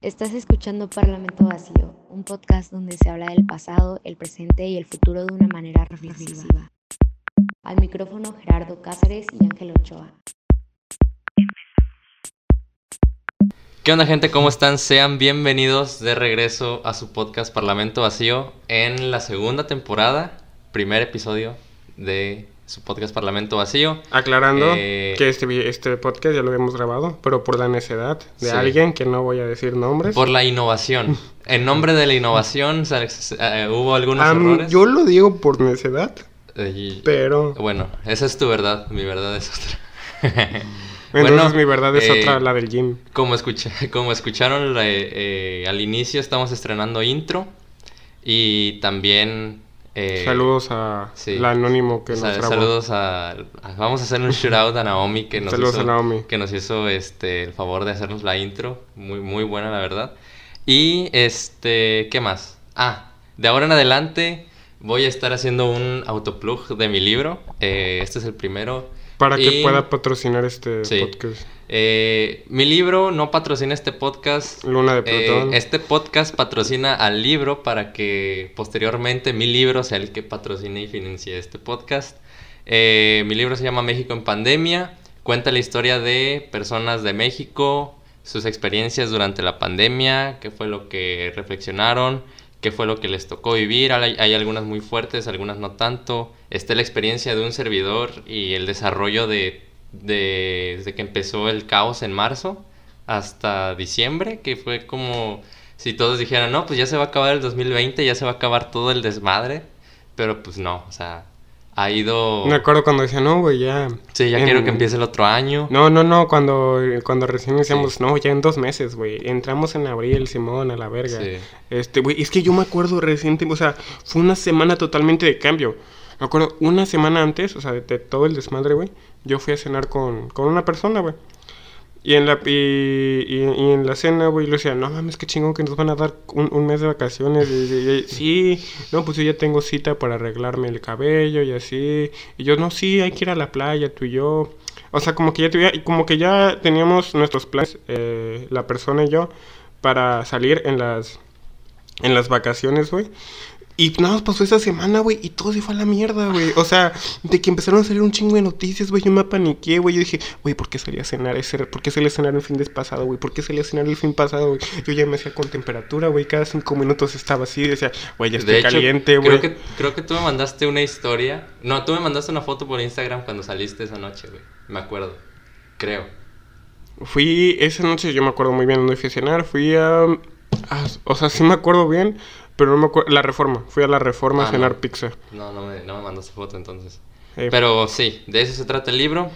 Estás escuchando Parlamento Vacío, un podcast donde se habla del pasado, el presente y el futuro de una manera reflexiva. Al micrófono Gerardo Cáceres y Ángel Ochoa. ¿Qué onda gente? ¿Cómo están? Sean bienvenidos de regreso a su podcast Parlamento Vacío en la segunda temporada, primer episodio de su podcast Parlamento Vacío. Aclarando Eh, que este, este podcast ya lo habíamos grabado, pero por la necedad de Sí. alguien que no voy a decir nombres. Por la innovación. En nombre de la innovación eh, hubo algunos Am, errores. yo lo digo por necedad, Eh, pero Bueno, esa es tu verdad, mi verdad es otra. entonces Bueno, mi verdad es otra, la del gym. Como, escucha, como escucharon al inicio, estamos estrenando intro y también... eh, Saludos a sí. la anónimo que nos grabó. saludos a, a- Vamos a hacer un shoutout a Naomi que nos Saludos hizo, a Naomi. que nos hizo este, el favor de hacernos la intro. Muy, muy buena, la verdad. Y este, ¿qué más? Ah, de ahora en adelante voy a estar haciendo un autoplug de mi libro. Eh, este es el primero. Para que Y- pueda patrocinar este Sí. podcast. Eh, mi libro no patrocina este podcast. Luna de Eh, Plutón. este podcast patrocina al libro para que posteriormente mi libro sea el que patrocine y financie este podcast. Eh, mi libro se llama México en Pandemia. Cuenta la historia de personas de México, sus experiencias durante la pandemia, qué fue lo que reflexionaron, qué fue lo que les tocó vivir. Hay, algunas muy fuertes, algunas no tanto. Está la experiencia de un servidor y el desarrollo de, de- desde que empezó el caos en marzo hasta diciembre, que fue como si todos dijeran, no, pues ya se va a acabar el 2020, ya se va a acabar todo el desmadre, pero pues no, o sea, ha ido... Me acuerdo cuando decía, no, güey, ya. Sí, ya en- quiero que empiece el otro año. No, no, no, cuando, cuando recién Sí. no, ya en dos meses, güey. Entramos en abril, Simón, a la verga. Sí. Este, güey, es que yo me acuerdo reciente, o sea, fue una semana totalmente de cambio. Me acuerdo, una semana antes, o sea, de, de todo el desmadre, güey, yo fui a cenar con, con una persona, güey. Y en la, y, y- en la cena, güey, le decía, no mames, qué chingón que nos van a dar un, un mes de vacaciones. Y- sí, no, pues yo ya tengo cita para arreglarme el cabello y así. Y yo, no, sí, hay que ir a la playa, tú y yo. O sea, como que ya, tuviera- como que ya teníamos nuestros planes, eh, la persona y yo, para salir en las, en las vacaciones, güey. Y nada más pasó esa semana, güey, y todo se fue a la mierda, güey. O sea, de que empezaron a salir un chingo de noticias, güey, yo me apaniqué, güey. Yo dije, güey, ¿por qué salí a cenar ese, por qué salí a cenar el fin de pasado, güey? ¿Por qué salí a cenar el fin pasado, güey? Yo ya me hacía con temperatura, güey, cada cinco minutos estaba así, decía, güey, ya estoy De hecho, caliente, creo güey. que, creo que tú me mandaste una historia. No, tú me mandaste una foto por Instagram cuando saliste esa noche, güey. Me acuerdo. Creo. Fui, esa noche yo me acuerdo muy bien dónde fui a cenar, fui a... a- o sea, sí me acuerdo bien, pero no me acuerdo... La Reforma, fui a la Reforma Ah, a cenar no. pizza. No, no me, no me mandaste foto entonces. Eh, Pero sí, de eso se trata el libro.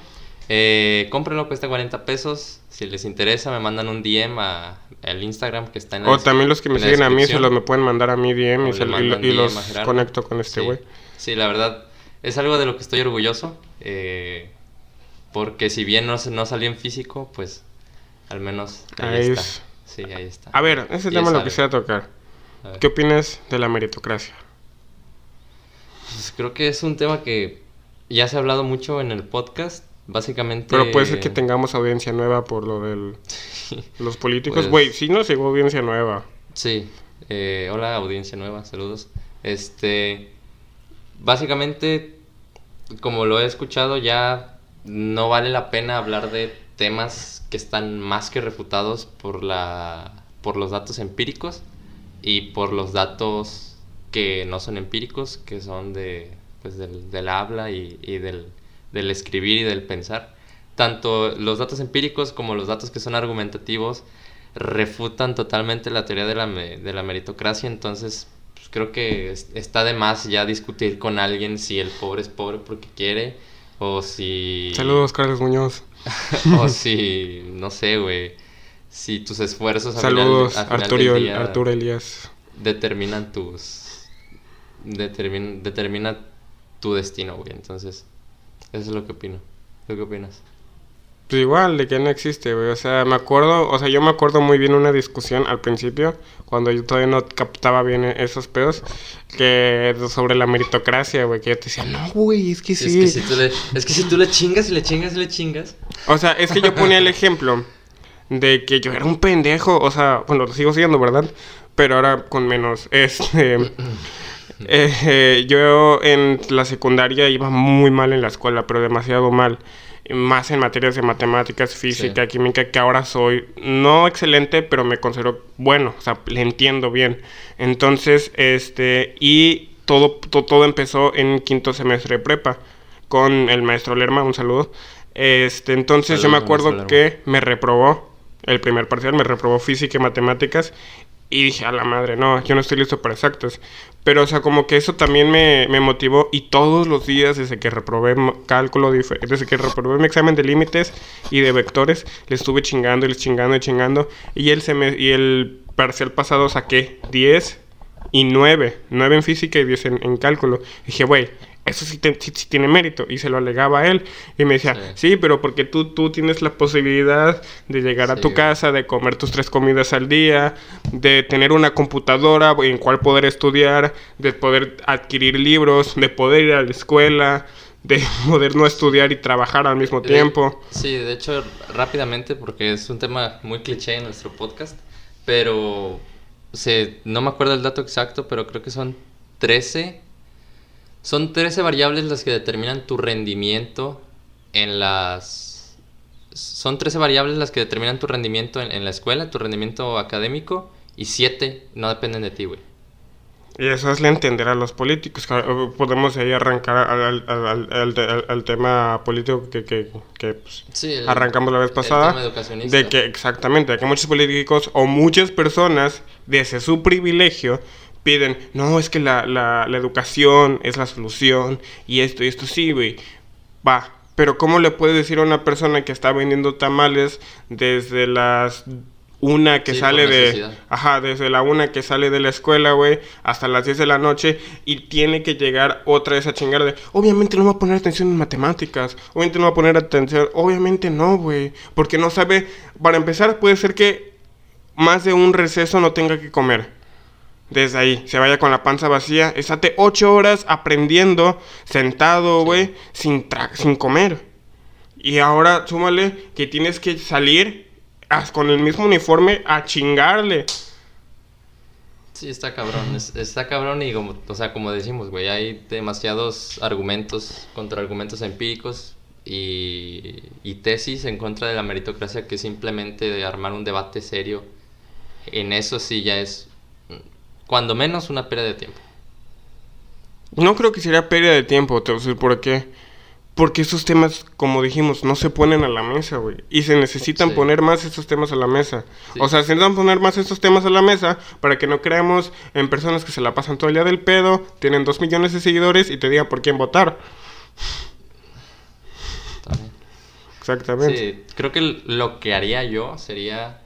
Eh, cómprenlo, cuesta 40 pesos. Si les interesa, me mandan un DM a, al Instagram que está en la O también los que me siguen a mí se los me pueden mandar a mí DM y, se- y- los conecto con este güey. Sí, la verdad, es algo de lo que estoy orgulloso. eh, porque si bien no, se- no salió en físico, pues al menos ahí, Ahí está. es. Sí, ahí está. A ver, ese tema lo saben. quisiera tocar. ¿Qué opinas de la meritocracia? Pues creo que es un tema que ya se ha hablado mucho en el podcast. Básicamente. Pero puede ser que tengamos audiencia nueva por lo de los políticos. Pues- Güey, sí nos llegó audiencia nueva. Sí, eh, hola audiencia nueva, saludos. Este, básicamente, como lo he escuchado, ya no vale la pena hablar de temas que están más que refutados por la, por los datos empíricos y por los datos que no son empíricos, que son de, pues del, del habla y, y del, del escribir y del pensar. Tanto los datos empíricos como los datos que son argumentativos refutan totalmente la teoría de la, me- de la meritocracia, entonces pues, creo que es- está de más ya discutir con alguien si el pobre es pobre porque quiere o si... Saludos, Carlos Muñoz. o si, no sé, güey, si tus esfuerzos al final- Saludos, al final Arturo, del día Arturo Elías. determinan tus... determin- determina tu destino, güey, entonces eso es lo que opino. ¿Tú qué opinas? Pues igual, de que no existe, güey. O sea, me acuerdo, o sea, yo me acuerdo muy bien una discusión al principio, cuando yo todavía no captaba bien esos pedos, que sobre la meritocracia, güey, que yo te decía, no, güey, es que sí. Es, que si tú le, es que si tú le chingas y le chingas y le chingas... O sea, es que yo ponía el ejemplo de que yo era un pendejo, o sea, bueno, lo sigo siendo, ¿verdad? Pero ahora con menos, este... eh, eh, yo en la secundaria iba muy mal en la escuela, pero demasiado mal. Más en materias de matemáticas, física, Sí. química, que ahora soy no excelente, pero me considero bueno, o sea, le entiendo bien. Entonces, este, y todo, to- todo empezó en quinto semestre de prepa con el maestro Lerma, un saludo. Este, entonces yo me acuerdo que me reprobó el primer parcial, me reprobó física y matemáticas y dije, a la madre, no, yo no estoy listo para exactas. Pero, o sea, como que eso también me, me motivó y todos los días desde que reprobé cálculo, desde que reprobé mi examen de límites y de vectores, le estuve chingando y les chingando y chingando. Y el, y el parcial pasado saqué 10 y 9, 9 en física y 10 en, en cálculo. dije, güey, eso sí, te- sí- sí tiene mérito. Y se lo alegaba a él. Y me decía, Sí. sí, pero porque tú, tú tienes la posibilidad de llegar a tu casa, de comer tus tres comidas al día, de tener una computadora en cual poder estudiar, de poder adquirir libros, de poder ir a la escuela, de poder no estudiar y trabajar al mismo De- tiempo. Sí, de hecho, rápidamente, porque es un tema muy cliché en nuestro podcast, pero se, no me acuerdo el dato exacto, pero creo que son 13, son 13 variables las que determinan tu rendimiento en las... Son 13 variables las que determinan tu rendimiento en, en la escuela, tu rendimiento académico, y 7 no dependen de ti, güey. Y eso es le entender a los políticos. Podemos ahí arrancar al, al- al- al- tema político que, que- que, pues, Sí, el- arrancamos la vez el pasada. tema educacionista. De que exactamente, de que muchos políticos o muchas personas, desde su privilegio, piden, no, es que la, la, la educación es la solución y esto y esto sí, güey. Va, pero ¿cómo le puedes decir a una persona que está vendiendo tamales desde las una que Sí, sale de... Ajá, desde la una que sale de la escuela, güey, hasta las 10 de la noche y tiene que llegar otra vez a chingar de, obviamente no va a poner atención en matemáticas, obviamente no va a poner atención, obviamente no, güey, porque no sabe, para empezar puede ser que más de un receso no tenga que comer. Desde ahí, se vaya con la panza vacía, estate ocho horas aprendiendo, sentado, güey, sin, sin comer. Y ahora súmale que tienes que salir con el mismo uniforme a chingarle. Sí, está cabrón, es- está cabrón y como, o sea, como decimos, güey, hay demasiados argumentos, contraargumentos empíricos y, y tesis en contra de la meritocracia que simplemente de armar un debate serio en eso sí ya es, cuando menos, una pérdida de tiempo. No creo que sería pérdida de tiempo, te voy a decir por qué. Porque esos temas, como dijimos, no se ponen a la mesa, güey. Y se necesitan Sí. poner más estos temas a la mesa. Sí. O sea, se necesitan poner más estos temas a la mesa para que no creamos en personas que se la pasan todo el día del pedo, tienen dos millones de seguidores y te digan por quién votar. También. Exactamente. Sí, creo que lo que haría yo sería,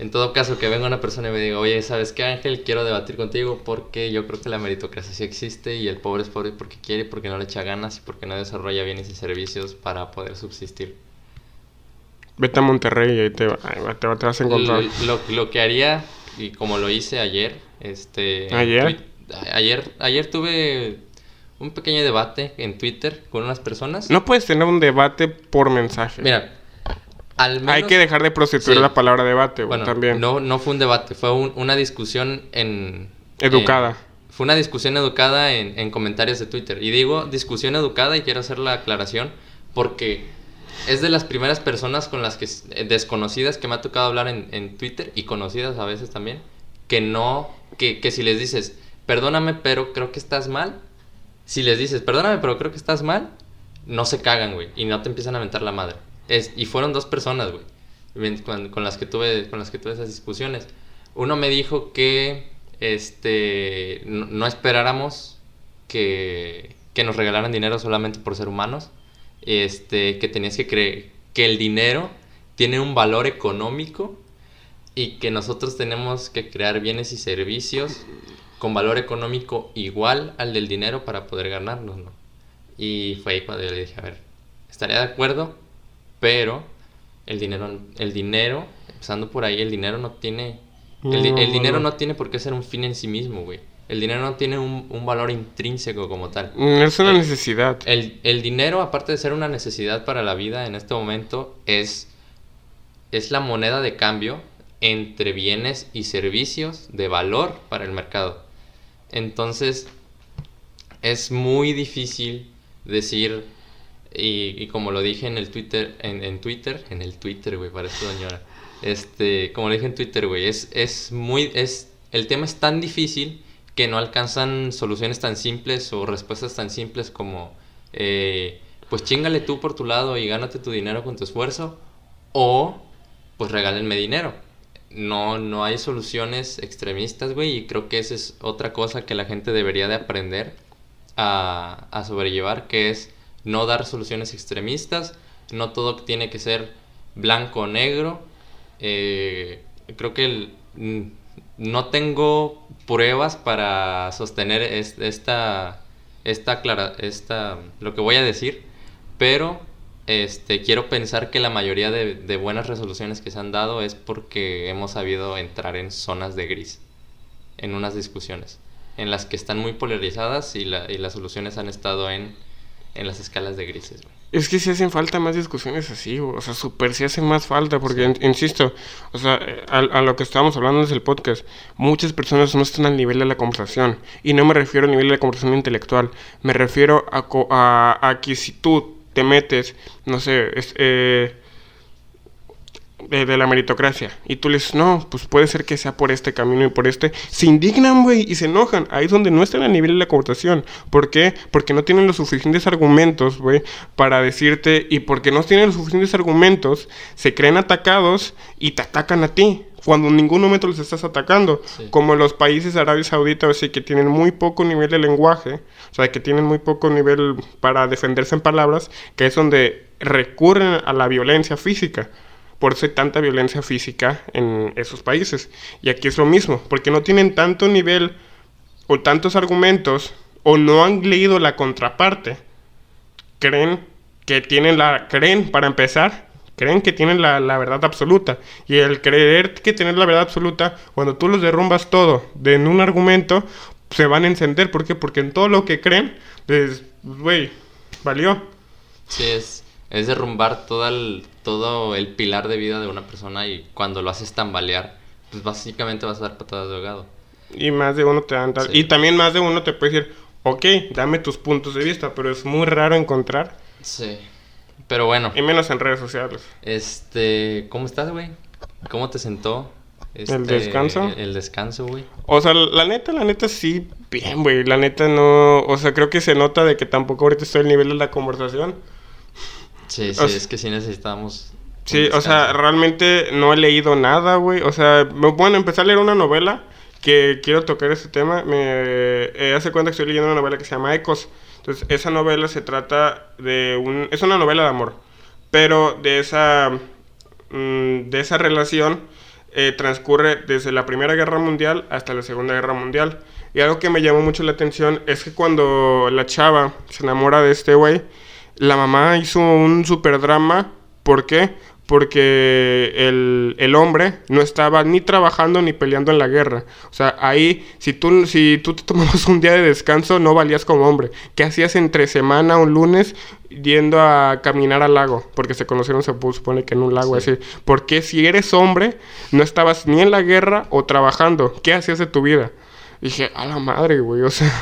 en todo caso, que venga una persona y me diga, oye, ¿sabes qué, Ángel? Quiero debatir contigo porque yo creo que la meritocracia sí existe y el pobre es pobre porque quiere, porque no le echa ganas y porque no desarrolla bienes y servicios para poder subsistir. Vete a Monterrey y ahí te, te, te vas a encontrar. L- Lo, lo que haría, y como lo hice ayer, este... ¿Ayer? Ayer, ayer tuve un pequeño debate en Twitter con unas personas. No puedes tener un debate por mensaje. Mira, al menos... Hay que dejar de prostituir Sí. la palabra debate, güey, Bueno, también. No, no fue un debate, fue un- una discusión en... Educada. en- fue una discusión educada en, en comentarios de Twitter. Y digo discusión educada y quiero hacer la aclaración porque es de las primeras personas con las que... eh, desconocidas que me ha tocado hablar en, en Twitter y conocidas a veces también, que no... Que, que si les dices, perdóname, pero creo que estás mal. Si les dices, perdóname, pero creo que estás mal, no se cagan, güey. Y no te empiezan a mentar la madre. Es, y fueron dos personas, güey. Con, las que tuve, con las que tuve esas discusiones. Uno me dijo que este no, esperáramos que, que nos regalaran dinero solamente por ser humanos. Este, que tenías que creer que el dinero tiene un valor económico y que nosotros tenemos que crear bienes y servicios con valor económico igual al del dinero para poder ganarnos, ¿no? Y fue ahí cuando yo le dije, a ver, estaría de acuerdo, pero el dinero, el dinero, empezando por ahí, el dinero no tiene, el, No, el dinero no. no tiene por qué ser un fin en sí mismo, güey. El dinero no tiene un, un valor intrínseco como tal. Mm, Es una Eh, necesidad. El, el dinero, aparte de ser una necesidad para la vida en este momento, es es la moneda de cambio entre bienes y servicios de valor para el mercado. Entonces, es muy difícil decir, y, como lo dije en el Twitter, en, en Twitter, en el Twitter, güey, para esta señora, este, como lo dije en Twitter, güey, es, es muy, es, el tema es tan difícil que no alcanzan soluciones tan simples o respuestas tan simples como, eh, pues chingale tú por tu lado y gánate tu dinero con tu esfuerzo, o pues regálenme dinero. No, no hay soluciones extremistas, güey, y creo que esa es otra cosa que la gente debería de aprender a, a sobrellevar, que es no dar soluciones extremistas, no todo tiene que ser blanco o negro. Eh, creo que no tengo pruebas para sostener esta, esta, clara, esta, lo que voy a decir, pero este, quiero pensar que la mayoría de, buenas resoluciones que se han dado es porque hemos sabido entrar en zonas de gris, en unas discusiones, en las que están muy polarizadas y, y las soluciones han estado en, en las escalas de grises. Es que si hacen falta más discusiones así, o sea, súper si hacen más falta, porque, insisto, o sea, a, lo que estábamos hablando desde el podcast, muchas personas no están al nivel de la conversación, y no me refiero al nivel de la conversación intelectual, me refiero a, a, a que si tú te metes, no sé, es, eh, de, la meritocracia. Y tú les dices, no, pues puede ser que sea por este camino y por este. Se indignan, güey, y se enojan. Ahí es donde no están a nivel de la conversación. ¿Por qué? Porque no tienen los suficientes argumentos, güey, para decirte. Y porque no tienen los suficientes argumentos, se creen atacados y te atacan a ti. Cuando en ningún momento los estás atacando. Como los países de Arabia Saudita, o sea, que tienen muy poco nivel de lenguaje. O sea, que tienen muy poco nivel para defenderse en palabras. Que es donde recurren a la violencia física por eso hay tanta violencia física en esos países. Y aquí es lo mismo, porque no tienen tanto nivel o tantos argumentos o no han leído la contraparte. Creen que tienen la... creen, para empezar, creen que tienen la, verdad absoluta. Y el creer que tienen la verdad absoluta, cuando tú los derrumbas todo de en un argumento, se van a encender. ¿Por qué? Porque en todo lo que creen, güey, valió. Sí, es es derrumbar todo el, todo el pilar de vida de una persona y cuando lo haces tambalear, pues básicamente vas a dar patadas de ahogado. Y más de uno te dan tal... Y también más de uno te puede decir, ok, dame tus puntos de vista, pero es muy raro encontrar. Sí. Pero bueno. Y menos en redes sociales. Este, ¿cómo estás, güey? ¿Cómo te sentó? ¿El este, descanso? El, descanso, güey. O sea, la neta, la neta sí, bien, güey. La neta no... O sea, creo que se nota de que tampoco ahorita estoy al nivel de la conversación. Sí, sí, es que sí necesitamos. Sí, o sea, realmente no he leído nada, güey. O sea, bueno, empecé a leer una novela que quiero tocar ese tema. Me eh, hace cuenta que estoy leyendo una novela que se llama Ecos. Entonces, esa novela se trata de un... Es una novela de amor. Pero de esa... Mm, de esa relación eh, transcurre desde la Primera Guerra Mundial hasta la Segunda Guerra Mundial. Y algo que me llamó mucho la atención es que cuando la chava se enamora de este güey, la mamá hizo un super drama. ¿Por qué? Porque el, hombre no estaba ni trabajando ni peleando en la guerra. O sea, ahí, si tú, si tú te tomabas un día de descanso, no valías como hombre. ¿Qué hacías entre semana, un lunes, yendo a caminar al lago? Porque se conocieron, se supone que en un lago así. Porque si eres hombre, no estabas ni en la guerra o trabajando. ¿Qué hacías de tu vida? dije, a la madre, güey, o sea...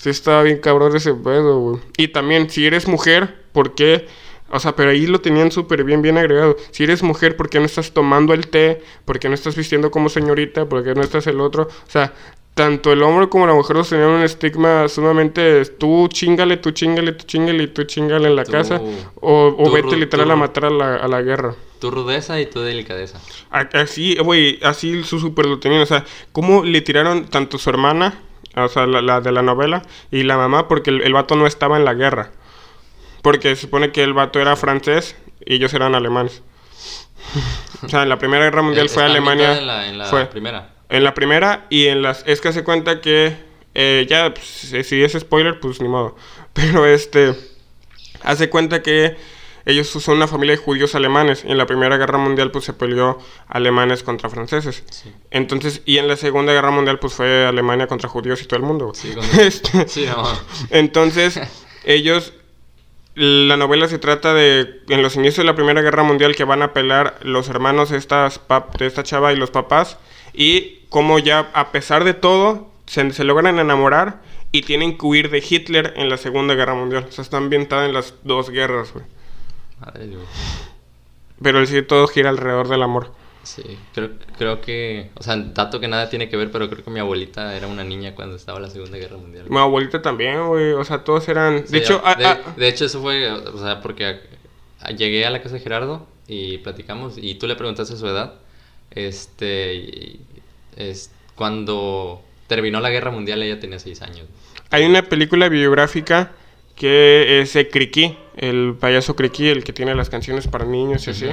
Sí estaba bien cabrón ese pedo, güey. Y también, si eres mujer, ¿por qué? O sea, pero ahí lo tenían súper bien, bien agregado. Si eres mujer, ¿por qué no estás tomando el té? ¿Por qué no estás vistiendo como señorita? ¿Por qué no estás el otro? O sea, tanto el hombre como la mujer los tenían un estigma sumamente tú chingale, tú chingale, tú chingale y tú chingale en la casa o, vete literal a matar a la, a la, guerra. Tu rudeza y tu delicadeza. Así, güey, así su súper lo tenían. O sea, ¿cómo le tiraron tanto su hermana o sea, la, de la novela, y la mamá porque el, vato no estaba en la guerra. Porque se supone que el vato era francés y ellos eran alemanes. o sea, en la Primera Guerra Mundial fue Alemania. En la, en la primera. En la primera y en las... Es que se cuenta que... Eh, ya, pues, si es spoiler, pues ni modo. Pero este... Hace cuenta que ellos son una familia de judíos alemanes. En la Primera Guerra Mundial pues se peleó alemanes contra franceses. Entonces, y en la Segunda Guerra Mundial pues fue Alemania contra judíos y todo el mundo. Sí, este, Entonces, ellos La novela se trata de, en los inicios de la Primera Guerra Mundial, que van a pelear los hermanos de, estas pap- de esta chava y los papás, y cómo ya, a pesar de todo, se, se logran enamorar y tienen que huir de Hitler en la Segunda Guerra Mundial. O sea, está ambientada en las dos guerras, güey. Madre. Pero el sí todo gira alrededor del amor. Sí, creo, creo que, o sea, dato que nada tiene que ver, pero creo que mi abuelita era una niña cuando estaba la Segunda Guerra Mundial. Mi abuelita también, güey. O sea, todos eran... Sí, de hecho, a- ah, de, ah, de hecho eso fue, o sea, porque llegué a la casa de Gerardo y platicamos y tú le preguntaste su edad. Este, es, cuando terminó la Guerra Mundial ella tenía seis años. hay una película biográfica que es de Criki, el payaso Criki, el que tiene las canciones para niños y así.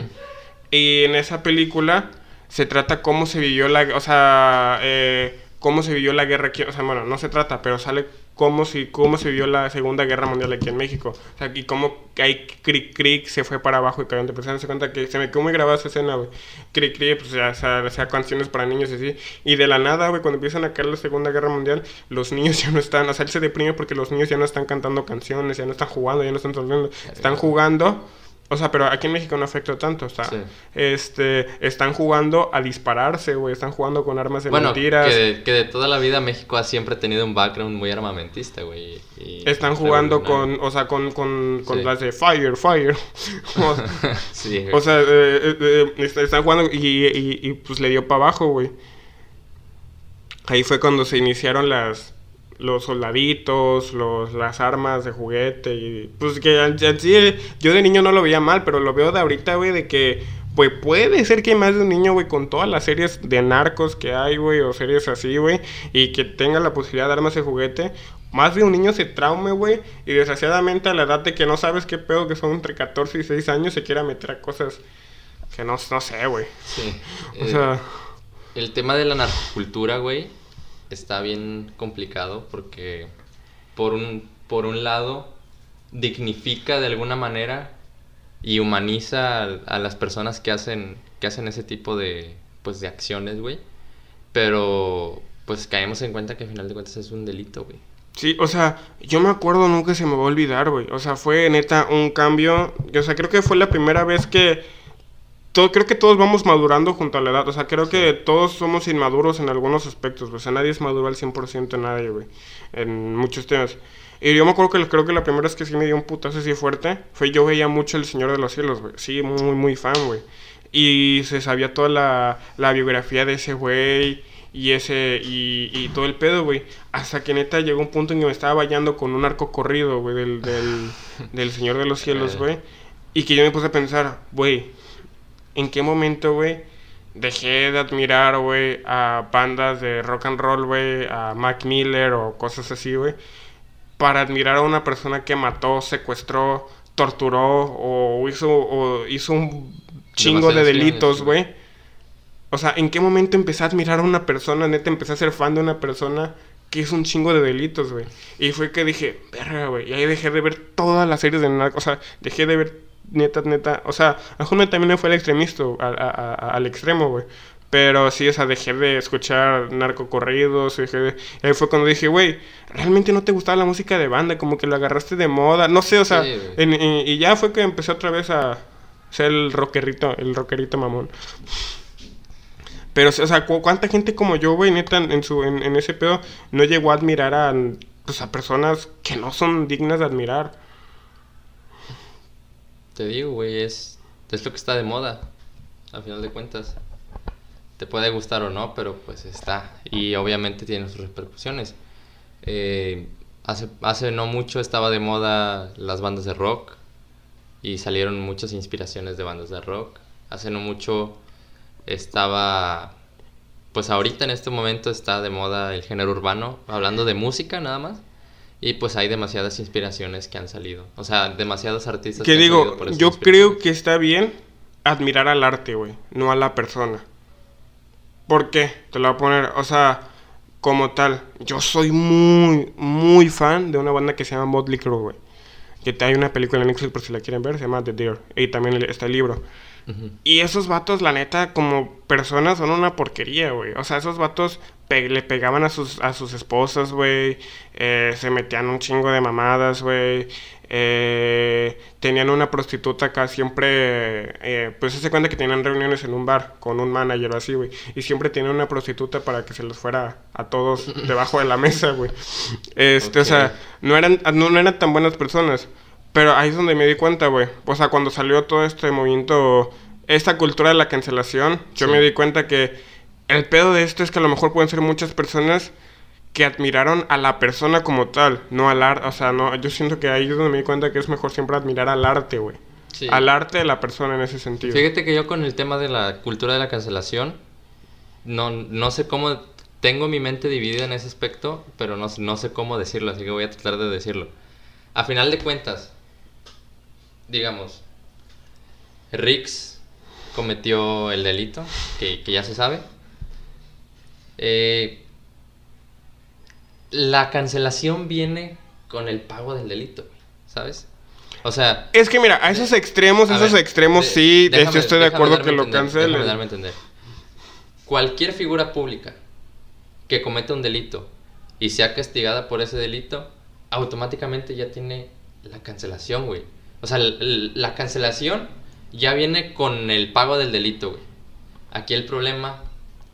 Y en esa película se trata cómo se vivió la, o sea, eh, cómo se vivió la guerra aquí, o sea, bueno, no se trata, pero sale cómo, si, cómo se vivió la Segunda Guerra Mundial aquí en México. O sea, y cómo ahí Cric Cric se fue para abajo y cayó en depresión. Se cuenta que se me quedó muy grabada esa escena, güey. Cric Cric, pues ya, o sea, hacía canciones para niños y así. Y de la nada, güey, cuando empiezan a caer la Segunda Guerra Mundial, los niños ya no están, o sea, él se deprime porque los niños ya no están cantando canciones, ya no están jugando, ya no están sonriendo. Están jugando. O sea, pero aquí en México no afectó tanto, o sea, Sí. este, están jugando a dispararse, güey, están jugando con armas de Bueno, mentiras. que de, que de toda la vida México ha siempre tenido un background muy armamentista, güey. Están jugando con, o sea, con, con, con Sí. las de Fire, Fire. o, sí, o sea, eh, eh, eh, est- están jugando y, y, y, pues le dio para abajo, güey. Ahí fue cuando se iniciaron las los soldaditos, los, las armas de juguete y pues que en- en sí, eh, yo de niño no lo veía mal, pero lo veo de ahorita, güey, de que pues puede ser que hay más de un niño, güey, con todas las series de narcos que hay, güey, o series así, güey, y que tenga la posibilidad de armas de juguete, más de un niño se traume, güey, y desgraciadamente a la edad de que no sabes qué pedo, que son entre 14 y 6 años, se quiera meter a cosas que no, no sé, güey. Sí. O Eh, sea, El tema de la narcocultura, güey, está bien complicado porque por un, por un lado dignifica de alguna manera y humaniza a, las personas que hacen, que hacen ese tipo de, pues, de acciones, güey. Pero pues caemos en cuenta que al final de cuentas es un delito, güey. Sí, o sea, yo me acuerdo, nunca se me va a olvidar, güey. O sea, fue neta un cambio. O sea, creo que fue la primera vez que. Todo, creo que todos vamos madurando junto a la edad. O sea, creo que todos somos inmaduros en algunos aspectos. O sea, nadie es maduro al 100% en nadie, güey. En muchos temas. Y yo me acuerdo que creo que la primera vez que sí me dio un putazo así fuerte fue yo veía mucho El Señor de los Cielos, güey. Sí, muy, muy fan, güey. Y se sabía toda la, la biografía de ese güey y ese y, y todo el pedo, güey. Hasta que neta llegó un punto en que me estaba bañando con un arco corrido, güey, del, del, del Señor de los Cielos, güey. Y que yo me puse a pensar, güey, ¿en qué momento, güey? Dejé de admirar, güey, a bandas de rock and roll, güey, a Mac Miller o cosas así, güey, para admirar a una persona que mató, secuestró, torturó o hizo, o hizo un chingo de delitos, güey. O sea, ¿en qué momento empecé a admirar a una persona, neta, empecé a ser fan de una persona que hizo un chingo de delitos, güey? Y fue que dije, verga, güey. Y ahí dejé de ver todas las series de narcos. O sea, dejé de ver, neta, neta. O sea, a mejor también me fue al extremista, al, a- a- al extremo, güey. Pero sí, o sea, dejé de escuchar narcocorridos. Dejé de... y ahí fue cuando dije, güey, realmente no te gustaba la música de banda, como que lo agarraste de moda. No sé, o sea, Sí, güey. en- y, y ya fue que empecé otra vez a ser el rockerito, el rockerito mamón. Pero, o sea, cu- ¿cuánta gente como yo, güey, neta, en, su, en, en ese pedo, no llegó a admirar a, pues, a personas que no son dignas de admirar? Te digo, güey, es, es lo que está de moda, al final de cuentas. Te puede gustar o no, pero pues está. Y obviamente tiene sus repercusiones. Eh, hace, hace no mucho estaba de moda las bandas de rock y salieron muchas inspiraciones de bandas de rock. Hace no mucho estaba, pues ahorita en este momento está de moda el género urbano, hablando de música nada más. Y pues hay demasiadas inspiraciones que han salido. O sea, demasiados artistas Que han digo, por esas yo creo que está bien admirar al arte, güey, no a la persona. ¿Por qué? Te lo voy a poner, o sea, como tal, yo soy muy, muy fan de una banda que se llama Motley Crue, güey. Que hay una película en Netflix por si la quieren ver, se llama The Deer. Y también está el libro. Y esos vatos, la neta, como personas son una porquería, güey. O sea, esos vatos pe- le pegaban a sus, a sus esposas, güey. eh, se metían un chingo de mamadas, güey. eh, tenían una prostituta acá siempre, eh, pues se cuenta que tenían reuniones en un bar con un manager o así, güey. Y siempre tenían una prostituta para que se los fuera a todos debajo de la mesa, güey. Este, o sea, no eran, no, no eran tan buenas personas. Pero ahí es donde me di cuenta, güey. O sea, cuando salió todo este movimiento, esta cultura de la cancelación, yo Sí. me di cuenta que el pedo de esto es que a lo mejor pueden ser muchas personas que admiraron a la persona como tal, no al arte. O sea, no, yo siento que ahí es donde me di cuenta que es mejor siempre admirar al arte, güey. Sí. Al arte de la persona en ese sentido. Fíjate que yo con el tema de la cultura de la cancelación, no, no sé cómo, tengo mi mente dividida en ese aspecto, pero no, no sé cómo decirlo, así que voy a tratar de decirlo. A final de cuentas, digamos, Rix cometió el delito, que, que ya se sabe. Eh, la cancelación viene con el pago del delito, ¿sabes? O sea, Es que mira, a esos extremos, a esos ver, extremos de- sí, déjame- estoy de acuerdo que lo entender, cancelen. darme a entender. Cualquier figura pública que cometa un delito y sea castigada por ese delito, automáticamente ya tiene la cancelación, güey. O sea, la cancelación ya viene con el pago del delito, güey. Aquí el problema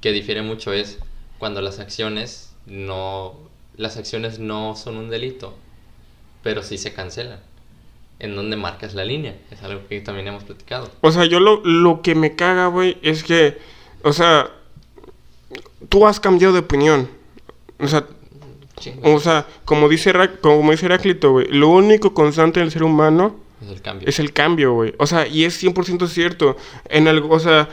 que difiere mucho es cuando las acciones no las acciones no son un delito, pero sí se cancelan. En donde marcas la línea, es algo que también hemos platicado. O sea, yo lo, lo que me caga, güey, es que, o sea, tú has cambiado de opinión. O sea, Chingo. o sea como dice, Herac- como dice Heráclito, güey, lo único constante en el ser humano Es el cambio. es el cambio, güey. O sea, y es 100% cierto. En algo, o sea,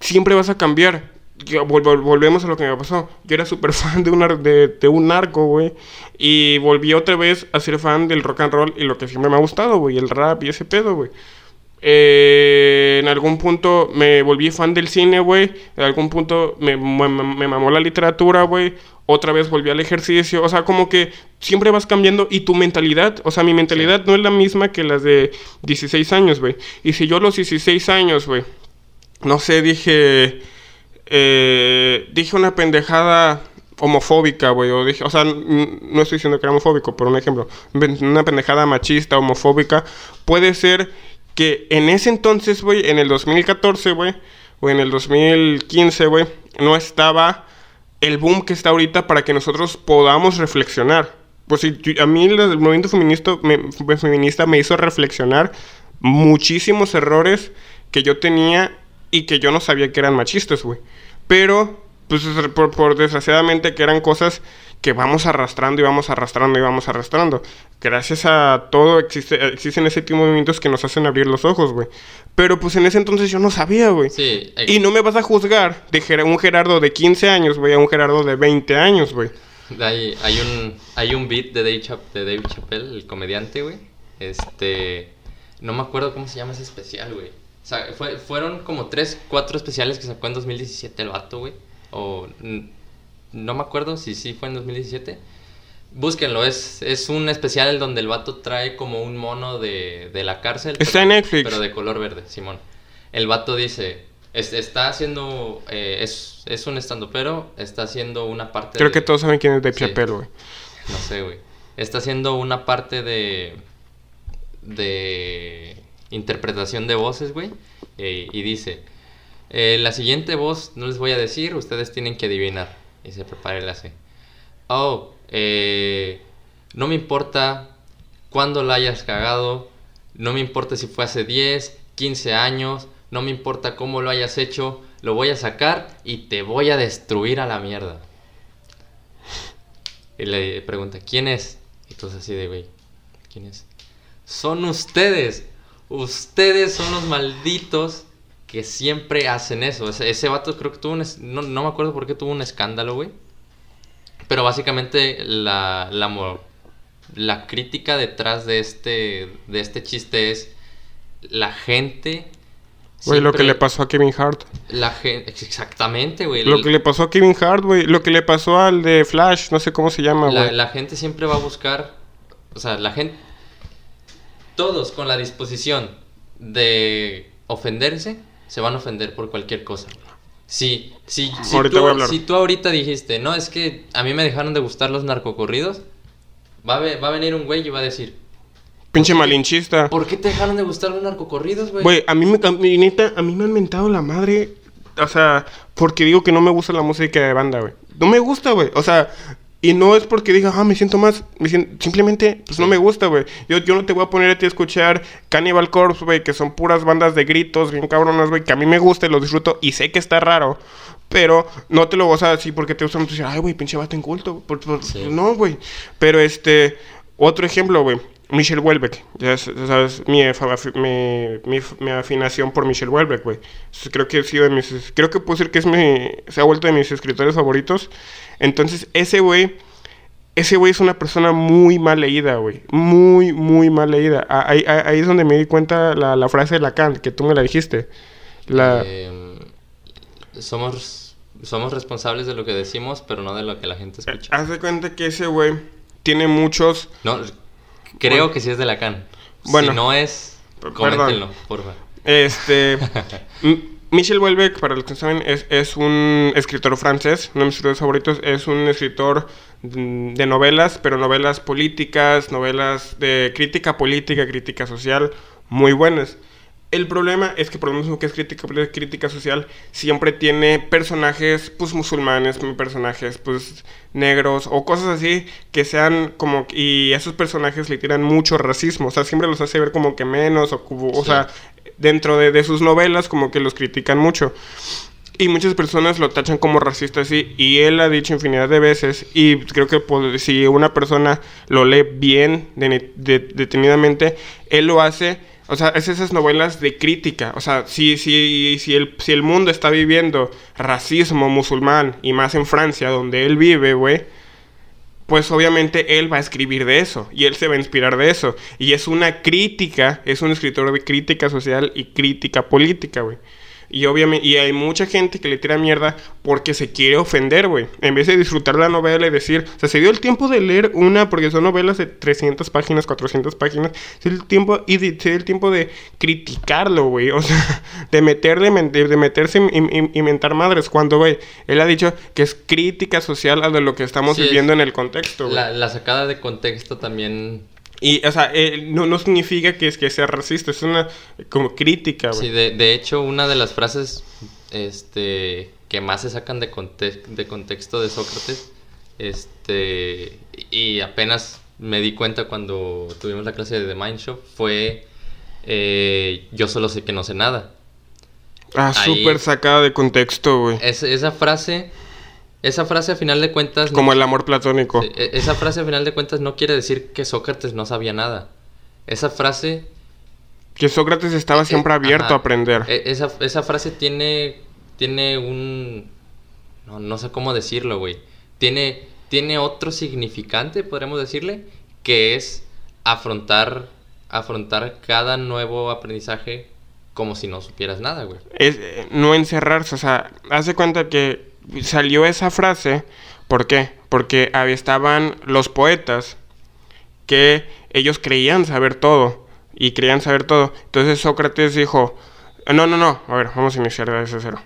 siempre vas a cambiar. Yo- vol- vol- volvemos a lo que me pasó. Yo era súper fan de un, ar- de, de un narco, güey. Y volví otra vez a ser fan del rock and roll y lo que siempre me ha gustado, güey. El rap y ese pedo, güey. Eh, en algún punto me volví fan del cine, güey. En algún punto me, me- me mamó la literatura, güey. Otra vez volví al ejercicio. O sea, como que siempre vas cambiando. Y tu mentalidad, o sea, mi mentalidad no es la misma que las de 16 años, güey. Y si yo a los 16 años, güey, no sé, dije. Eh, dije una pendejada homofóbica, güey. O, dije, o sea, no estoy diciendo que era homofóbico, por un ejemplo. Una pendejada machista, homofóbica. Puede ser que en ese entonces, güey, en el 2014, güey, o en el 2015, güey, no estaba el boom que está ahorita para que nosotros podamos reflexionar. Pues si a mí el, movimiento feminista feminista me hizo reflexionar muchísimos errores que yo tenía y que yo no sabía que eran machistas, güey. Pero, pues es- por, por desgraciadamente que eran cosas que vamos arrastrando y vamos arrastrando y vamos arrastrando. Gracias a todo existe, existen ese tipo de movimientos que nos hacen abrir los ojos, güey. Pero pues en ese entonces yo no sabía, güey. Sí, Y no me vas a juzgar de Ger- un Gerardo de 15 años, güey, a un Gerardo de 20 años, güey. hay, hay un hay un beat de Dave, Chap- de Dave Chappelle, el comediante, güey. Este, no me acuerdo cómo se llama ese especial, güey. Sea, fue- fueron como tres, cuatro especiales que sacó en 2017 el vato, güey. O no me acuerdo si sí fue en 2017. Búsquenlo, es, es un especial donde el vato trae como un mono de, de la cárcel. Está pero- en Netflix. Pero de color verde, Simón. El vato dice, es- está haciendo, eh, es, es un estando, pero está haciendo una parte Creo de- que todos saben quién es Dave Sí. Chappelle, güey. no sé, güey. Está haciendo una parte de. de. Interpretación de voces, güey. eh, y dice: eh, La siguiente voz no les voy a decir, ustedes tienen que adivinar. Y se prepara el hace. Oh, eh, no me importa cuándo la hayas cagado. No me importa si fue hace 10, 15 años. No me importa cómo lo hayas hecho. Lo voy a sacar y te voy a destruir a la mierda. Y le pregunta, ¿quién es? Y todos así de, güey, ¿quién es? Son ustedes. Ustedes son los malditos que siempre hacen eso. Ese, ese vato creo que tuvo un... No, no me acuerdo por qué tuvo un escándalo, güey. Pero básicamente la, la, la crítica detrás de este, de este chiste es la gente... Güey, lo que le pasó a Kevin Hart. La gente... Exactamente, güey. Lo que le pasó a Kevin Hart, güey. Lo que le pasó al de Flash, no sé cómo se llama, la, güey. la gente siempre va a buscar, o sea, la gente, todos con la disposición de ofenderse, se van a ofender por cualquier cosa. Si, si, si, Ahorita tú, si tú ahorita dijiste, no, es que a mí me dejaron de gustar los narcocorridos, va a, ve- va a venir un güey y va a decir, Pinche malinchista. ¿por qué te dejaron de gustar los narcocorridos, güey? Güey, a mí me, a mí, neta, a mí me han mentado la madre, o sea, porque digo que no me gusta la música de banda, güey. No me gusta, güey. O sea, y no es porque diga, ah, me siento más, me siento- simplemente, pues no me gusta, güey. Yo, yo no te voy a poner a ti a escuchar Cannibal Corpse, güey, que son puras bandas de gritos, bien cabronas, güey, que a mí me gusta y lo disfruto y sé que está raro. Pero no te lo vas a decir porque te gusta mucho decir, ay, güey, pinche vato inculto. Por- por- Sí. No, güey. Pero este, otro ejemplo, güey. Michelle Welbeck. Ya sabes, mi, mi, mi, mi afinación por Michelle Welbeck, güey. Creo que ha sido de mis. Creo que puedo decir que es mi. Se ha vuelto de mis escritores favoritos. Entonces, ese güey. Ese güey es una persona muy mal leída, güey. Muy, muy mal leída. Ah, Ahí, ahí- ahí es donde me di cuenta la, la frase de Lacan, que tú me la dijiste. La... Eh, somos, somos responsables de lo que decimos, pero no de lo que la gente escucha. Haz de cuenta que ese güey tiene muchos. No, creo Bueno. que sí es de Lacan. Bueno. si no es, coméntenlo, porfa. Este. Michel Houellebecq, para los que no saben, es, es un escritor francés. Uno de mis escritores favoritos. Es un escritor de novelas, pero novelas políticas, novelas de crítica política, crítica social, muy buenas. El problema es que por lo mismo que es crítica, crítica social, siempre tiene personajes pues musulmanes, personajes pues negros o cosas así que sean como y esos personajes le tiran mucho racismo, o sea, siempre los hace ver como que menos o, o Sí. sea, dentro de, de sus novelas como que los critican mucho. Y muchas personas lo tachan como racista así. Y él ha dicho infinidad de veces. Y creo que pues, si una persona lo lee bien, de- de- detenidamente, él lo hace. O sea, es esas novelas de crítica. O sea, si, si, si, el, si el mundo está viviendo racismo musulmán, y más en Francia, donde él vive, güey, pues obviamente él va a escribir de eso y él se va a inspirar de eso. Y es una crítica, es un escritor de crítica social y crítica política, güey. Y obviamente, y hay mucha gente que le tira mierda porque se quiere ofender, güey. En vez de disfrutar la novela y decir, o sea, se dio el tiempo de leer una, porque son novelas de 300 páginas, 400 páginas, se dio el tiempo, y de- se dio el tiempo de criticarlo, güey. O sea, de meterle, men- de meterse y, y- y mentar madres. Cuando, güey, él ha dicho que es crítica social a de lo que estamos Sí, es- viviendo en el contexto, güey. La, la sacada de contexto también. Y, o sea, eh, no, no significa que, es que sea racista, es una como crítica, güey. Sí, de, de hecho, una de las frases este, que más se sacan de, conte- de contexto de Sócrates, este, y apenas me di cuenta cuando tuvimos la clase de The Mind Shop, fue eh, yo solo sé que no sé nada. Ah, súper sacada de contexto, güey. Es- esa frase, esa frase a final de cuentas... no- Como el amor platónico. E- esa frase a final de cuentas no quiere decir que Sócrates no sabía nada. Esa frase Que Sócrates estaba siempre Eh, abierto ajá. a aprender. E- esa, esa frase tiene, tiene un... No, no sé cómo decirlo, güey. Tiene, tiene otro significante, podríamos decirle, que es afrontar, afrontar cada nuevo aprendizaje como si no supieras nada, güey. Es eh, no encerrarse, o sea, hace cuenta que salió esa frase, ¿por qué? Porque estaban los poetas que ellos creían saber todo y creían saber todo. Entonces Sócrates dijo, no, no, no, a ver, vamos a iniciar desde cero.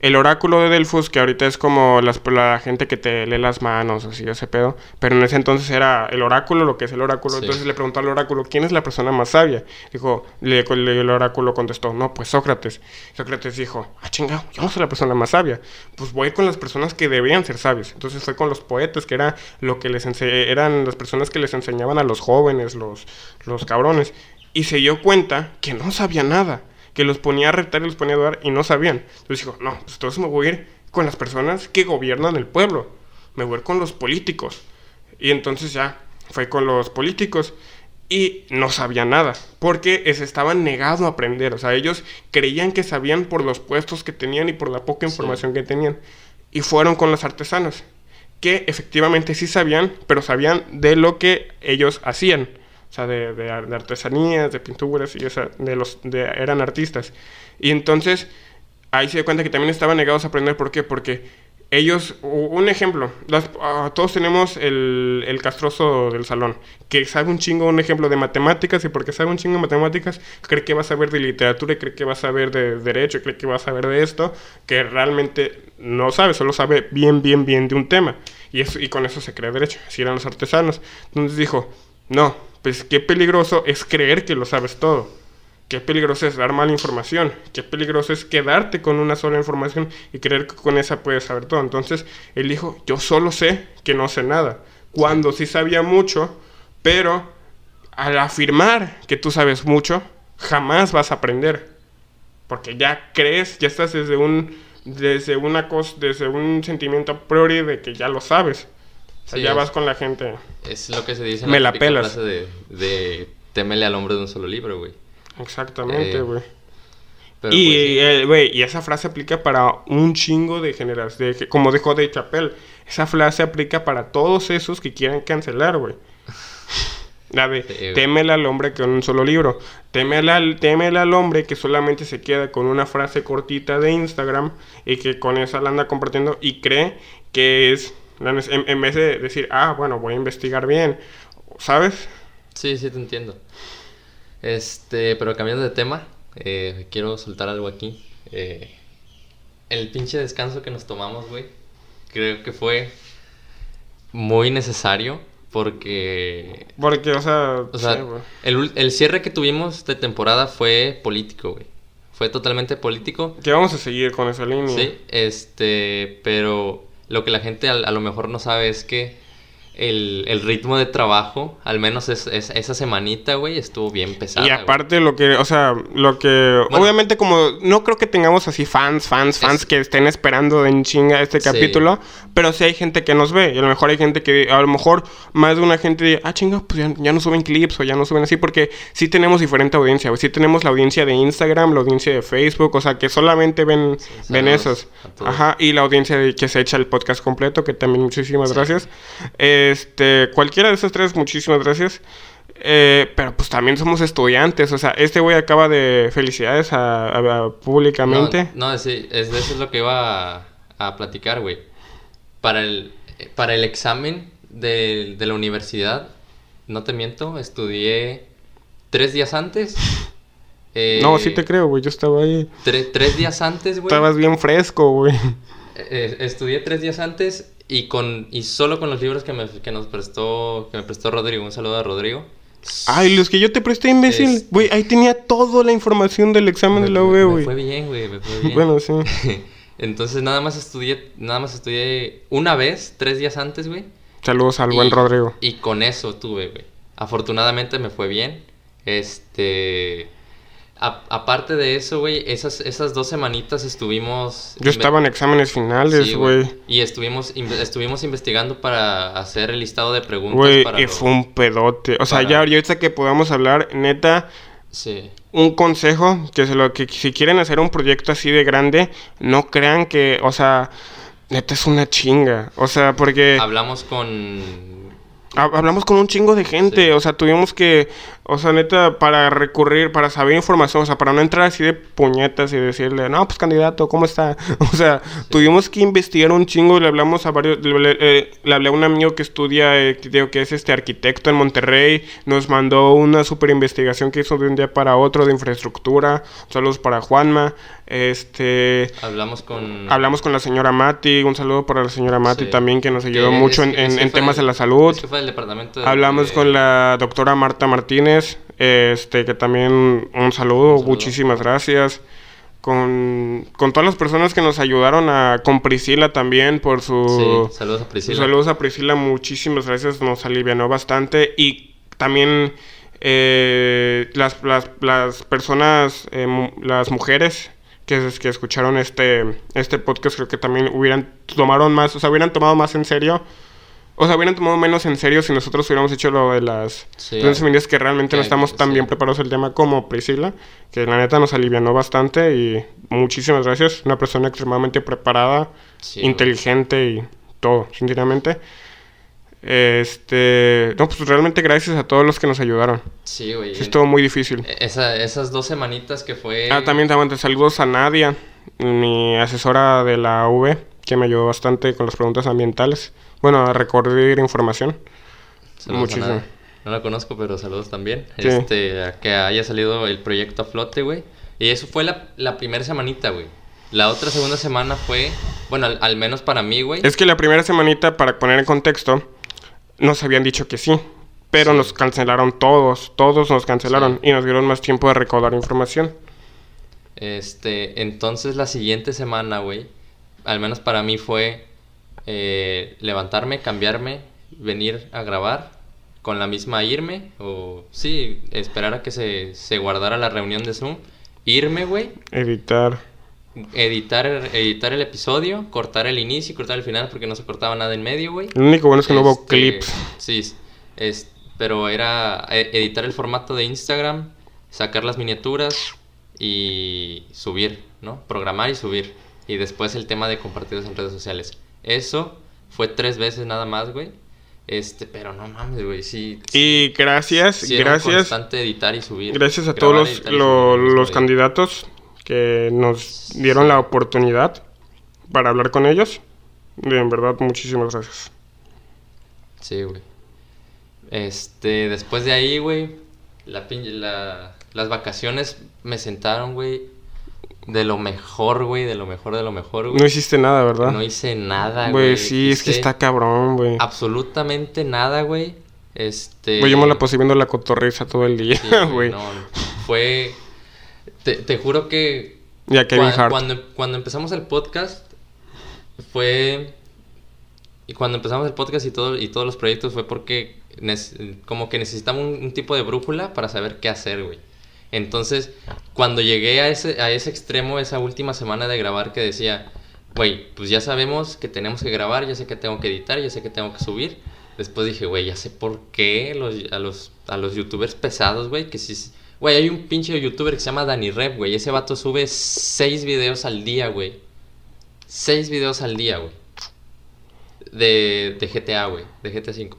El oráculo de Delfos, que ahorita es como las, la gente que te lee las manos, así, ese pedo, pero en ese entonces era el oráculo, lo que es el oráculo. Sí. Entonces le preguntó al oráculo, ¿quién es la persona más sabia? Dijo, le, le- el oráculo contestó, no, pues Sócrates. Sócrates dijo, ah, chingado, yo no soy la persona más sabia. Pues voy con las personas que deberían ser sabios. Entonces fue con los poetas, que era lo que les eran las personas que les enseñaban a los jóvenes, los, los cabrones. Y se dio cuenta que no sabía nada que los ponía a retar y los ponía a dudar y no sabían. Entonces dijo, no, pues entonces me voy a ir con las personas que gobiernan el pueblo. Me voy a ir con los políticos. Y entonces ya fue con los políticos y no sabía nada, porque se estaban negados a aprender. O sea, ellos creían que sabían por los puestos que tenían y por la poca Sí. información que tenían. Y fueron con los artesanos, que efectivamente sí sabían, pero sabían de lo que ellos hacían. O sea, de, de de artesanías, de pinturas y esa, de los, de, eran artistas. Y entonces ahí se dio cuenta que también estaban negados a aprender. ¿Por qué? Porque ellos, un ejemplo, las- ah, todos tenemos el, el castroso del salón, que sabe un chingo, un ejemplo de matemáticas, y porque sabe un chingo de matemáticas, cree que va a saber de literatura, y cree que va a saber de derecho, y cree que va a saber de esto, que realmente no sabe, solo sabe bien, bien, bien de un tema. Y, eso, y con eso se crea derecho, así eran los artesanos. Entonces dijo, no, pues qué peligroso es creer que lo sabes todo. Qué peligroso es dar mala información. Qué peligroso es quedarte con una sola información y creer que con esa puedes saber todo. Entonces, él dijo, yo solo sé que no sé nada. Cuando sí sabía mucho, pero al afirmar que tú sabes mucho, jamás vas a aprender. Porque ya crees, ya estás desde un desde una desde un sentimiento a priori de que ya lo sabes. O sea, Sí, ya es- vas con la gente. Es lo que se dice en Me la pelas. frase de, de témele al hombre de un solo libro, güey. Exactamente, Eh, güey. Pero y, pues, sí. eh, y esa frase aplica para un chingo de generaciones, de, como dijo de Chapel, esa frase aplica para todos esos que quieran cancelar, güey. La de, Sí, güey. témele al hombre con un solo libro, témele al, al hombre que solamente se queda con una frase cortita de Instagram y que con esa la anda compartiendo y cree que es, la en, en vez de decir, ah, bueno, voy a investigar bien, ¿sabes? Sí, sí, te entiendo. Este, pero cambiando de tema, eh, quiero soltar algo aquí. Eh, el pinche descanso que nos tomamos, güey, creo que fue muy necesario porque, Porque, o sea, o sea, sí, el, el cierre que tuvimos de temporada fue político, güey. Fue totalmente político. que vamos a seguir con esa línea. Sí, este, pero lo que la gente a, a lo mejor no sabe es que el, el ritmo de trabajo, al menos es, es- esa semanita, güey, estuvo bien pesada. Y güey. aparte lo que, o sea, lo que... Bueno. obviamente como no creo que tengamos así fans, fans, fans Es- que estén esperando en chinga este Sí. capítulo, pero sí hay gente que nos ve y a lo mejor hay gente que, a lo mejor más de una gente dice, ah chinga, pues ya, ya no suben clips o ya no suben así porque sí tenemos diferente audiencia, güey. sí tenemos la audiencia de Instagram, la audiencia de Facebook, o sea, que solamente ven, ven saludos esos. Ajá, y la audiencia de que se echa el podcast completo, que también muchísimas gracias. Este, cualquiera de esos tres, muchísimas gracias. Eh, pero pues también somos estudiantes, o sea, este güey acaba de felicidades a, a- a- públicamente. No, no, sí, es, eso es lo que iba a, a platicar, güey. Para el, para el examen de, de la universidad, no te miento, estudié tres días antes. eh, No, sí te creo, güey, yo estaba ahí. tre- tres días antes, güey. Estabas bien fresco, güey. Eh, estudié tres días antes y con y solo con los libros que, me, que nos prestó que me prestó Rodrigo. Un saludo a Rodrigo. Ay, los que yo te presté, imbécil. Es- Güey, ahí tenía toda la información del examen de la me, me güey. fue bien, güey, me fue bien. Bueno, sí. Entonces nada más estudié, nada más estudié una vez, tres días antes, güey. Saludos al buen Y- Rodrigo. Y con eso tuve, güey. Afortunadamente me fue bien. Este. A- aparte de eso, güey, esas, esas dos semanitas estuvimos. Yo estaba en exámenes finales, Sí, güey. Y estuvimos, estuvimos investigando para hacer el listado de preguntas. Güey, y fue un pedote. O sea, para- ya ahorita que podamos hablar, neta, Sí. un consejo, que se lo que si quieren hacer un proyecto así de grande, no crean que, o sea, neta es una chinga. O sea, porque Hablamos con. hab- hablamos con un chingo de gente, Sí. o sea, tuvimos que, o sea, neta, para recurrir, para saber información, o sea, para no entrar así de puñetas y decirle, no, pues candidato, ¿cómo está? O sea, tuvimos que investigar un chingo y le hablamos a varios, le, le- eh, le hablé a un amigo que estudia, eh, que digo que es este arquitecto en Monterrey, nos mandó una super investigación que hizo de un día para otro de infraestructura, saludos para Juanma, este... Hablamos con. Hablamos con la señora Mati, un saludo para la señora Mati Sí. también que nos ayudó mucho es- en, en- en temas del- de la salud. Hablamos de- con la doctora Marta Martínez, este que también un saludo, saludo. muchísimas gracias. Con, con todas las personas que nos ayudaron a, con Priscila también por su... Sí, saludos a Priscila. Saludos a Priscila, muchísimas gracias, nos alivianó bastante. Y también eh, las, las, las personas, eh, las mujeres que, que escucharon este, este podcast, creo que también hubieran tomaron más, o sea, hubieran tomado más en serio. O sea, hubieran tomado menos en serio si nosotros hubiéramos hecho lo de las Sí, femeninas que realmente no estamos tan sí. bien preparados el tema como Priscila, que la neta nos alivianó bastante y muchísimas gracias. Una persona extremadamente preparada, Sí, inteligente y todo, sinceramente. Este, no, pues realmente gracias a todos los que nos ayudaron. Sí, güey. Sí, estuvo muy difícil. Esa- esas dos semanitas que fue. Ah, también aguanto. Saludos a Nadia, mi asesora de la V, que me ayudó bastante con las preguntas ambientales. Bueno, a recordar información. Saludos Muchísimo. No la conozco, pero saludos también. Sí. Este, a que haya salido el proyecto a flote, güey. Y eso fue la, la primera semanita, güey. La otra segunda semana fue, bueno, al, al menos para mí, güey. Es que la primera semanita, para poner en contexto, nos habían dicho que sí, pero Sí. nos cancelaron todos, todos nos cancelaron Sí. y nos dieron más tiempo de recaudar información. Este, entonces la siguiente semana, güey, al menos para mí fue eh, levantarme, cambiarme, venir a grabar, con la misma irme, o sí, esperar a que se, se guardara la reunión de Zoom, irme, güey, Editar. editar, editar el episodio, cortar el inicio y cortar el final porque no se cortaba nada en medio, güey. Lo único bueno es que no hubo Este, clips. Sí, es, pero era e- editar el formato de Instagram, sacar las miniaturas y subir, ¿no? Programar y subir. Y después el tema de compartidos en redes sociales. Eso fue tres veces nada más, güey. Este, pero no mames, güey, sí. Y gracias, sí era un gracias, editar y subir. gracias a grabar, todos los, lo- subir los candidatos que nos dieron la oportunidad para hablar con ellos. Y en verdad, muchísimas gracias. Sí, güey. Este, después de ahí, güey, la, la, las vacaciones me sentaron, güey, de lo mejor, güey, de lo mejor, de lo mejor, güey. No hiciste nada, ¿verdad? No hice nada, güey. Güey, sí, es que está cabrón, güey. Absolutamente nada, güey. Este... Güey, yo me la pasé viendo la cotorriza todo el día, sí, güey. no, fue... Te, te juro que Y a Kevin Hart. Cuando, cuando empezamos el podcast, fue. Y cuando empezamos el podcast y, todo, y todos los proyectos fue porque como que necesitamos un, un tipo de brújula para saber qué hacer, güey. Entonces, cuando llegué a ese, a ese extremo, esa última semana de grabar que decía, güey, pues ya sabemos que tenemos que grabar, ya sé que tengo que editar, ya sé que tengo que subir. Después dije, güey, ya sé por qué los, a, los, a los youtubers pesados, güey, que sí... Güey, hay un pinche youtuber que se llama Danny Rep, güey. Ese vato sube seis videos al día, güey. Seis videos al día, güey. De, de GTA, güey. De GTA 5.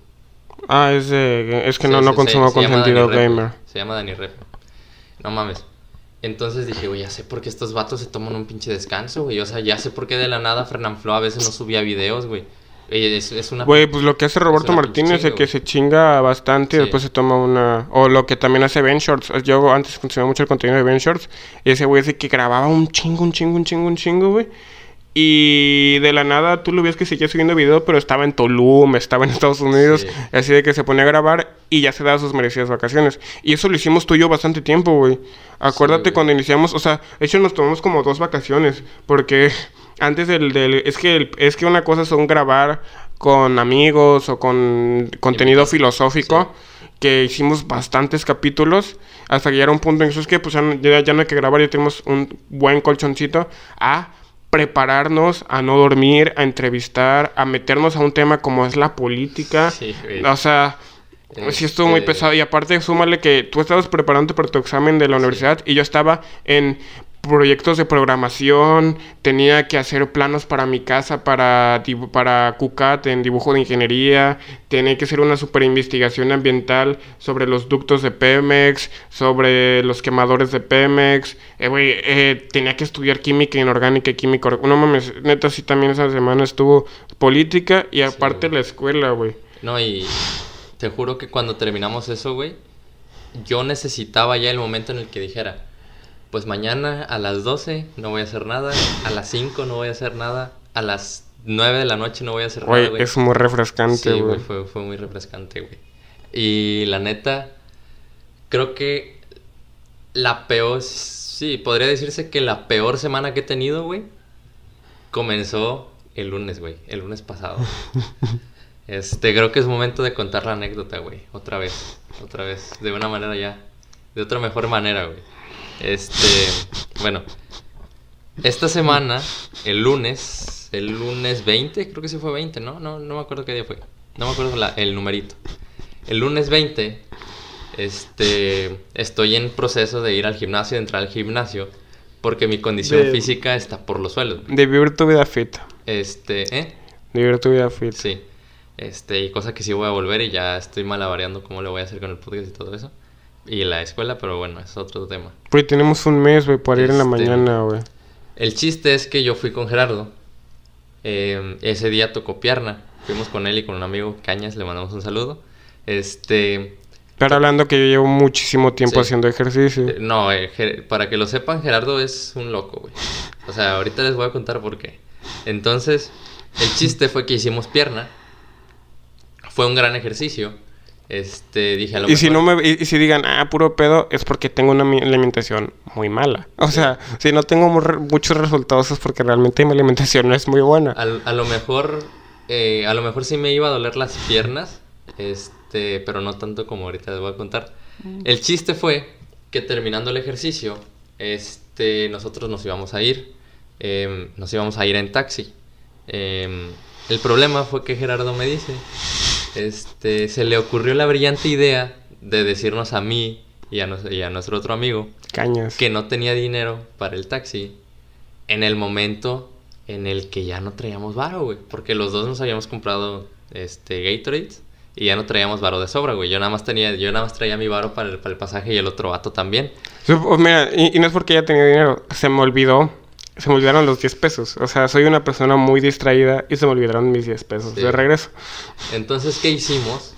Ah, es de... Es que no, no se- consumo se- se contenido Rep, gamer. Se llama Danny Rep. No mames. Entonces dije, güey, ya sé por qué estos vatos se toman un pinche descanso, güey. O sea, ya sé por qué de la nada Fernanfloo a veces no subía videos, güey. Oye, Es, es una... Güey, pues lo que hace Roberto Martínez es que se chinga bastante y Sí. después se toma una... O lo que también hace Ben Shorts. Yo antes consumía mucho el contenido de Ben Shorts. Y ese güey es de que grababa un chingo, un chingo, un chingo, un chingo, güey. Y de la nada tú lo ves que seguía subiendo video, pero estaba en Tulum, estaba en Estados Unidos. Sí. Así de que se ponía a grabar y ya se daba sus merecidas vacaciones. Y eso lo hicimos tú y yo bastante tiempo, güey. Acuérdate cuando iniciamos, o sea, de hecho nos tomamos como dos vacaciones. Porque antes del... del es, que el- es que una cosa son grabar con amigos o con contenido filosófico. Que hicimos bastantes capítulos hasta que ya era un punto en que es que pues ya, no- ya- no hay que grabar, ya tenemos un buen colchoncito a prepararnos, a no dormir, a entrevistar, a meternos a un tema como es la política. Sí, güey. O sea, sí estuvo muy Este- pesado. Y aparte, súmale que tú estabas preparándote para tu examen de la universidad y yo estaba en proyectos de programación, tenía que hacer planos para mi casa, para, para QCAT en dibujo de ingeniería, tenía que hacer una super investigación ambiental sobre los ductos de Pemex, sobre los quemadores de Pemex, eh, güey, eh, tenía que estudiar química inorgánica y química, no mames, neta sí también esa semana estuvo política y aparte la escuela, güey. No, y te juro que cuando terminamos eso, güey, yo necesitaba ya el momento en el que dijera, pues mañana a las 12 no voy a hacer nada, a las 5 no voy a hacer nada, a las 9 de la noche no voy a hacer nada, Güey, es muy refrescante, Sí, güey. güey, fue, fue muy refrescante, güey. Y la neta, creo que la peor, sí, podría decirse que la peor semana que he tenido, güey, comenzó el lunes, güey, el lunes pasado. Este, creo que es momento de contar la anécdota, güey, otra vez, otra vez, de una manera ya, de otra mejor manera, güey. Este, bueno, esta semana, el lunes, el lunes 20, creo que sí fue 20, ¿no? No, no me acuerdo qué día fue. No me acuerdo la- el numerito. El lunes 20, este, estoy en proceso de ir al gimnasio, de entrar al gimnasio, porque mi condición De- física está por los suelos. güey. De vivir tu vida fit. Este, ¿eh? De vivir tu vida fit. Sí. Este, y cosa que sí voy a volver y ya estoy malabareando cómo le voy a hacer con el podcast y todo eso. Y la escuela, pero bueno, es otro tema. Güey, tenemos un mes, güey, para ir en la Este- mañana, güey. El chiste es que yo fui con Gerardo Eh, ese día tocó pierna. Fuimos con él y con un amigo, Cañas, le mandamos un saludo. Este, Pero hablando que yo llevo muchísimo tiempo Sí. haciendo ejercicio. eh, no, eh, para que lo sepan, Gerardo es un loco, güey. O sea, ahorita les voy a contar por qué. Entonces, el chiste fue que hicimos pierna. Fue un gran ejercicio. Este, dije a lo Y si, no me, y, y si digan, ah, puro pedo, es porque tengo una alimentación muy mala. O sea, si no tengo muchos resultados es porque realmente mi alimentación no es muy buena. A lo mejor, eh, a lo mejor sí me iba a doler las piernas, este, pero no tanto como ahorita les voy a contar. El chiste fue que terminando el ejercicio, este, nosotros nos íbamos a ir, em, nos íbamos a ir en taxi. Em, el problema fue que Gerardo me dice, este, se le ocurrió la brillante idea de decirnos a mí y a, nos- y a nuestro otro amigo que no tenía dinero para el taxi en el momento en el que ya no traíamos varo, güey. Porque los dos nos habíamos comprado este Gatorades y ya no traíamos varo de sobra, güey. Yo nada más tenía, yo nada más traía mi varo para el, para el pasaje y el otro vato también. Mira, y, y no es porque ya tenía dinero, se me olvidó. Se me olvidaron los 10 pesos. O sea, soy una persona muy distraída y se me olvidaron mis 10 pesos Sí. de regreso. Entonces, ¿qué hicimos?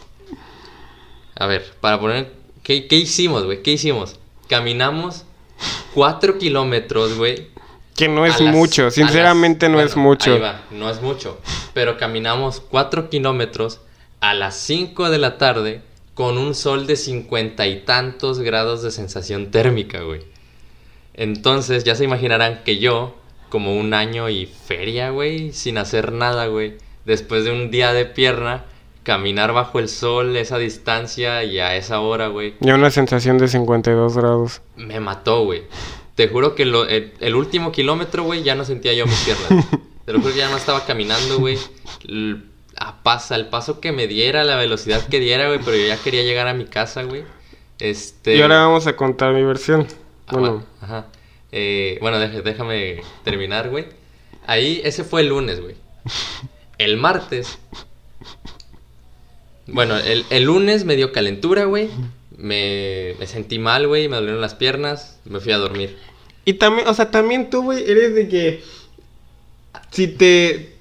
A ver, para poner... ¿Qué, qué hicimos, güey? ¿Qué hicimos? Caminamos cuatro kilómetros, güey. Que no es las- mucho, sinceramente las- no es mucho. Ahí va, no es mucho. Pero caminamos 4 kilómetros a las 5 de la tarde con un sol de cincuenta y tantos grados de sensación térmica, güey. Entonces ya se imaginarán que yo, como un año y feria, güey, sin hacer nada, güey, después de un día de pierna, caminar bajo el sol esa distancia y a esa hora, güey, Ya una sensación de 52 grados. me mató, güey. Te juro que lo- el, el último kilómetro, güey, ya no sentía yo mis piernas. Te lo juro que ya no estaba caminando, güey. A pasa, el paso que me diera, la velocidad que diera, güey, pero yo ya quería llegar a mi casa, güey. Este... Y ahora vamos a contar mi versión. Ah, Bueno, ajá. Eh, bueno, déjame terminar, güey. Ahí, ese fue el lunes, güey. El martes. Bueno, el, el lunes me dio calentura, güey. Me, me sentí mal, güey. Me dolieron las piernas. Me fui a dormir. Y también, o sea, también tú, güey, eres de que si te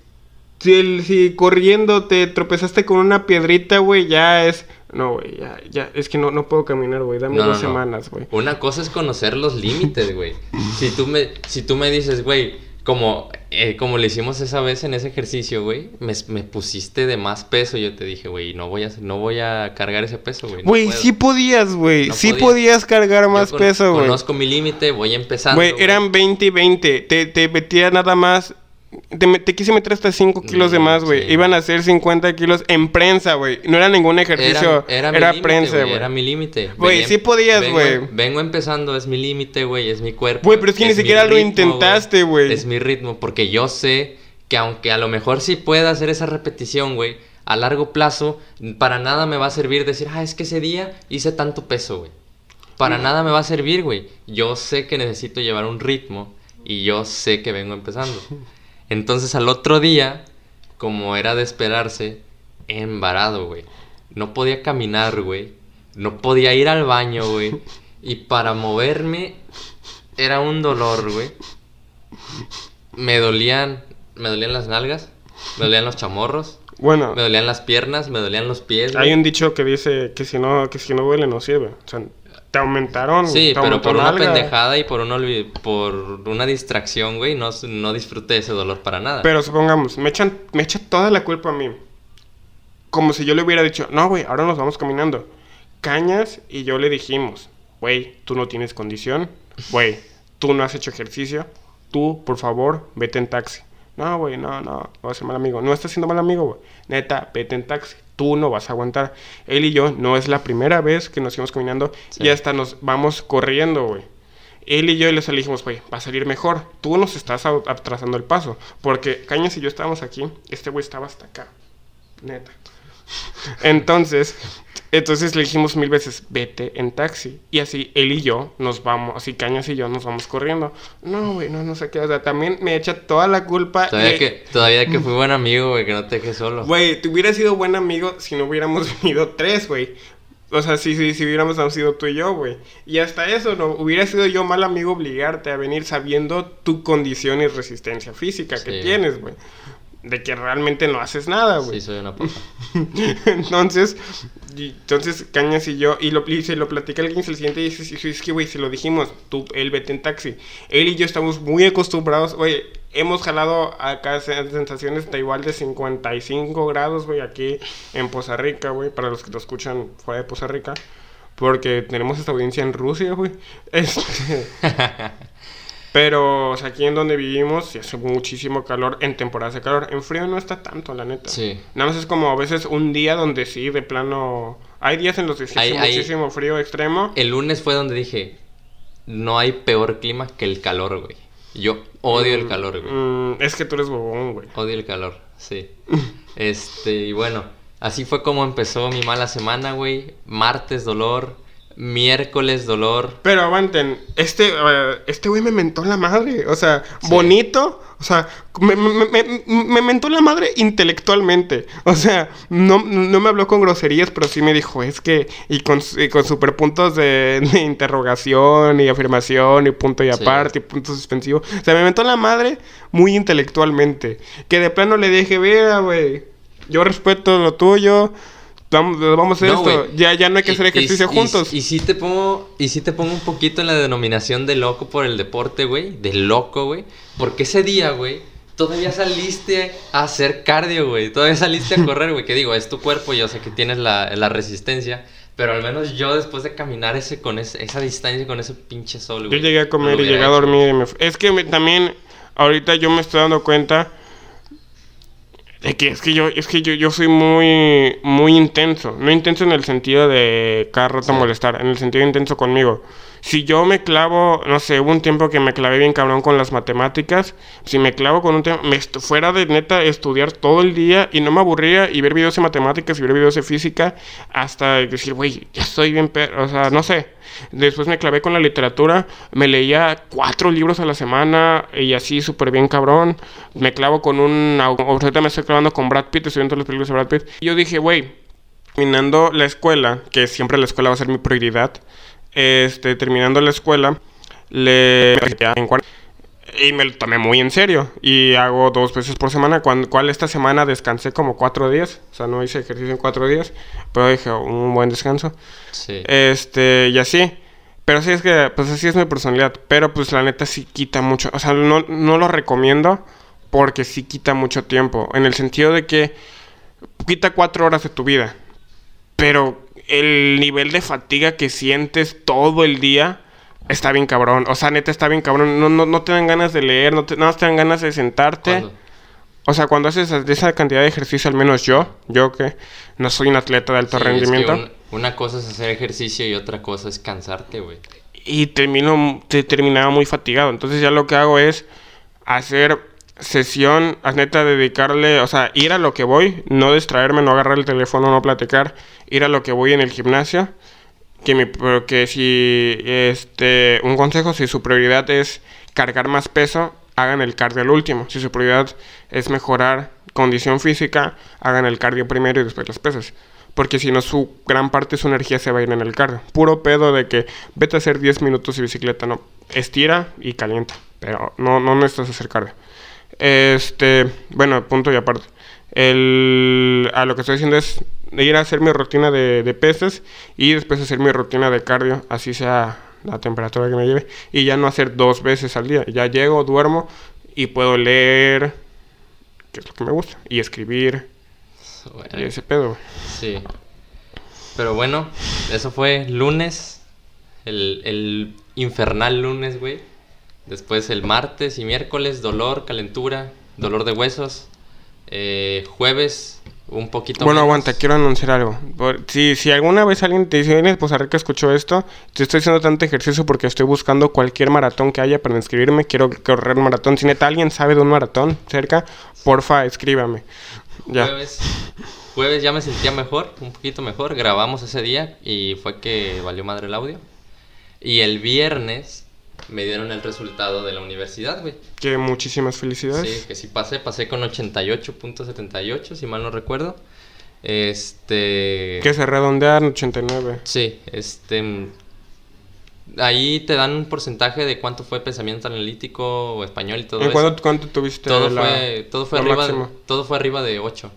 si, el- si corriendo te tropezaste con una piedrita, güey, ya es no, güey, ya ya es que no no puedo caminar, güey, dame No, dos no, semanas, güey. Una cosa es conocer los límites, güey. Si tú me, si tú me dices, güey, como, eh, como le hicimos esa vez en ese ejercicio, güey, me, me pusiste de más peso. Yo te dije, güey, no voy a, no voy a cargar ese peso, güey. Güey, puedo". sí podías, güey, No sí podía. podías cargar más con- peso, güey. Conozco mi límite, voy empezando. Güey, eran 20 y 20. Te, te metía nada más. Te, te quise meter hasta 5 kilos de Mm, más, güey. sí. Iban a ser 50 kilos en prensa, güey. No era ningún ejercicio. Era, Era, era mi prensa, güey. güey. Era mi límite. Güey, sí podías, vengo- güey. Vengo empezando, es mi límite, güey, es mi cuerpo. Güey, pero es que ni mi siquiera lo ritmo, intentaste, güey. Es mi ritmo, porque yo sé que aunque a lo mejor sí pueda hacer esa repetición, güey, a largo plazo, para nada me va a servir decir, ah, es que ese día hice tanto peso, güey. Para nada me va a servir, güey. Yo sé que necesito llevar un ritmo y yo sé que vengo empezando. Entonces al otro día, como era de esperarse, embarado, güey. No podía caminar, güey. No podía ir al baño, güey. Y para moverme era un dolor, güey. Me dolían, me dolían las nalgas, me dolían los chamorros, Bueno, me dolían las piernas, me dolían los pies. hay un dicho que dice que si no, que si no duele, no sirve. O sea, te aumentaron. Sí, te pero por una pendejada y por, un por una distracción, güey, no, no disfruté ese dolor para nada. Pero supongamos, me echan, me echa toda la culpa a mí. Como si yo le hubiera dicho, no, güey, ahora nos vamos caminando. Cañas y yo le dijimos, güey, tú no tienes condición, güey, tú no has hecho ejercicio, tú, por favor, vete en taxi. No, güey, no, no, no vas a ser mal amigo. No estás siendo mal amigo, güey. Neta, vete en taxi. Tú no vas a aguantar. Él y yo no es la primera vez que nos íbamos caminando Sí. y hasta nos vamos corriendo, güey. Él y yo les dijimos, güey, va a salir mejor. Tú nos estás atrasando el paso. Porque Cañas y yo estábamos aquí. Este güey estaba hasta acá. Neta. Entonces, entonces le dijimos mil veces, vete en taxi. Y así él y yo nos vamos, así Cañas y yo nos vamos corriendo. No, güey, no, no sé qué. O sea, también me echa toda la culpa. Todavía de- que, todavía que fui buen amigo, güey, que no te dejé solo. Güey, te hubiera sido buen amigo si no hubiéramos venido tres, güey. O sea, si, si, si hubiéramos sido tú y yo, güey. Y hasta eso, ¿no? Hubiera sido yo mal amigo obligarte a venir sabiendo tu condición y resistencia física que Sí. tienes, güey. De que realmente no haces nada, güey. Sí, soy una papa. entonces, y- entonces Cañas y yo, y, lo, y se lo platica alguien el siguiente y dice, "Sí, sí, es que, güey, se lo dijimos, tú, él vete en taxi. Él y yo estamos muy acostumbrados, güey, hemos jalado acá se- sensaciones de igual de 55 grados, güey, aquí en Poza Rica, güey, para los que lo escuchan fuera de Poza Rica. Porque tenemos esta audiencia en Rusia, güey. Este, pero o sea, aquí en donde vivimos hace muchísimo calor en temporadas de calor. En frío no está tanto, la neta. Sí. Nada más es como a veces un día donde sí, de plano... Hay días en los que sí Hay- hace hay- muchísimo frío extremo. El lunes fue donde dije, no hay peor clima que el calor, güey. Yo odio el calor, güey. Mm, es que tú eres bobón, güey. Odio el calor, sí. Este, y bueno, así fue como empezó mi mala semana, güey. Martes dolor, miércoles dolor. Pero aguanten, este eh, este güey me mentó la madre. O sea, Sí. bonito. O sea, me, me- me- me mentó la madre intelectualmente. O sea, no, no me habló con groserías, pero sí me dijo, es que. Y con, y con superpuntos de, de interrogación y afirmación y punto y Sí. aparte y punto suspensivo. O sea, me mentó la madre muy intelectualmente. Que de plano le dije, vea, güey, yo respeto lo tuyo. Vamos, vamos a hacer No, esto. Ya, ya no hay que hacer ejercicio y- juntos. Y, si te pongo, y si te pongo un poquito en la denominación de loco por el deporte, güey. De loco, güey. Porque ese día, güey, todavía saliste a hacer cardio, güey. Todavía saliste a correr, güey. Que digo, es tu cuerpo, yo sé que tienes la, la resistencia. Pero al menos yo después de caminar ese con ese- esa distancia con ese pinche sol, Yo güey. llegué a comer y llegué a dormir. y me Es que me- también, ahorita yo me estoy dando cuenta de que es que yo, es que yo, yo soy muy, muy intenso. No intenso en el sentido de cada rato molestar, en el sentido intenso conmigo. Si yo me clavo, no sé, hubo un tiempo que me clavé bien cabrón con las matemáticas. Si me clavo con un tema, fuera de neta estudiar todo el día y no me aburría y ver videos de matemáticas y ver videos de física hasta decir, güey, ya estoy bien, pe-", o sea, no sé. Después me clavé con la literatura, me leía cuatro libros a la semana y así súper bien cabrón. Me clavo con un... Ahorita me estoy clavando con Brad Pitt, estoy viendo las películas de Brad Pitt. Y yo dije, güey, terminando la escuela, que siempre la escuela va a ser mi prioridad, este, terminando la escuela, le... en Y me lo tomé muy en serio. Y hago dos veces por semana. Cual esta semana descansé como cuatro días. O sea, no hice ejercicio en cuatro días. Pero dije, un buen descanso. Sí. Este, y así. Pero sí es que, pues así es mi personalidad. Pero pues la neta sí quita mucho. O sea, no, no lo recomiendo porque sí quita mucho tiempo. En el sentido de que quita cuatro horas de tu vida. Pero el nivel de fatiga que sientes todo el día está bien cabrón. O sea, neta está bien cabrón. No, no, no te dan ganas de leer, no te, no te dan ganas de sentarte. ¿Cuándo? O sea, cuando haces esa- esa cantidad de ejercicio, al menos yo, yo que no soy un atleta de alto Sí, es que rendimiento. un- una cosa es hacer ejercicio y otra cosa es cansarte, güey. y termino te terminaba muy fatigado. Entonces ya lo que hago es hacer sesión, a neta dedicarle, o sea, ir a lo que voy, no distraerme, no agarrar el teléfono, no platicar, ir a lo que voy en el gimnasio. Que mi que si este un consejo si su prioridad es cargar más peso, hagan el cardio al último. Si su prioridad es mejorar condición física, hagan el cardio primero y después las pesas. Porque si no, su gran parte de su energía se va a ir en el cardio. Puro pedo de que vete a hacer 10 minutos y bicicleta, no. Estira y calienta. Pero no, no necesitas hacer cardio. Este, bueno, punto y aparte. El, a lo que estoy diciendo es ir a hacer mi rutina de, de pesas y después hacer mi rutina de cardio, así sea la temperatura que me lleve, y ya no hacer dos veces al día. Ya llego, duermo y puedo leer, que es lo que me gusta, y escribir, y ese pedo. Sí. Pero bueno, eso fue lunes. El, el infernal lunes, güey. Después el martes y miércoles, dolor, calentura, dolor de huesos. Eh, jueves, un poquito Bueno, menos. aguanta, quiero anunciar algo. Si, si alguna vez alguien te dice, vienes Poza Rica, escuchó esto, te estoy haciendo tanto ejercicio porque estoy buscando cualquier maratón que haya para inscribirme, quiero correr un maratón. Si neta alguien sabe de un maratón cerca, porfa, escríbame. Ya. Jueves, jueves ya me sentía mejor, un poquito mejor. Grabamos ese día y fue que valió madre el audio. Y el viernes me dieron el resultado de la universidad, güey. Que muchísimas felicidades. Sí, que sí pasé, pasé con 88.78, si mal no recuerdo. Este... Que se redondean 89. Sí, este... ahí te dan un porcentaje de cuánto fue pensamiento analítico o español y todo ¿En eso. cuánto, cuánto tuviste todo la- fue todo fue arriba máximo? todo fue arriba de 8.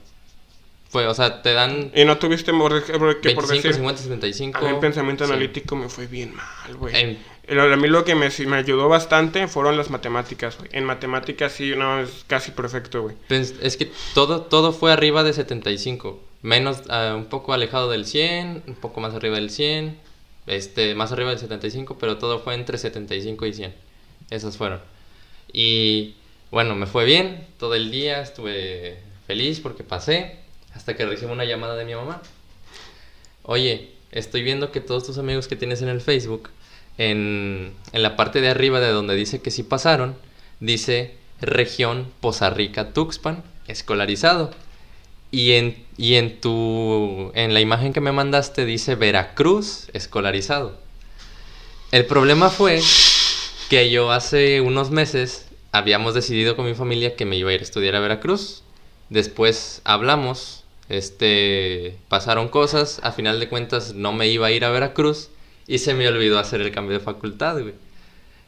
Fue, o sea, te dan Y no tuviste por, por- que por 25, decir... 50, 75. A mí en pensamiento Sí. analítico me fue bien mal, güey. En- A mí lo que me, ayudó bastante fueron las matemáticas, güey. En matemáticas sí, no, es casi perfecto, güey. Pens- Es que todo, todo fue arriba de 75. Menos, ah, un poco alejado del 100, un poco más arriba del 100, este, más arriba del 75, pero todo fue entre 75 y 100. Esos fueron. Y bueno, me fue bien todo el día, estuve feliz porque pasé, hasta que recibo una llamada de mi mamá. Oye, estoy viendo que todos tus amigos que tienes en el Facebook, en, la parte de arriba de donde dice que sí pasaron, dice región Poza Rica Tuxpan, escolarizado. Y en, y en tu en la imagen que me mandaste dice Veracruz, escolarizado. El problema fue que yo hace unos meses habíamos decidido con mi familia que me iba a ir a estudiar a Veracruz. Después hablamos, este, pasaron cosas, a final de cuentas no me iba a ir a Veracruz y se me olvidó hacer el cambio de facultad, güey.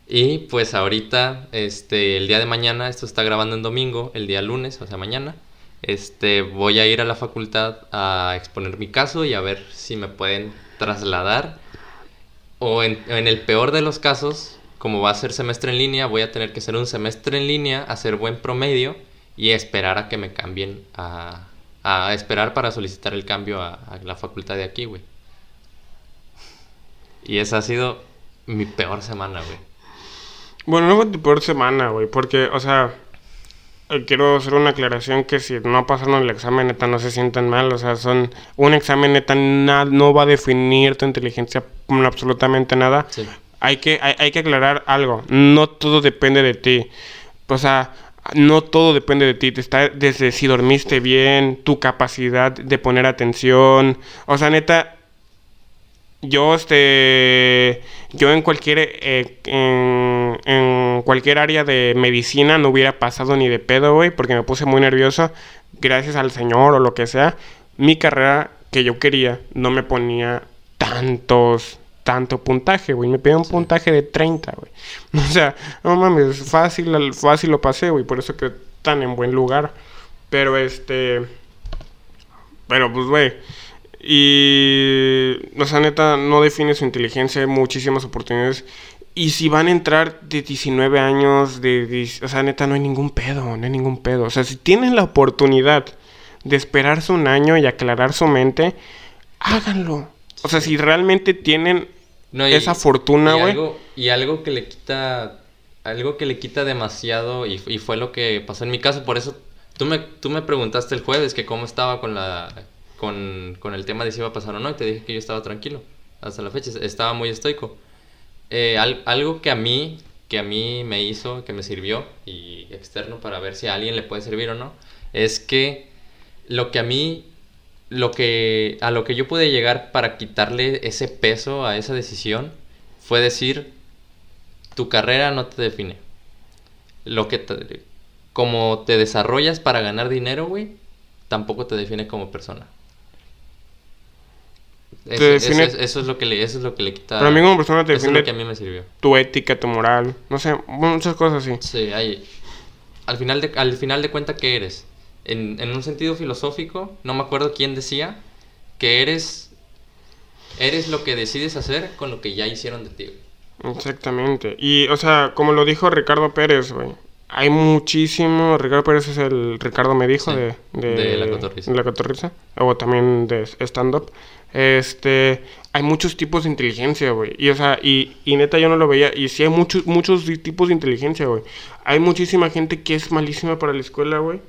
Y pues ahorita, este, el día de mañana, esto está grabando en domingo, el día lunes, o sea, mañana, este, voy a ir a la facultad a exponer mi caso y a ver si me pueden trasladar. O en, el peor de los casos, como va a ser semestre en línea, voy a tener que hacer un semestre en línea, hacer buen promedio y esperar a que me cambien a, a esperar para solicitar el cambio a, a la facultad de aquí, güey. Y esa ha sido mi peor semana, güey. Bueno, no fue tu peor semana, güey, porque, o sea, eh, quiero hacer una aclaración que si no pasaron el examen, neta, no se sientan mal, o sea, son, un examen, neta, na- no va a definir tu inteligencia absolutamente nada. Sí. Hay que, hay, hay que aclarar algo, no todo depende de ti, o sea, no todo depende de ti, te está desde si dormiste bien, tu capacidad de poner atención, o sea, neta, yo, este, yo en cualquier, eh, en, en cualquier área de medicina no hubiera pasado ni de pedo, güey, porque me puse muy nervioso. Gracias al Señor o lo que sea, mi carrera que yo quería no me ponía tantos, tanto puntaje, güey. Me pedía un puntaje de 30, güey. O sea, no mames, fácil, fácil lo pasé, güey, por eso que tan en buen lugar. Pero este, pero pues, güey. Y, o sea, neta, no define su inteligencia, hay muchísimas oportunidades. Y si van a entrar de 19 años, de, diez- o sea, neta, no hay ningún pedo, no hay ningún pedo. O sea, si tienen la oportunidad de esperarse un año y aclarar su mente, háganlo. O sea, si realmente tienen No, y- esa fortuna, güey. Y algo que le quita, algo que le quita demasiado, y, y fue lo que pasó en mi caso, por eso tú me, tú me preguntaste el jueves que cómo estaba con la con, con el tema de si iba a pasar o no, y te dije que yo estaba tranquilo, hasta la fecha, estaba muy estoico. Eh, al- algo que a mí, que a mí me hizo, que me sirvió, y externo para ver si a alguien le puede servir o no, es que lo que a mí lo que a lo que yo pude llegar para quitarle ese peso a esa decisión fue decir tu carrera no te define. Lo que te- como te desarrollas para ganar dinero, güey, tampoco te define como persona. Eso, Te eso define- es, eso es lo que le eso es lo que le quita. Pero a mí como persona te eso es define lo que a mí me sirvió. tu ética, tu moral, no sé, muchas cosas así. Sí, hay. Al final de, al final de cuenta, ¿qué eres? En, en un sentido filosófico, no me acuerdo quién decía que eres. Eres lo que decides hacer con lo que ya hicieron de ti. Exactamente. Y, o sea, como lo dijo Ricardo Pérez, güey. Hay muchísimo. Ricardo Pérez es el. Ricardo me dijo Sí, de, de. de La Cotorrisa. de La Cotorrisa, O también de stand-up. Este. Hay muchos tipos de inteligencia, güey. Y, o sea, y, y neta yo no lo veía. Y sí hay muchos, muchos tipos de inteligencia, güey. Hay muchísima gente que es malísima para la escuela, güey.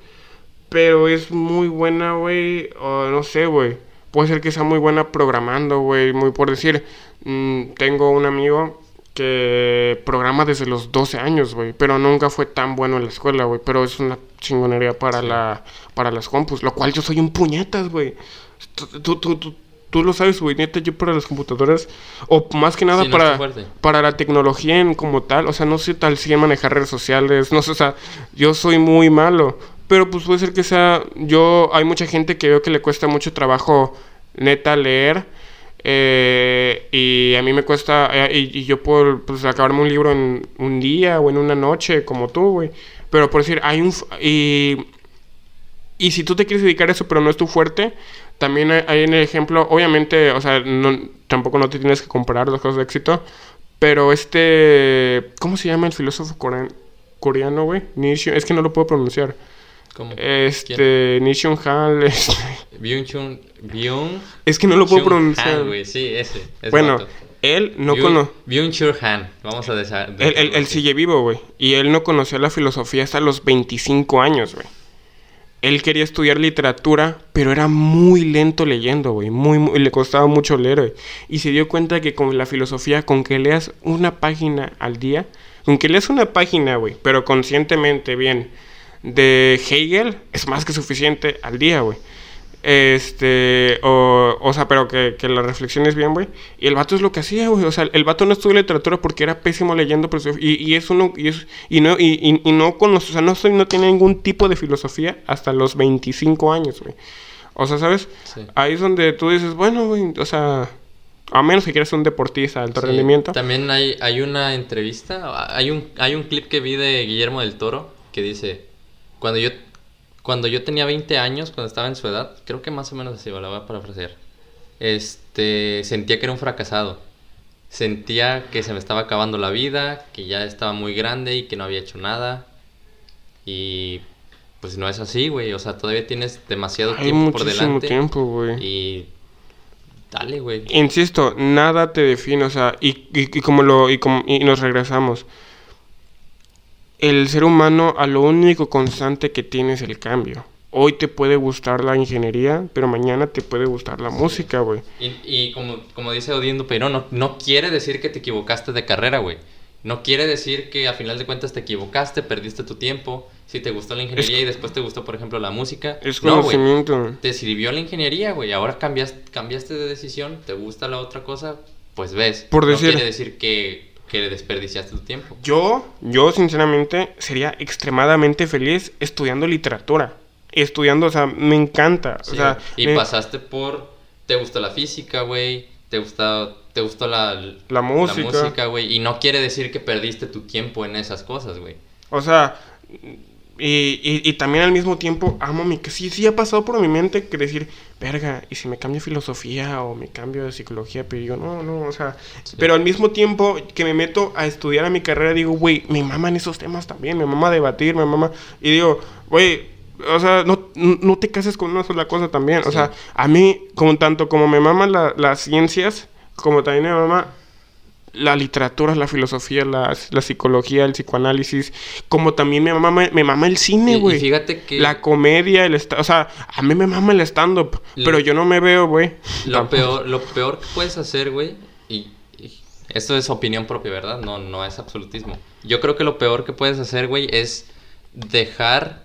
Pero es muy buena, güey. O no sé, güey. Puede ser que sea muy buena programando, güey. Muy por decir. mm, tengo un amigo que programa desde los 12 años, güey. Pero nunca fue tan bueno en la escuela, güey. Pero es una chingonería para, la, para las compus. Lo cual yo soy un puñetas, güey. Tú, tú, tú, tú- lo sabes, güey. Neta, yo para las computadoras. O más que nada Sí, no, para, para la tecnología en como tal. O sea, no sé tal si manejar redes sociales. No sé, o sea, yo soy muy malo. Pero pues puede ser que sea. Yo. Hay mucha gente que veo que le cuesta mucho trabajo, neta, leer. Eh, y a mí me cuesta, eh, y, y yo puedo pues, acabarme un libro en un día o en una noche, como tú, güey. Pero por decir, hay un... Y, y si tú te quieres dedicar a eso, pero no es tu fuerte, también hay, en el ejemplo, obviamente, o sea, no, tampoco no te tienes que comparar los casos de éxito, pero este, ¿cómo se llama el filósofo coreano, coreano güey? Nietzsche, es que no lo puedo pronunciar. ¿Cómo? Este, Nietzsche Han, este, Byung Chun. Byung. es que no lo puedo Chun pronunciar. Han, güey, sí, ese. bueno, vato. él no conoce... Byung Chul Han. Vamos a desa- Él, él- sigue vivo, güey. Y él no conoció la filosofía hasta los 25 años, güey. Él quería estudiar literatura, pero era muy lento leyendo, güey. Muy, muy- le costaba mucho leer, güey. Y se dio cuenta que con la filosofía, con que leas una página al día, con que leas una página, güey, pero conscientemente bien, de Hegel, es más que suficiente al día, güey. Este, o, o sea, pero que, que la reflexión es bien, güey. Y el vato es lo que hacía, güey. O sea, el vato no estudió literatura porque era pésimo leyendo, pero, y, y es uno, y, es, y no, y, y- y no conoce, o sea, no, soy- no tiene ningún tipo de filosofía hasta los 25 años, güey. O sea, ¿sabes? Sí. Ahí es donde tú dices, bueno, güey, o sea, a menos que quieras ser un deportista de alto Sí, rendimiento. También hay, hay una entrevista, hay un, hay un clip que vi de Guillermo del Toro que dice, cuando yo, cuando yo tenía 20 años, cuando estaba en su edad, creo que más o menos así, la voy a parafrasear, este, sentía que era un fracasado. Sentía que se me estaba acabando la vida, que ya estaba muy grande y que no había hecho nada. Y pues no es así, güey. O sea, todavía tienes demasiado Hay tiempo por muchísimo delante. tiempo, güey. Y dale, güey. Insisto, nada te define, o sea, y, y- y como lo, y, como, y nos regresamos. El ser humano a lo único constante que tiene es el cambio. Hoy te puede gustar la ingeniería, pero mañana te puede gustar la música, güey. Y, y como, como dice Odiendo Peirón, no, no quiere decir que te equivocaste de carrera, güey. No quiere decir que a final de cuentas te equivocaste, perdiste tu tiempo. Si te gustó la ingeniería y después te gustó, por ejemplo, la música. Es no, conocimiento. Te sirvió la ingeniería, güey. Ahora cambiaste, cambiaste de decisión, te gusta la otra cosa, pues ves. Por no decir- quiere decir que, que desperdiciaste tu tiempo. Yo, yo sinceramente sería extremadamente feliz estudiando literatura. Estudiando, o sea, me encanta. Sí, o sea, y me- pasaste por. Te gustó la física, güey. Te gusta, te gustó la, La música. música, güey. Y no quiere decir que perdiste tu tiempo en esas cosas, güey. O sea, y, y- y también al mismo tiempo amo mi... que Sí, sí ha pasado por mi mente que decir, verga, ¿y si me cambio de filosofía o me cambio de psicología? Pero yo, no, no, o sea... Pero al mismo tiempo que me meto a estudiar a mi carrera, digo, güey, me maman esos temas también, me mama debatir, me mama... Y digo, güey, o sea, no, no te cases con una sola cosa también. O sea, a mí, como tanto como me maman la- las ciencias, como también me mama la literatura, la filosofía, la, la psicología, el psicoanálisis, como también me mama, me mama el cine, y güey. fíjate que La comedia, el o sea, a mí me mama el stand-up, Lo- pero yo no me veo, güey. lo peor, lo peor que puedes hacer, güey, y, y esto es opinión propia, ¿verdad? No, no es absolutismo. Yo creo que lo peor que puedes hacer, güey, es dejar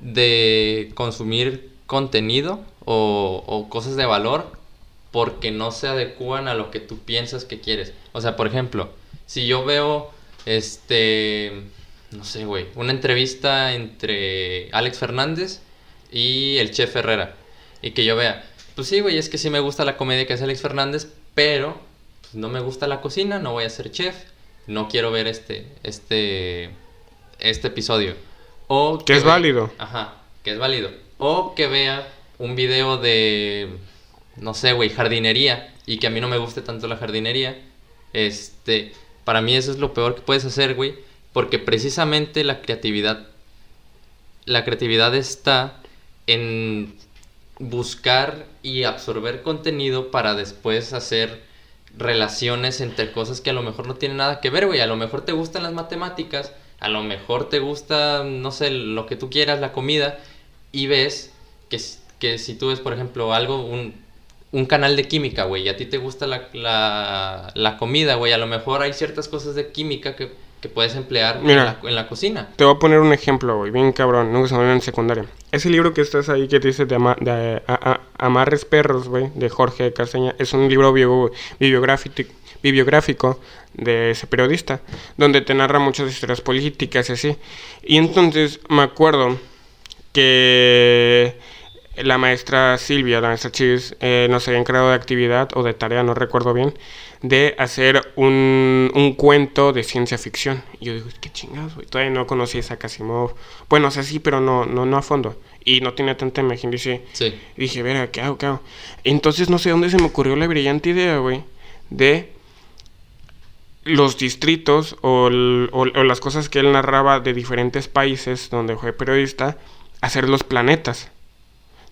de consumir contenido o, o cosas de valor porque no se adecúan a lo que tú piensas que quieres. O sea, por ejemplo, si yo veo, este, no sé, güey, una entrevista entre Alex Fernández y el chef Herrera, y que yo vea, pues sí, güey, es que sí me gusta la comedia que hace Alex Fernández, pero pues, no me gusta la cocina, no voy a ser chef, no quiero ver este, este, este episodio. O Que es vea- válido. Ajá, que es válido. O que vea un video de, no sé, güey, jardinería y que a mí no me guste tanto la jardinería. Este, para mí eso es lo peor que puedes hacer, güey, porque precisamente la creatividad, la creatividad está en buscar y absorber contenido para después hacer relaciones entre cosas que a lo mejor no tienen nada que ver, güey. A lo mejor te gustan las matemáticas, a lo mejor te gusta, no sé, lo que tú quieras, la comida, y ves que, que si tú ves, por ejemplo, algo, un, un canal de química, güey, y a ti te gusta la, la, la comida, güey, a lo mejor hay ciertas cosas de química que, que puedes emplear en la, en la cocina. Te voy a poner un ejemplo, güey, bien cabrón, nunca se me en secundaria. Ese libro que estás ahí que dice de, ama- de a- a- Amarres Perros, güey, de Jorge Castaña, es un libro bio- bibliográfico, bibliográfico de ese periodista, donde te narra muchas historias políticas y así. Y entonces me acuerdo que la maestra Silvia, la maestra Chis, eh, nos había encargado de actividad o de tarea, no recuerdo bien, de hacer un, un cuento de ciencia ficción. Y yo digo, qué chingados, güey. Todavía no conocí a Casimov. Bueno, o sea, sí, pero no, no, no a fondo. Y no tenía tanta imagen. Dice, Sí. dije, verga, ¿qué hago, qué hago? Entonces no sé dónde se me ocurrió la brillante idea, güey, de los distritos o, el- o- o las cosas que él narraba de diferentes países donde fue periodista, hacer los planetas.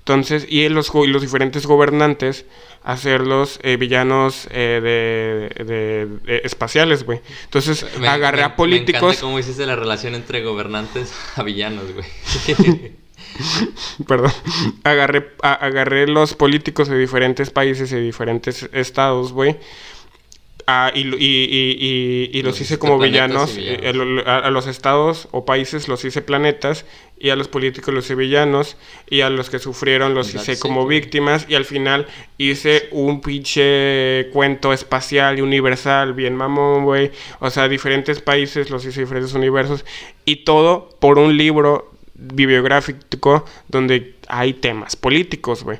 Entonces, y los, y los diferentes gobernantes hacerlos eh, villanos eh, de, de- de espaciales, güey. Entonces, Me- agarré me- a políticos... Me encanta cómo hiciste la relación entre gobernantes a villanos, güey. Perdón. Agarré, a- agarré los políticos de diferentes países y diferentes estados, güey. ah, y, lo- y, y- y- y los Los hice como villanos. eh, villanos. a, a los estados o países los hice planetas. Y a los políticos los hice villanos. Y a los que sufrieron los hice como víctimas. Y al final hice un pinche cuento espacial y universal. Bien mamón, güey. O sea, diferentes países los hice diferentes universos. Y todo por un libro bibliográfico donde hay temas políticos, güey.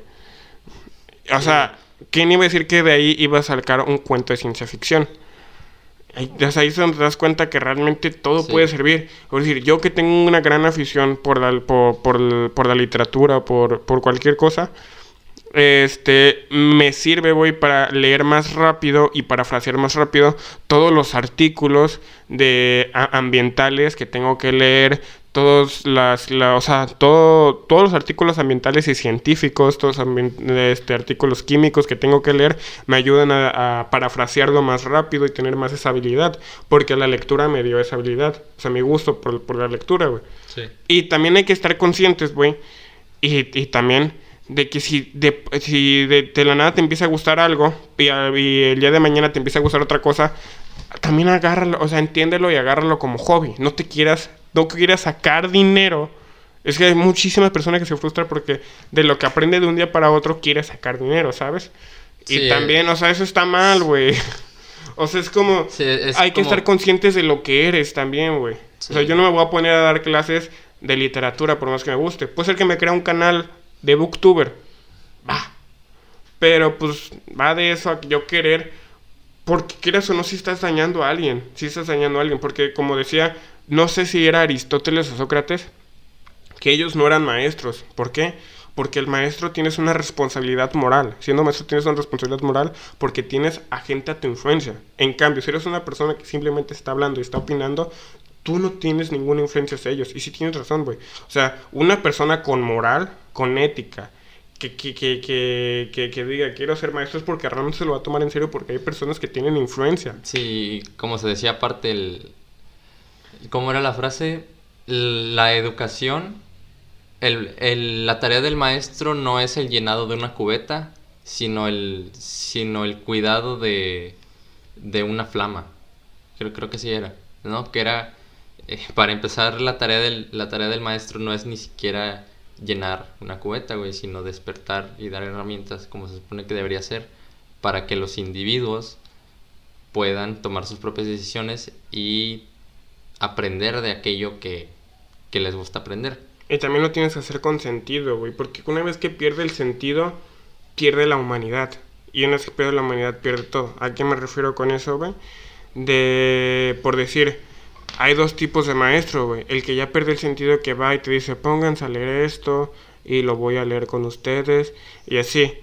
O sea, ¿quién iba a decir que de ahí iba a sacar un cuento de ciencia ficción? Ahí, ahí donde te das cuenta que realmente todo Sí. puede servir. Es decir, yo que tengo una gran afición por la, por, por- por la literatura, por, por cualquier cosa, este, me sirve, güey, para leer más rápido y parafrasear más rápido todos los artículos de a- ambientales que tengo que leer, todos las, la- o sea, todo, todos los artículos ambientales y científicos, todos este, artículos químicos que tengo que leer, me ayudan a, a parafrasearlo más rápido y tener más esa habilidad, porque la lectura me dio esa habilidad, o sea, mi gusto por, por la lectura, güey. Sí. Y también hay que estar conscientes, güey. Y, y también de que si, de, si de, de la nada te empieza a gustar algo y, y el día de mañana te empieza a gustar otra cosa, también agárralo, o sea, entiéndelo y agárralo como hobby. No te quieras, no quieras sacar dinero. Es que hay muchísimas personas que se frustran porque de lo que aprende de un día para otro quiere sacar dinero, ¿sabes? Y también, o sea, eso está mal, güey. O sea, es como... Sí, es hay que estar conscientes de lo que eres también, güey. Sí. O sea, yo no me voy a poner a dar clases de literatura por más que me guste. Puede ser que me crea un canal de booktuber. Va. Pero pues va de eso a que yo querer. Porque quieras o no, si estás dañando a alguien. Si estás dañando a alguien. Porque como decía, no sé si era Aristóteles o Sócrates, que ellos no eran maestros. ¿Por qué? Porque el maestro tienes una responsabilidad moral. Siendo maestro tienes una responsabilidad moral porque tienes a gente a tu influencia. En cambio, si eres una persona que simplemente está hablando y está opinando, tú no tienes ninguna influencia hacia ellos. Y sí tienes razón, güey. O sea, una persona con moral, con ética, que, que, que, que, diga quiero ser maestro es porque realmente se lo va a tomar en serio porque hay personas que tienen influencia. Sí, como se decía aparte el... ¿Cómo era la frase? La educación, la tarea del maestro no es el llenado de una cubeta, sino el, sino el cuidado de, una flama. Creo, creo que sí era, ¿no? Que era, eh, para empezar, la tarea, del, la tarea del maestro no es ni siquiera llenar una cubeta, güey, sino despertar y dar herramientas como se supone que debería ser para que los individuos puedan tomar sus propias decisiones y aprender de aquello que, que les gusta aprender. Y también lo tienes que hacer con sentido, güey. Porque una vez que pierde el sentido, pierde la humanidad. Y una vez que pierde la humanidad, pierde todo. ¿A qué me refiero con eso, güey? De, por decir, hay dos tipos de maestro, güey. El que ya pierde el sentido que va y te dice, pónganse a leer esto y lo voy a leer con ustedes. Y así.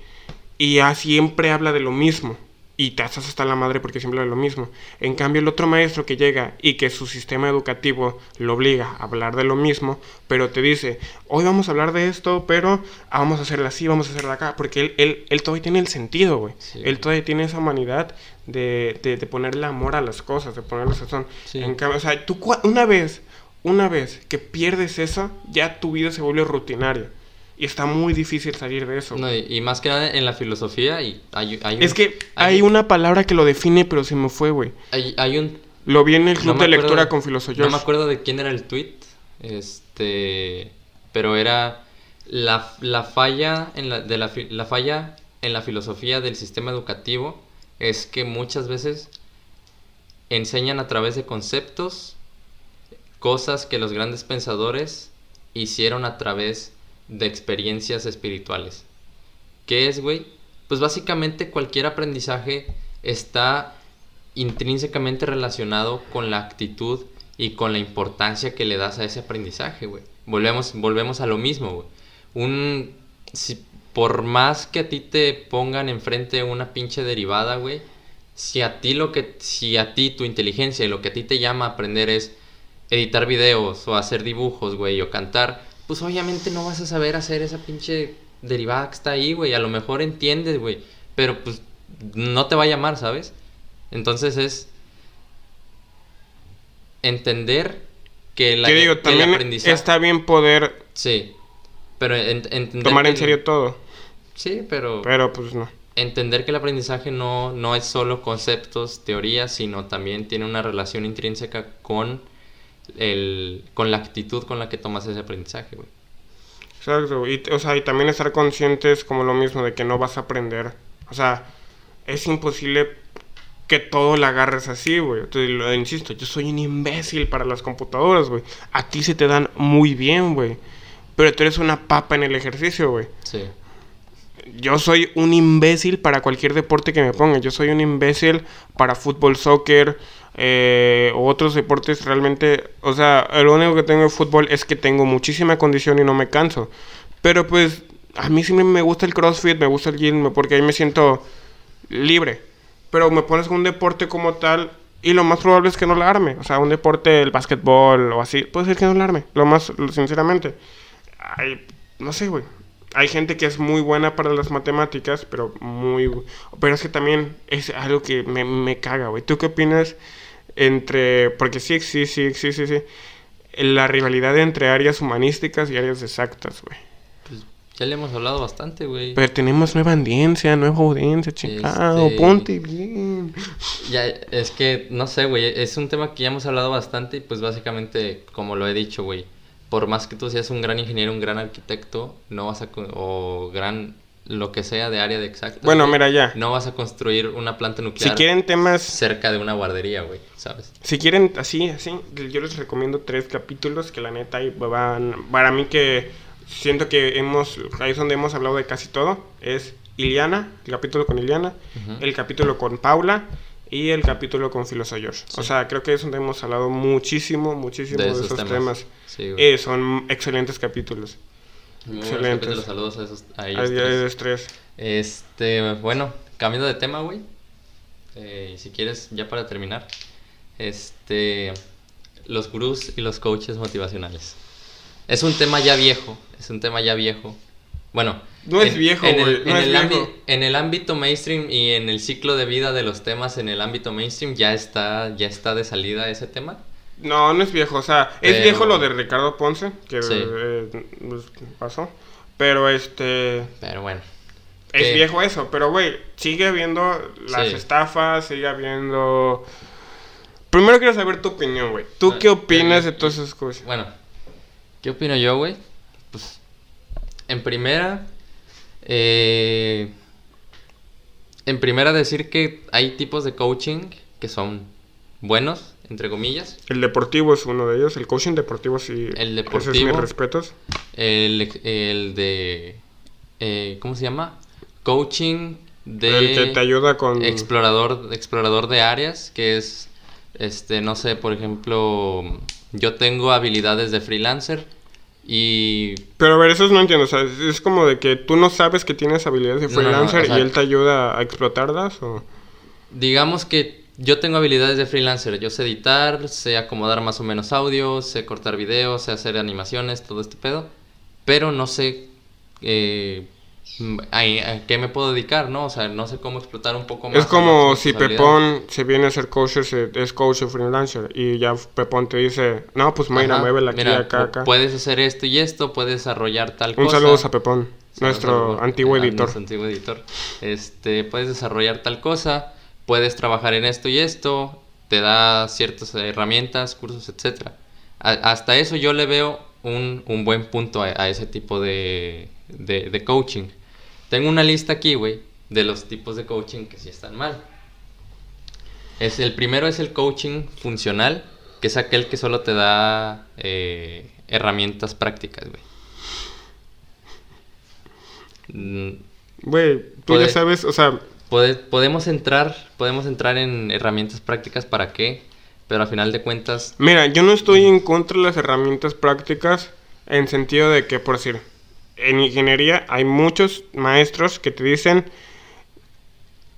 Y ya siempre habla de lo mismo. Y te haces hasta la madre porque siempre de lo mismo. En cambio, el otro maestro que llega y que su sistema educativo lo obliga a hablar de lo mismo, pero te dice, hoy vamos a hablar de esto, pero ah, vamos a hacerlo así, vamos a hacerlo acá. Porque él, él, él todavía tiene el sentido, güey. Sí. Él todavía tiene esa humanidad de, de, de ponerle amor a las cosas, de ponerle sazón. Sí. En cambio, o sea, tú una vez, una vez que pierdes eso, ya tu vida se vuelve rutinaria. Y está muy difícil salir de eso. No, y, y más que nada en la filosofía y hay, hay un- Es que hay una palabra que lo define, pero se me fue, güey. hay, hay un Lo vi en el club No de lectura de- con Filoso No me acuerdo de quién era el tweet, este, pero era la, la falla en la, de la, la falla en la filosofía del sistema educativo es que muchas veces enseñan a través de conceptos cosas que los grandes pensadores hicieron a través de experiencias espirituales. ¿Qué es, güey? Pues básicamente cualquier aprendizaje está intrínsecamente relacionado con la actitud y con la importancia que le das a ese aprendizaje, güey. Volvemos, volvemos a lo mismo, güey. Un, si, por más que a ti te pongan enfrente una pinche derivada, güey, si a ti lo que, si a ti tu inteligencia y lo que a ti te llama a aprender es editar videos o hacer dibujos, güey, o cantar, pues obviamente no vas a saber hacer esa pinche derivada que está ahí, güey. A lo mejor entiendes, güey, pero pues no te va a llamar, ¿sabes? Entonces es entender que la digo, que el también aprendizaje- está bien poder Sí, pero en- entender tomar en el- serio todo, Sí, pero pero pues no. entender que el aprendizaje no, no es solo conceptos, teorías, sino también tiene una relación intrínseca con el con la actitud con la que tomas ese aprendizaje, güey. Exacto, y, o sea, y también estar conscientes como lo mismo de que no vas a aprender. O sea, es imposible que todo lo agarres así, güey. Te lo insisto, yo soy un imbécil para las computadoras, güey. A ti se te dan muy bien, güey. Pero tú eres una papa en el ejercicio, güey. Sí. Yo soy un imbécil para cualquier deporte que me ponga. Yo soy un imbécil para fútbol, soccer eh, o otros deportes realmente. O sea, lo único que tengo de fútbol es que tengo muchísima condición y no me canso. Pero pues a mí siempre me gusta el CrossFit, me gusta el gym, porque ahí me siento libre. Pero me pones un deporte como tal y lo más probable es que no la arme. O sea, un deporte, el básquetbol o así, puede ser que no la arme. Lo más, sinceramente. Ay, no sé, güey. Hay gente que es muy buena para las matemáticas, pero muy... Pero es que también es algo que me, me caga, güey. ¿Tú qué opinas entre... Porque sí, sí, sí, sí, sí, sí. La rivalidad entre áreas humanísticas y áreas exactas, güey. Pues ya le hemos hablado bastante, güey. Pero tenemos nueva audiencia, nueva audiencia, chingado. Este- Ponte bien. Ya, es que, no sé, güey, es un tema que ya hemos hablado bastante y pues básicamente, como lo he dicho, güey, por más que tú seas un gran ingeniero, un gran arquitecto, no vas a, o gran, lo que sea de área de exacto. Bueno, mira, ya. No vas a construir una planta nuclear Si quieren temas cerca de una guardería, güey, ¿sabes? Si quieren así, así, yo les recomiendo tres capítulos que la neta ahí van, para mí que siento que hemos, ahí es donde hemos hablado de casi todo, es Iliana, el capítulo con Iliana, el capítulo con Paula y el capítulo con Filosa George. O sea, creo que es donde hemos hablado muchísimo, muchísimo de, De esos, esos temas. temas. Sí. Eh, son excelentes capítulos. Muy excelentes. capítulos, saludos a, esos, a ellos Hay tres. de estrés. Este, bueno, cambiando de tema, güey. Eh, si quieres, ya para terminar. Este, los gurús y los coaches motivacionales. Es un tema ya viejo, es un tema ya viejo. Bueno, No es viejo, en el, güey, no en es el viejo. en el ámbito mainstream y en el ciclo de vida de los temas en el ámbito mainstream ya está, ya está de salida ese tema. No, no es viejo, o sea, es Pero- viejo lo de Ricardo Ponce, que Sí. eh, pues, pasó. Pero este... Pero bueno. Es ¿Qué? viejo eso, pero güey, sigue habiendo las Sí. estafas, sigue habiendo... Primero quiero saber tu opinión, güey. ¿Tú Ah, qué opinas de todas esas cosas? Bueno, ¿qué opino yo, güey? Pues, en primera, eh, en primera decir que hay tipos de coaching que son buenos, entre comillas. El deportivo es uno de ellos, el coaching deportivo sí. El Esos mis deportivo. respetos. El, el de, eh, ¿cómo se llama? Coaching de El que te ayuda con... explorador, explorador de áreas, que es, este, no sé, por ejemplo, yo tengo habilidades de freelancer y Pero a ver, eso no entiendo, o sea, es- como de que tú no sabes que tienes habilidades de No, no, no, freelancer o sea- y él te ayuda a explotarlas o... digamos que yo tengo habilidades de freelancer, yo sé editar, sé acomodar más o menos audio, sé cortar videos, sé hacer animaciones, todo este pedo, pero no sé eh, a, a qué me puedo dedicar, ¿no? O sea, no sé cómo explotar un poco más. Es como si. Pepón se viene a ser coach, se- es coach freelancer y ya Pepón te dice, no, pues Ajá, muévela aquí, mira, acá, acá. Puedes hacer esto y esto, puedes desarrollar tal Un cosa. saludo a Pepón, Sí, nuestro un saludo, antiguo eh, editor. nuestro antiguo editor. Este, puedes desarrollar tal cosa, puedes trabajar en esto y esto, te da ciertas herramientas, cursos. A- hasta eso yo le veo un, un buen punto a, a ese tipo de, de, de coaching. Tengo una lista aquí, güey, de los tipos de coaching que sí están mal. Es, el primero es el coaching funcional, que es aquel que solo te da eh, herramientas prácticas, güey. Güey, tú ya sabes, o sea, pode- podemos entrar, podemos entrar en herramientas prácticas para qué, pero a final de cuentas, mira, yo no estoy en contra de las herramientas prácticas en sentido de que, por decir, en ingeniería hay muchos maestros que te dicen,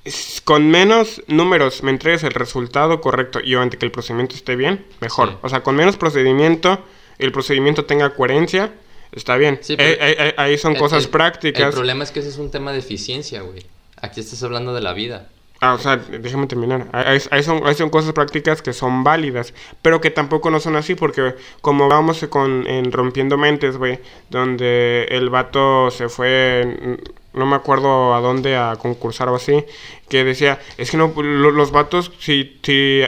"S- con menos números me entregues el resultado correcto y obviamente que el procedimiento esté bien, mejor. Sí. O sea, con menos procedimiento, el procedimiento tenga coherencia, está bien. Sí, Eh, eh, eh, ahí son el- cosas el- prácticas. El problema es que ese es un tema de eficiencia, güey. Aquí estás hablando de la vida. Ah, o sea, déjame terminar. Ahí, son cosas prácticas que son válidas, pero que tampoco no son así, porque como vamos con en Rompiendo Mentes, güey, donde el vato se fue, mm, no me acuerdo a dónde, a concursar o así, que decía, es que no, lo- los vatos, si, si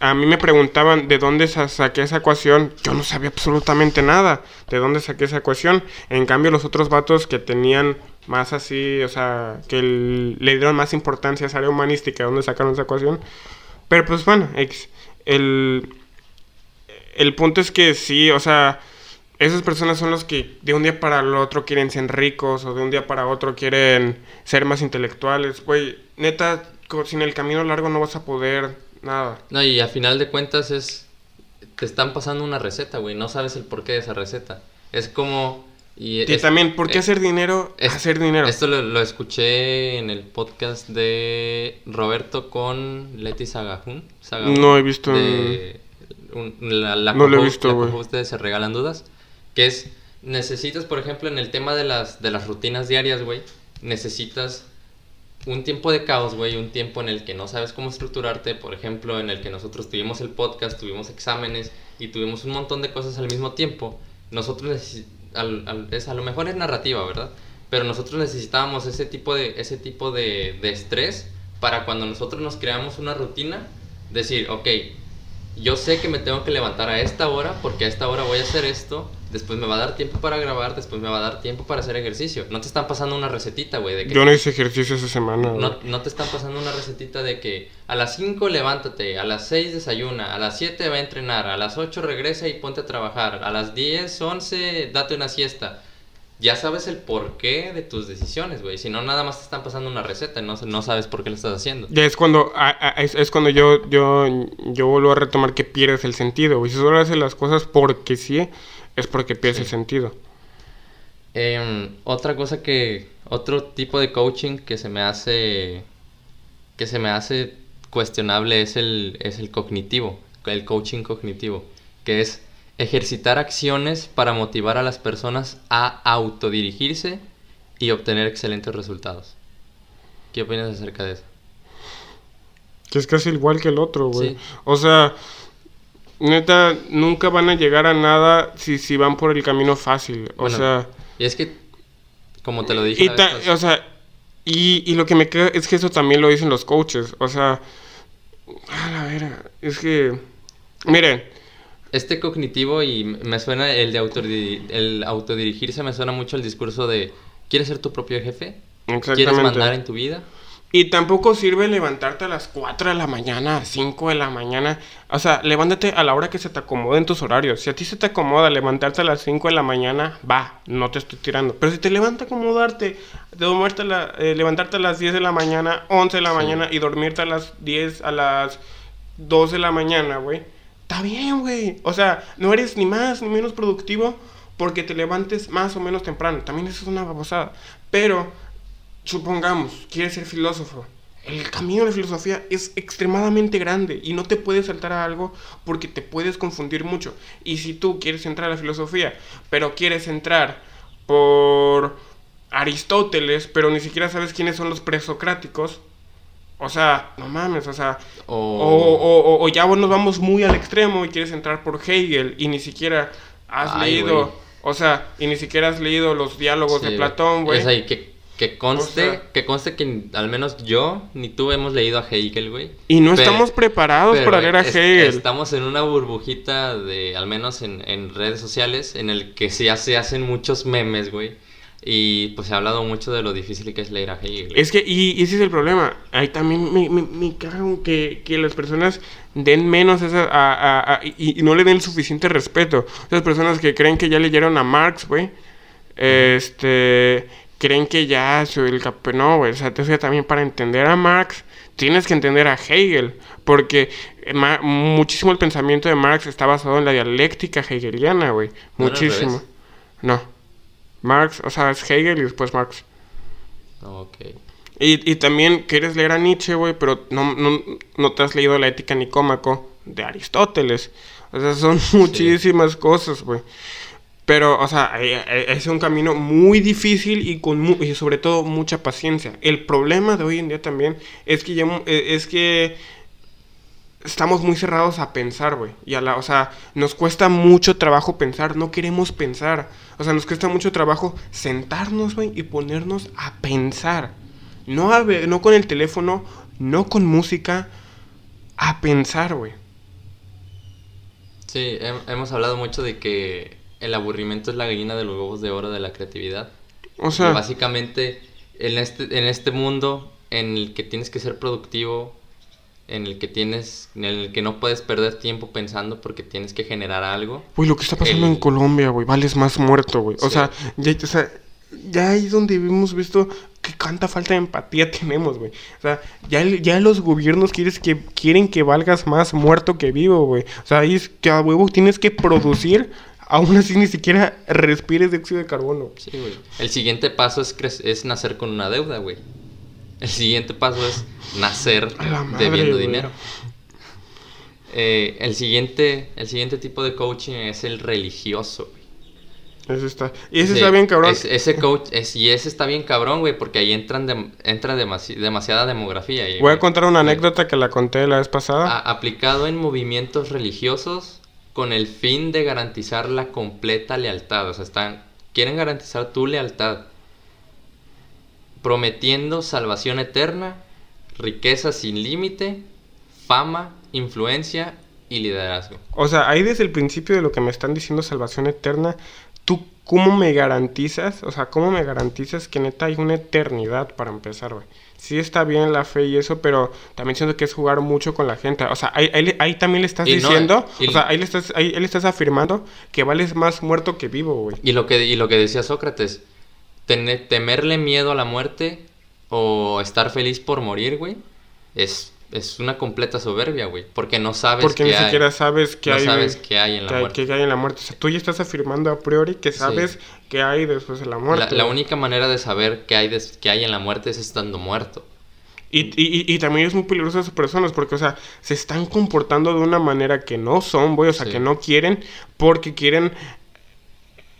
a mí me preguntaban de dónde sa- saqué esa ecuación, yo no sabía absolutamente nada de dónde saqué esa ecuación. En cambio, los otros vatos que tenían más así, o sea, que le dieron más importancia a esa área humanística, dónde sacaron esa ecuación. Pero pues bueno. El, el punto es que sí, o sea, esas personas son los que de un día para el otro quieren ser ricos o de un día para otro quieren ser más intelectuales. Güey, neta, sin el camino largo no vas a poder nada. No, y a final de cuentas es. Te están pasando una receta, güey. No sabes el porqué de esa receta. Es como. Y Y es- también, ¿por qué eh, hacer dinero? es- hacer dinero. Esto lo, lo escuché en el podcast de Roberto con Leti Sagajun. No he visto de un- la, la No lo he visto, güey. de Se Regalan Dudas. Que es, necesitas, por ejemplo, en el tema de las, de las rutinas diarias, güey, necesitas un tiempo de caos, güey, un tiempo en el que no sabes cómo estructurarte, por ejemplo, en el que nosotros tuvimos el podcast, tuvimos exámenes y tuvimos un montón de cosas al mismo tiempo. Nosotros es- a lo mejor es narrativa, ¿verdad? Pero nosotros necesitábamos ese tipo de ese tipo de, de estrés para cuando nosotros nos creamos una rutina, decir, ok, yo sé que me tengo que levantar a esta hora porque a esta hora voy a hacer esto, después me va a dar tiempo para grabar, después me va a dar tiempo para hacer ejercicio. No te están pasando una recetita, güey, de que Yo no hice ejercicio esa semana. no, no te están pasando una recetita de que a las 5 levántate, a las 6 desayuna, a las 7 va a entrenar, a las 8 regresa y ponte a trabajar, a las 10, 11 date una siesta. Ya sabes el porqué de tus decisiones, güey. Si no, nada más te están pasando una receta y no, no sabes por qué lo estás haciendo. Ya es cuando, a- a- es, es cuando yo, yo, yo vuelvo a retomar que pierdes el sentido. güey. Si solo haces las cosas porque sí, es porque pierdes el sentido. Em, otra cosa que, otro tipo de coaching que se me hace, que se me hace cuestionable es el, es el cognitivo, el coaching cognitivo, que es ejercitar acciones para motivar a las personas a autodirigirse y obtener excelentes resultados. ¿Qué opinas acerca de eso? Que es casi igual que el otro, güey. Sí. O sea, neta, nunca van a llegar a nada si, si van por el camino fácil. O Bueno, sea, Y es que, como te lo dije, y, ta- o sea y, y lo que me queda es que eso también lo dicen los coaches. O sea, a la vera, es que, miren, Este cognitivo y me suena el de autodi- el autodirigirse, me suena mucho el discurso de ¿quieres ser tu propio jefe? ¿Quieres mandar en tu vida? Y tampoco sirve levantarte a las 4 de la mañana, a 5 de la mañana. O sea, levántate a la hora que se te acomode en tus horarios. Si a ti se te acomoda levantarte a las 5 de la mañana, va, no te estoy tirando. Pero si te levanta acomodarte, de la- eh, levantarte a las 10 de la mañana, 11 de la Sí. mañana y dormirte a las 10, a las 2 de la mañana, güey. Está bien, güey. O sea, no eres ni más ni menos productivo porque te levantes más o menos temprano. También eso es una babosada. Pero supongamos, quieres ser filósofo. El camino de la filosofía es extremadamente grande y no te puedes saltar a algo porque te puedes confundir mucho. Y si tú quieres entrar a la filosofía, pero quieres entrar por Aristóteles, pero ni siquiera sabes quiénes son los presocráticos, o sea, no mames, o sea, O, o, o- ya nos vamos muy al extremo y quieres entrar por Hegel y ni siquiera has Ay, leído, o sea, y ni siquiera has leído los diálogos Sí, de Platón, güey. Es ahí, que, que conste, O sea- que conste que al menos yo ni tú hemos leído a Hegel, güey. Y no estamos preparados para leer a es- Hegel. Estamos en una burbujita de, al menos en, en redes sociales, en el que se, se hacen muchos memes, güey. Y pues se ha hablado mucho de lo difícil que es leer a Hegel. güey. Es que, y, y ese es el problema. Ahí también me, me, me cago que, que las personas den menos esa, a, a- a- y, y no le den suficiente respeto. Esas personas que creen que ya leyeron a Marx, güey. Este, creen que ya soy el cap... No, güey, o sea, entonces también para entender a Marx tienes que entender a Hegel, porque eh, muchísimo el pensamiento de Marx está basado en la dialéctica hegeliana, güey. ¿No era al Muchísimo. No. Marx, o sea, es Hegel y después Marx. Ok. Y, y también quieres leer a Nietzsche, güey, pero no, no, no te has leído la ética nicómaco de Aristóteles. O sea, son muchísimas cosas, güey. Pero, o sea, eh, eh, es un camino muy difícil y con y sobre todo mucha paciencia. El problema de hoy en día también es que eh, es que estamos muy cerrados a pensar, güey. Y a la, o sea, nos cuesta mucho trabajo pensar, no queremos pensar. O sea, nos cuesta mucho trabajo sentarnos, güey, y ponernos a pensar. No, a ver- no con el teléfono, no con música, a pensar, güey. Sí, hem- hemos hablado mucho de que el aburrimiento es la gallina de los huevos de oro de la creatividad. O Y sea, básicamente, en este, en este mundo en el que tienes que ser productivo, en el que tienes, en el que no puedes perder tiempo pensando porque tienes que generar algo. güey, lo que está pasando el- en Colombia, güey, vales más muerto, güey. O Sí. sea, ya, o sea, ya ahí es donde hemos visto que cuánta falta de empatía tenemos, güey. O sea, ya, ya los gobiernos quieres que, quieren que valgas más muerto que vivo, güey. O sea, ahí es que a huevo tienes que producir, aún así ni siquiera respires dióxido de carbono. Sí, güey. El siguiente paso es, es nacer con una deuda, güey. El siguiente paso es nacer madre, debiendo güey. dinero. Eh, el, siguiente, el siguiente tipo de coaching es el religioso, güey. Eso está. Y ese Sí, está bien, cabrón. es- ese coach, es, y ese está bien cabrón, güey, porque ahí entran dem- entra demasi- demasiada demografía. ahí, Voy a contar una Güey. anécdota que la conté la vez pasada. A- aplicado en movimientos religiosos con el fin de garantizar la completa lealtad. O sea, están, quieren garantizar tu lealtad. Prometiendo salvación eterna, riqueza sin límite, fama, influencia y liderazgo. O sea, ahí desde el principio de lo que me están diciendo salvación eterna, ¿tú cómo me garantizas? O sea, ¿cómo me garantizas que neta hay una eternidad para empezar, güey? Sí está bien la fe y eso, pero también siento que es jugar mucho con la gente. O sea, ahí, ahí también le estás Y no, diciendo, y- o sea, ahí le estás, ahí, le estás afirmando que vales más muerto que vivo, güey. Y lo que, y lo que decía Sócrates, tene- temerle miedo a la muerte o estar feliz por morir, güey, es, es una completa soberbia, güey. Porque no sabes Porque qué ni hay. siquiera sabes que no hay, sabes güey, qué hay en la que hay, que en la muerte. O sea, tú ya estás afirmando a priori que sabes que hay después de la muerte. La, única manera de saber qué hay, des- qué hay en la muerte es estando muerto. Y, y, y- también es muy peligroso esas personas porque, o sea, se están comportando de una manera que no son, güey, o sea, Sí. que no quieren porque quieren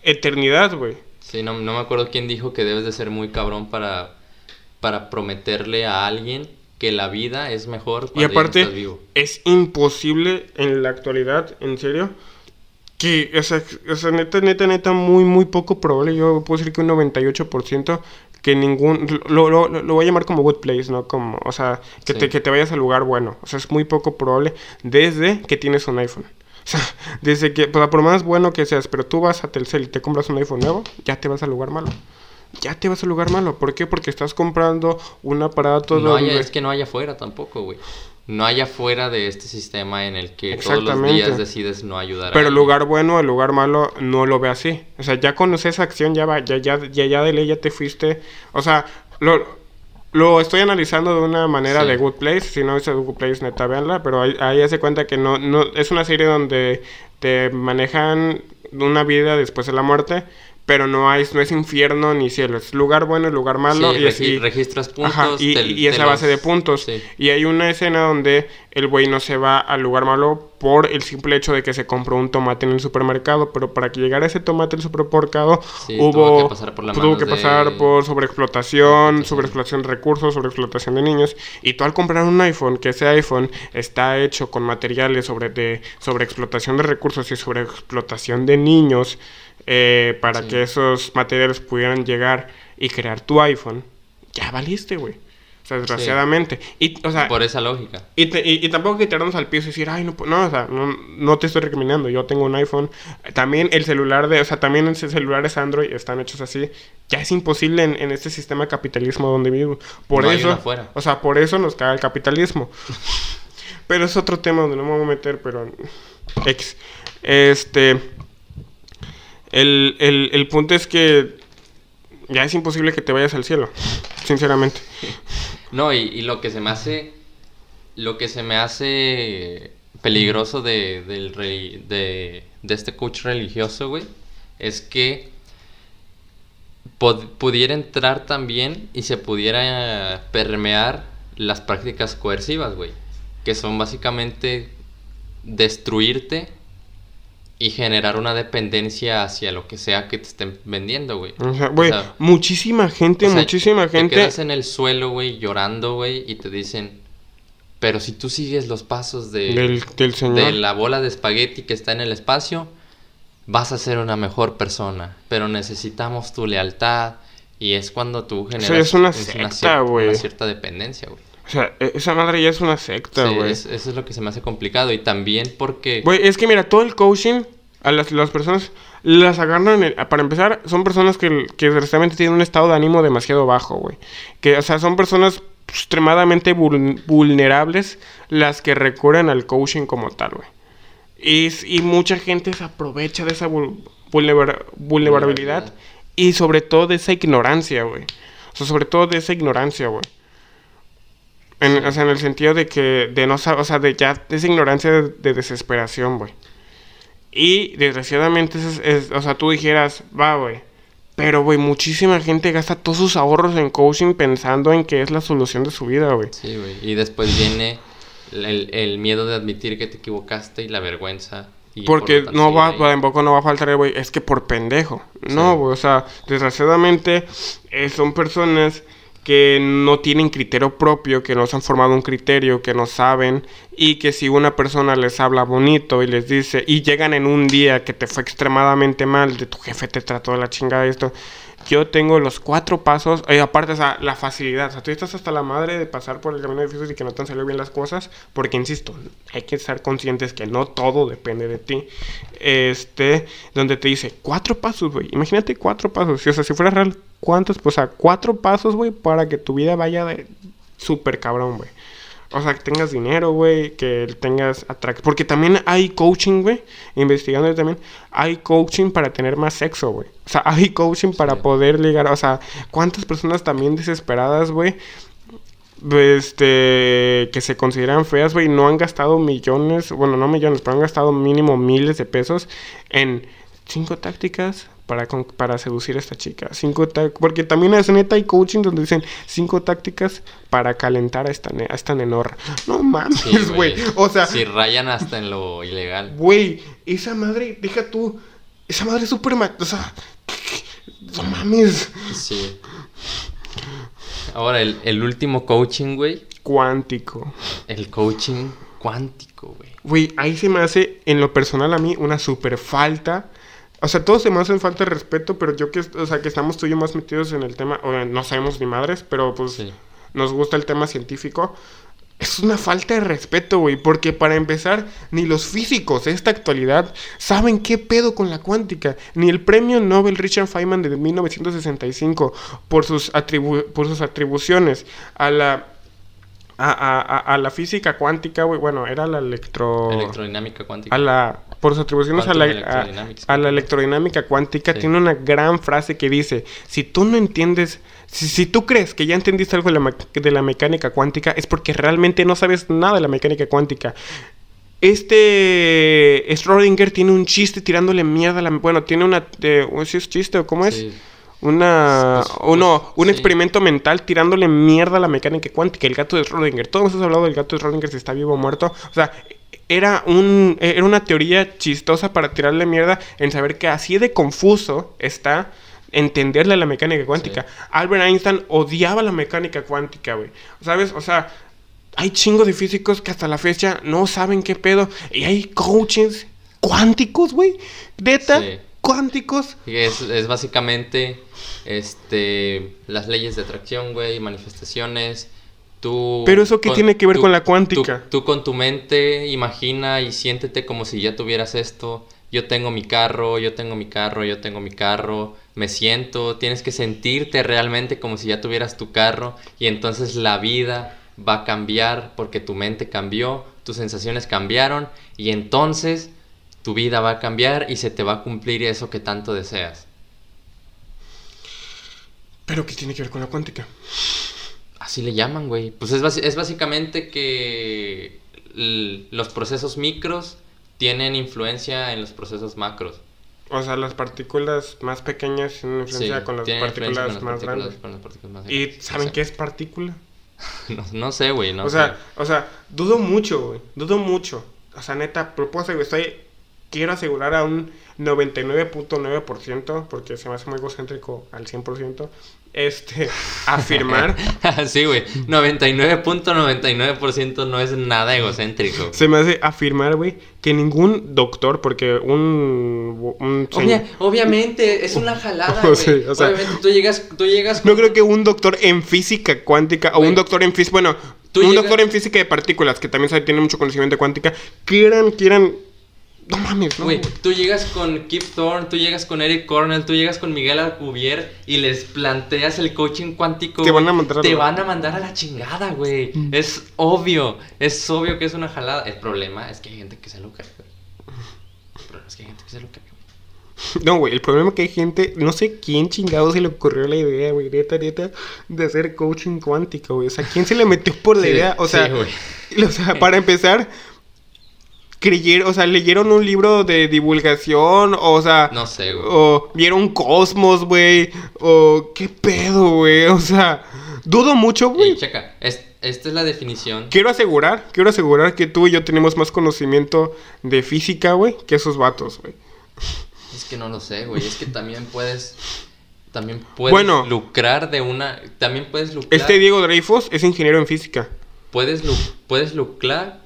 eternidad, güey. Sí, no, no me acuerdo quién dijo que debes de ser muy cabrón para, para prometerle a alguien que la vida es mejor cuando Y ya no aparte, estás vivo. es imposible en la actualidad, en serio, que, o sea, o sea, neta, neta, neta, muy, muy poco probable, yo puedo decir que un 98% que ningún, lo, lo, lo- voy a llamar como good place, ¿no? Como, o sea, que, Sí. te, que te vayas al lugar bueno, o sea, es muy poco probable desde que tienes un iPhone. O sea, desde que, pues, por más bueno que seas, pero tú vas a Telcel y te compras un iPhone nuevo, ya te vas al lugar malo. Ya te vas al lugar malo. ¿Por qué? Porque estás comprando un aparato No donde... haya, es que no haya afuera tampoco, güey. No haya afuera de este sistema en el que todos los días decides no ayudar a Pero el lugar bueno, el lugar malo, no lo ve así. O sea, ya con esa acción ya va, ya, ya, ya, ya de ley ya te fuiste. O sea, lo, lo estoy analizando de una manera Sí. de Good Place. Si no es de Good Place, neta, véanla. Pero ahí, ahí hace cuenta que no, no, es una serie donde te manejan una vida después de la muerte. Pero no hay, no es infierno ni cielo. Es lugar bueno y lugar malo. Sí, y, y- registras puntos. Ajá, y, te- y es base de puntos. sí. Y hay una escena donde el güey no se va al lugar malo por el simple hecho de que se compró un tomate en el supermercado, pero para que llegara ese tomate al supermercado Sí, hubo tuvo que pasar por la tuvo que de- pasar por sobreexplotación, Explotación. sobreexplotación de recursos, sobreexplotación de niños, y tú al comprar un iPhone, que ese iPhone está hecho con materiales sobre de sobreexplotación de recursos y sobreexplotación de niños eh, para Sí. que esos materiales pudieran llegar y crear tu iPhone, ya valiste, güey. O sea, desgraciadamente. Y, o sea, Por esa lógica. y, te- y- y tampoco que tirarnos al piso y decir, ay, no, no, o sea, no, no te estoy recriminando, yo tengo un iPhone. También el celular de, o sea, también los celulares Android están hechos así. Ya es imposible en, en este sistema capitalismo donde vivo. Por No eso, o sea, por eso nos caga el capitalismo. pero es otro tema donde no me voy a meter, pero X. Este, el, el, el punto es que ya es imposible que te vayas al cielo, sinceramente. No, y, lo que se me hace. Lo que se me hace peligroso de, del reli- de, de este coach religioso, güey, es que pudiera entrar también y se pudiera permear las prácticas coercivas, güey, que son básicamente destruirte y generar una dependencia hacia lo que sea que te estén vendiendo, güey. O sea, güey, O sea, muchísima gente, o sea, muchísima Te gente. quedas en el suelo, güey, llorando, güey, y te dicen, pero si tú sigues los pasos de, Del, del señor. de la bola de espagueti que está en el espacio, vas a ser una mejor persona, pero necesitamos tu lealtad. Y es cuando tú generas es una una cierta dependencia, güey. O sea, e- esa madre ya es una secta, güey. es- eso es lo que se me hace complicado. Y también porque... Güey, es que mira, todo el coaching a las, las personas las agarran, en- para empezar, son personas que, que desgraciadamente tienen un estado de ánimo demasiado bajo, güey. Que, o sea, son personas extremadamente vul- vulnerables las que recurren al coaching como tal, güey. Y, y mucha gente se aprovecha de esa vul- vulnera- vulnerabilidad Vulnerabilidad. y sobre todo de esa ignorancia, güey. O sea, sobre todo de esa ignorancia, güey. En, o sea, en el sentido de que, de no o sea, de ya, esa ignorancia de, de desesperación, güey. Y desgraciadamente, es, es- o sea, tú dijeras, va, güey. Pero, güey, muchísima gente gasta todos sus ahorros en coaching pensando en que es la solución de su vida, güey. Sí, güey. Y después viene el, el miedo de admitir que te equivocaste y la vergüenza. y por Porque tanto no va, ahí. tampoco no va a faltar güey, es que por pendejo. No, güey, o sea, desgraciadamente eh, son personas que no tienen criterio propio, que no se han formado un criterio, que no saben y que si una persona les habla bonito y les dice y llegan en un día que te fue extremadamente mal, de tu jefe te trató de la chingada y esto, yo tengo los cuatro pasos, y aparte, o sea, la facilidad, o sea, tú estás hasta la madre de pasar por el camino difícil y que no te han salido bien las cosas, porque insisto, hay que estar conscientes que no todo depende de ti. Este, donde te dice cuatro pasos, güey. Imagínate cuatro pasos. Si, o sea, si fuera real, ¿cuántos? Pues, o sea, cuatro pasos, güey, para que tu vida vaya de súper cabrón, güey. O sea, que tengas dinero, güey, que tengas atracción. Porque también hay coaching, güey. Investigando también. Hay coaching para tener más sexo, güey. O sea, hay coaching para Sí. poder ligar. O sea, ¿cuántas personas también desesperadas, güey? Este, que se consideran feas, güey, no han gastado millones, bueno, no millones, pero han gastado mínimo miles de pesos en cinco tácticas para, con- para seducir a esta chica. Cinco porque también es neta hay coaching donde dicen cinco tácticas para calentar a esta, ne- a esta nenorra. No mames, Sí, güey. O sea, Si rayan hasta en lo ilegal. güey, esa madre, deja tú, esa madre es súper, o sea, no mames. Sí. Ahora, el, el último coaching, güey. Cuántico. El coaching cuántico, güey. Güey, ahí se me hace, en lo personal a mí, una super falta. O sea, todos se me hacen falta de respeto, pero yo que, o sea, que estamos tú y yo más metidos en el tema, o no sabemos ni madres, pero pues Sí. nos gusta el tema científico. Es una falta de respeto, güey, porque para empezar, ni los físicos de esta actualidad saben qué pedo con la cuántica. Ni el premio Nobel Richard Feynman de 1965 por sus, atribu- por sus atribuciones a la, a, a- a- a la física cuántica, güey. Bueno, era la electro... Electrodinámica cuántica. A la, por sus atribuciones a la, a- la electrodinámica cuántica, Sí. tiene una gran frase que dice, si tú no entiendes, si, si tú crees que ya entendiste algo de la, de la mecánica cuántica, es porque realmente no sabes nada de la mecánica cuántica. Este Schrödinger tiene un chiste tirándole mierda a la... Bueno, tiene una... De, ¿sí es chiste o cómo es? Sí. Una... Pues, o no, un sí. experimento mental tirándole mierda a la mecánica cuántica. El gato de Schrödinger. Todos hemos hablado del gato de Schrödinger si está vivo o muerto. O sea, era, un, era una teoría chistosa para tirarle mierda en saber que así de confuso está entenderle la mecánica cuántica. Albert Einstein odiaba la mecánica cuántica, güey. ¿Sabes? O sea, hay chingo de físicos que hasta la fecha no saben qué pedo. Y hay coaches cuánticos, güey. Neta, Sí. cuánticos. Es, es básicamente este las leyes de atracción, güey, manifestaciones. Tú Pero eso qué tiene que ver con la cuántica? Tú, tú con tu mente imagina y siéntete como si ya tuvieras esto. Yo tengo mi carro, yo tengo mi carro, yo tengo mi carro. Me siento, tienes que sentirte realmente como si ya tuvieras tu carro y entonces la vida va a cambiar porque tu mente cambió, tus sensaciones cambiaron y entonces tu vida va a cambiar y se te va a cumplir eso que tanto deseas. ¿Pero qué tiene que ver con la cuántica? Así le llaman, güey. Pues es, es básicamente que los procesos micros tienen influencia en los procesos macros. O sea, las partículas más pequeñas tienen influencia Sí, con las partículas con las más partículas- grandes. las más ¿Y grandes. saben O sea, qué es partícula? No, no sé, güey, no o sé. sea, o sea, dudo mucho, güey. Dudo mucho. O sea, neta, propuesto que estoy. Quiero asegurar a un 99.9%, porque se me hace muy egocéntrico al 100%, este, afirmar. sí, güey. 99.99% no es nada egocéntrico. se me hace afirmar, güey, que ningún doctor, porque un. un Obvia- obviamente, es una jalada, O güey. sea, o sea- Obviamente, tú llegas, tú llegas No creo que un doctor en física cuántica o un doctor en física, bueno, un llegas- doctor en física de partículas que también sabe, tiene mucho conocimiento de cuántica, quieran, quieran, no mames, no. Güey, tú llegas con Kip Thorne, tú llegas con Eric Cornell, tú llegas con Miguel Alcubierre y les planteas el coaching cuántico. Te van a mandar a Te la- van a mandar a la chingada, güey. Es obvio, es obvio que es una jalada. El problema es que hay gente que se lo cree, güey. El problema es que hay gente que se lo cree, güey. No, güey, el problema es que hay gente, no sé quién chingado se le ocurrió la idea, güey, neta, neta, de hacer coaching cuántico, güey. O sea, ¿quién se le metió por la Sí, idea? O sea, sí, güey. o sea, para empezar, creyeron, o sea, leyeron un libro de divulgación, o sea, No sé, güey. o vieron Cosmos, güey, o qué pedo, güey, o sea, dudo mucho, güey. checa, es- esta es la definición. Quiero asegurar, quiero asegurar que tú y yo tenemos más conocimiento de física, güey, que esos vatos, güey. Es que no lo sé, güey. Es que también puedes. También puedes Bueno. lucrar de una. También puedes lucrar. Este Diego Dreyfus es ingeniero en física. Puedes, lu- puedes lucrar.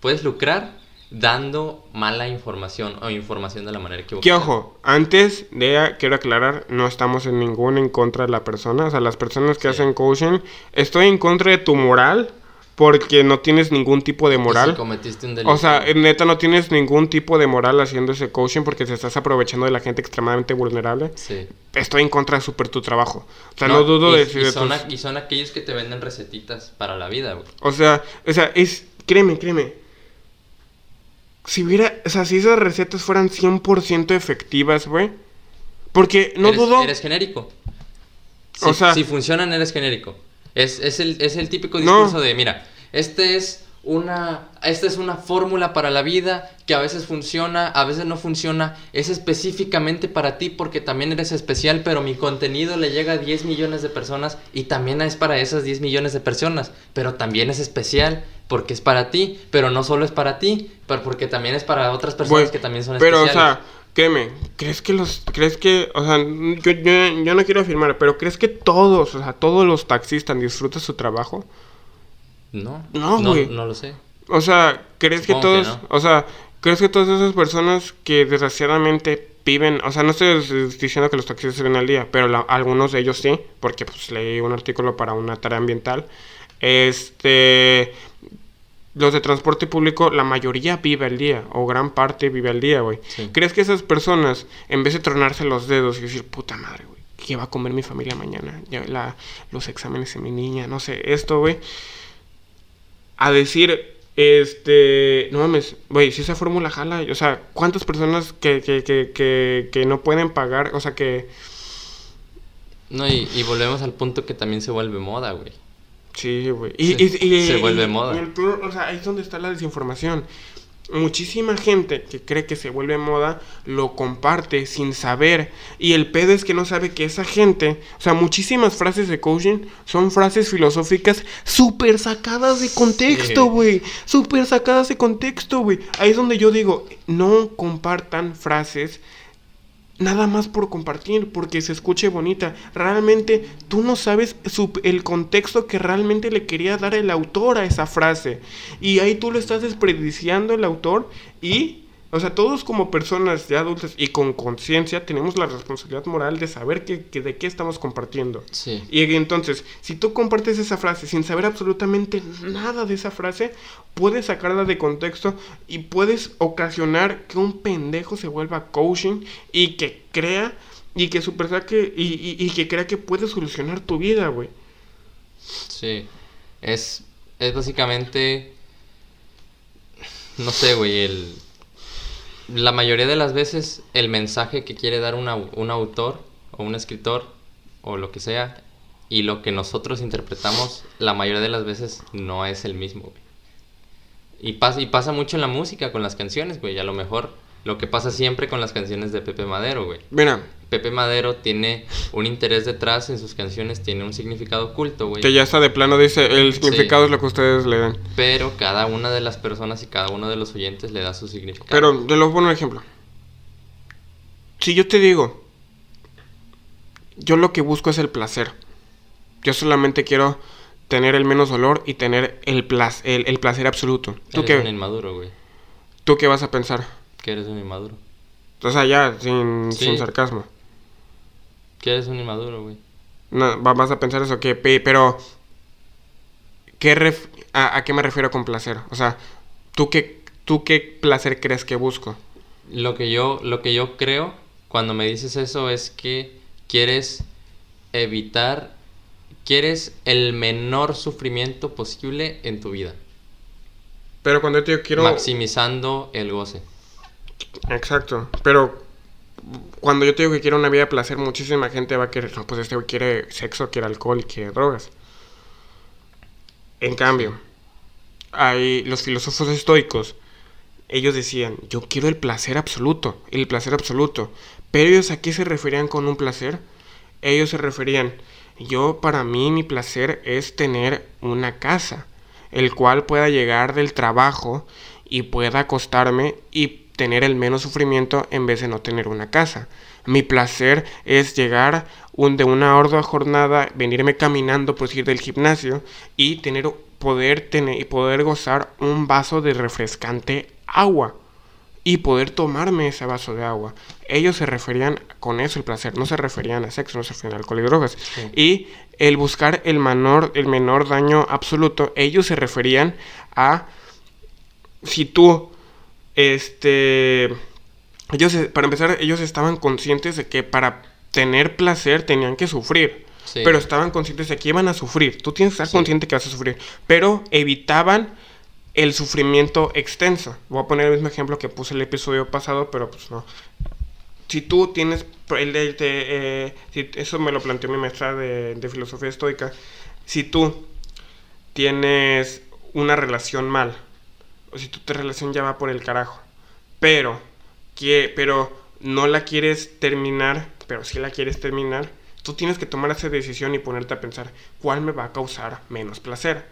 Puedes lucrar dando mala información o información de la manera equivocada. Que ojo, antes de quiero aclarar, no estamos en ningún en contra de la persona, o sea, las personas que Sí. hacen coaching, estoy en contra de tu moral porque no tienes ningún tipo de Y si moral. cometiste un delito. O sea, en neta no tienes ningún tipo de moral haciendo ese coaching porque te estás aprovechando de la gente extremadamente vulnerable. Sí. Estoy en contra de súper tu trabajo. O sea, no, dudo y, de, y de son, tus- a- y son aquellos que te venden recetitas para la vida, güey. O sea, o sea, es. Créeme, créeme. Si hubiera. O sea, si esas recetas fueran 100% efectivas, güey. Porque no eres, dudo. Eres genérico. Si, O sea- si funcionan, eres genérico. Es, es, el, es el típico No. discurso de, mira, este es una, esta es una fórmula para la vida que a veces funciona, a veces no funciona. Es específicamente para ti porque también eres especial, pero mi contenido le llega a 10 millones de personas y también es para esas 10 millones de personas. Pero también es especial porque es para ti, pero no solo es para ti, pero porque también es para otras personas que también son Pero, o especiales. sea, créeme, ¿crees que los. ¿Crees que.? O sea, yo, yo, yo no quiero afirmar, pero ¿crees que todos, o sea, todos los taxistas disfrutan su trabajo? No, No, no, güey. no lo sé. O sea, ¿crees que Supongo que todos, no. o sea, ¿crees que todas esas personas que desgraciadamente viven, o sea, no estoy diciendo que los taxistas se ven al día, pero la- algunos de ellos sí, porque pues leí un artículo para una tarea ambiental, este, los de transporte público, la mayoría vive al día, o gran parte vive al día, güey. Sí. ¿Crees que esas personas, en vez de tronarse los dedos y decir, puta madre, güey, ¿qué va a comer mi familia mañana? Ya, la, los exámenes de mi niña, no sé, esto, güey a decir, este, no mames, güey, si esa fórmula jala, o sea, ¿cuántas personas que, que, que, que, que no pueden pagar, o sea, que, No, y, y volvemos al punto que también se vuelve moda, güey. sí, güey, y, Sí, y- y- se vuelve moda. el o sea, ahí es donde está la desinformación. Muchísima gente que cree que se vuelve moda lo comparte sin saber. Y el pedo es que no sabe que esa gente, o sea, muchísimas frases de coaching son frases filosóficas súper sacadas de contexto, Sí. güey. Súper sacadas de contexto, güey. Ahí es donde yo digo, no compartan frases nada más por compartir, porque se escuche bonita. Realmente tú no sabes su- el contexto que realmente le quería dar el autor a esa frase. Y ahí tú lo estás desperdiciando el autor y, o sea, todos como personas ya adultas y con conciencia tenemos la responsabilidad moral de saber que, que de qué estamos compartiendo. Sí. Y entonces, si tú compartes esa frase sin saber absolutamente nada de esa frase, puedes sacarla de contexto y puedes ocasionar que un pendejo se vuelva coaching y que crea y que super saque y, y- y que crea que puede solucionar tu vida, güey. Sí. Es, es básicamente. No sé, güey. El, la mayoría de las veces, el mensaje que quiere dar un, au- un autor o un escritor o lo que sea, y lo que nosotros interpretamos la mayoría de las veces no es el mismo. Y pasa, y pasa mucho en la música, con las canciones, güey. A lo mejor lo que pasa siempre con las canciones de Pepe Madero, güey. Mira, Pepe Madero tiene un interés detrás en sus canciones, tiene un significado oculto, güey. que ya está de plano, dice, el significado es lo que ustedes le dan. Pero cada una de las personas y cada uno de los oyentes le da su significado. Pero, te lo pongo un ejemplo. Si yo te digo, yo lo que busco es el placer. Yo solamente quiero tener el menos dolor y tener el, plac- el, el placer absoluto. ¿Tú eres un qué, inmaduro, güey. ¿Tú qué vas a pensar? Que eres un inmaduro. O sea, ya, sin, Sí. sin sarcasmo. Que eres un inmaduro, güey. No, va- vas a pensar eso, que, pe- pero... ¿qué ref- a, a qué me refiero con placer? O sea, ¿tú qué, ¿tú qué placer crees que busco? Lo que yo, lo que yo creo cuando me dices eso es que quieres evitar, quieres el menor sufrimiento posible en tu vida, Pero cuando yo te digo quiero... maximizando el goce. Exacto, pero cuando yo te digo que quiero una vida de placer, muchísima gente va a querer, no, pues este quiere sexo, quiere alcohol, quiere drogas. En cambio, hay los filósofos estoicos, ellos decían, yo quiero el placer absoluto, el placer absoluto. Pero ellos a qué se referían con un placer? Ellos se referían, yo para mí mi placer es tener una casa, el cual pueda llegar del trabajo y pueda acostarme y tener el menos sufrimiento en vez de no tener una casa. Mi placer es llegar un, de una ardua jornada, venirme caminando por ir del gimnasio y tener poder tener y poder gozar un vaso de refrescante agua y poder tomarme ese vaso de agua. Ellos se referían con eso el placer, no se referían a sexo, no se referían a alcohol y drogas. Y el buscar el menor, el menor daño absoluto, ellos se referían a si tú, este, ellos, eh, para empezar, ellos estaban conscientes de que para tener placer tenían que sufrir. Sí. Pero estaban conscientes de que iban a sufrir. Tú tienes que estar Sí. consciente que vas a sufrir. Pero evitaban el sufrimiento extenso. Voy a poner el mismo ejemplo que puse el episodio pasado, pero pues no. Si tú tienes, el de- de, eh, si- eso me lo planteó mi maestra de, de filosofía estoica, si tú tienes una relación mal, o si tu relación ya va por el carajo, pero, que, pero no la quieres terminar, pero si la quieres terminar, tú tienes que tomar esa decisión y ponerte a pensar cuál me va a causar menos placer.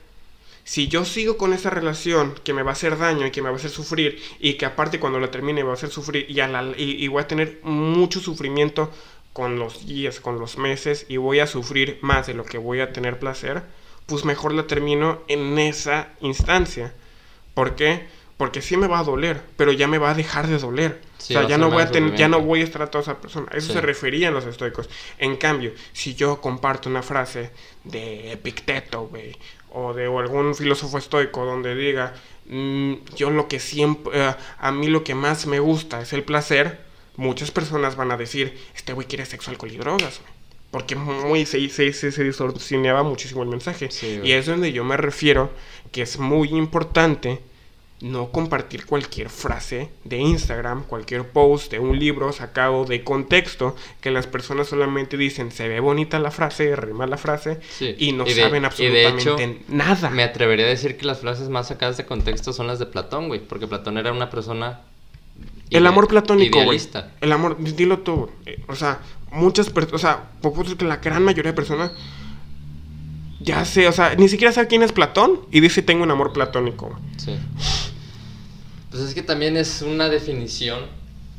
Si yo sigo con esa relación que me va a hacer daño y que me va a hacer sufrir y que aparte cuando la termine va a hacer sufrir y, a la- y- y voy a tener mucho sufrimiento con los días, con los meses y voy a sufrir más de lo que voy a tener placer, pues mejor la termino en esa instancia. ¿Por qué? Porque sí me va a doler, pero ya me va a dejar de doler. Sí, o sea, ya no, voy a ten- ya no voy a estar a toda esa persona. A Eso Sí. se referían los estoicos. En cambio, si yo comparto una frase de Epicteto, güey, o de o algún filósofo estoico donde diga, "Mm, yo lo que siempre, eh, a mí lo que más me gusta es el placer, muchas personas van a decir, este güey quiere sexo, alcohol y drogas, güey. Porque muy, se, se, se, se distorsionaba muchísimo el mensaje. Sí, y es donde yo me refiero que es muy importante no compartir cualquier frase de Instagram, cualquier post de un libro sacado de contexto, que las personas solamente dicen, se ve bonita la frase, rima la frase, Sí. y no Y de- saben y de absolutamente hecho, nada. Me atrevería a decir que las frases más sacadas de contexto son las de Platón, güey, porque Platón era una persona El amor platónico, güey. El amor, dilo tú. O sea, muchas personas, o sea, por supuesto que la gran mayoría de personas ya sé, o sea, ni siquiera sabe quién es Platón y dice tengo un amor platónico. Sí. Pues es que también es una definición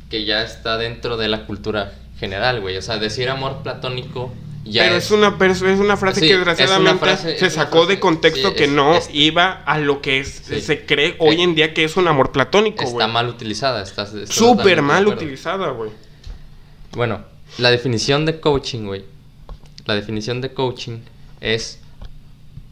que ya está dentro de la cultura general, güey. O sea, decir amor platónico ya pero es, una pero es una frase Sí, que desgraciadamente frase- se sacó de contexto sí, que es- no es- iba a lo que es, Sí. se cree hoy en día que es un amor platónico, está mal utilizada. Está, Súper mal utilizada, güey. Bueno, la definición de coaching, güey. La definición de coaching es.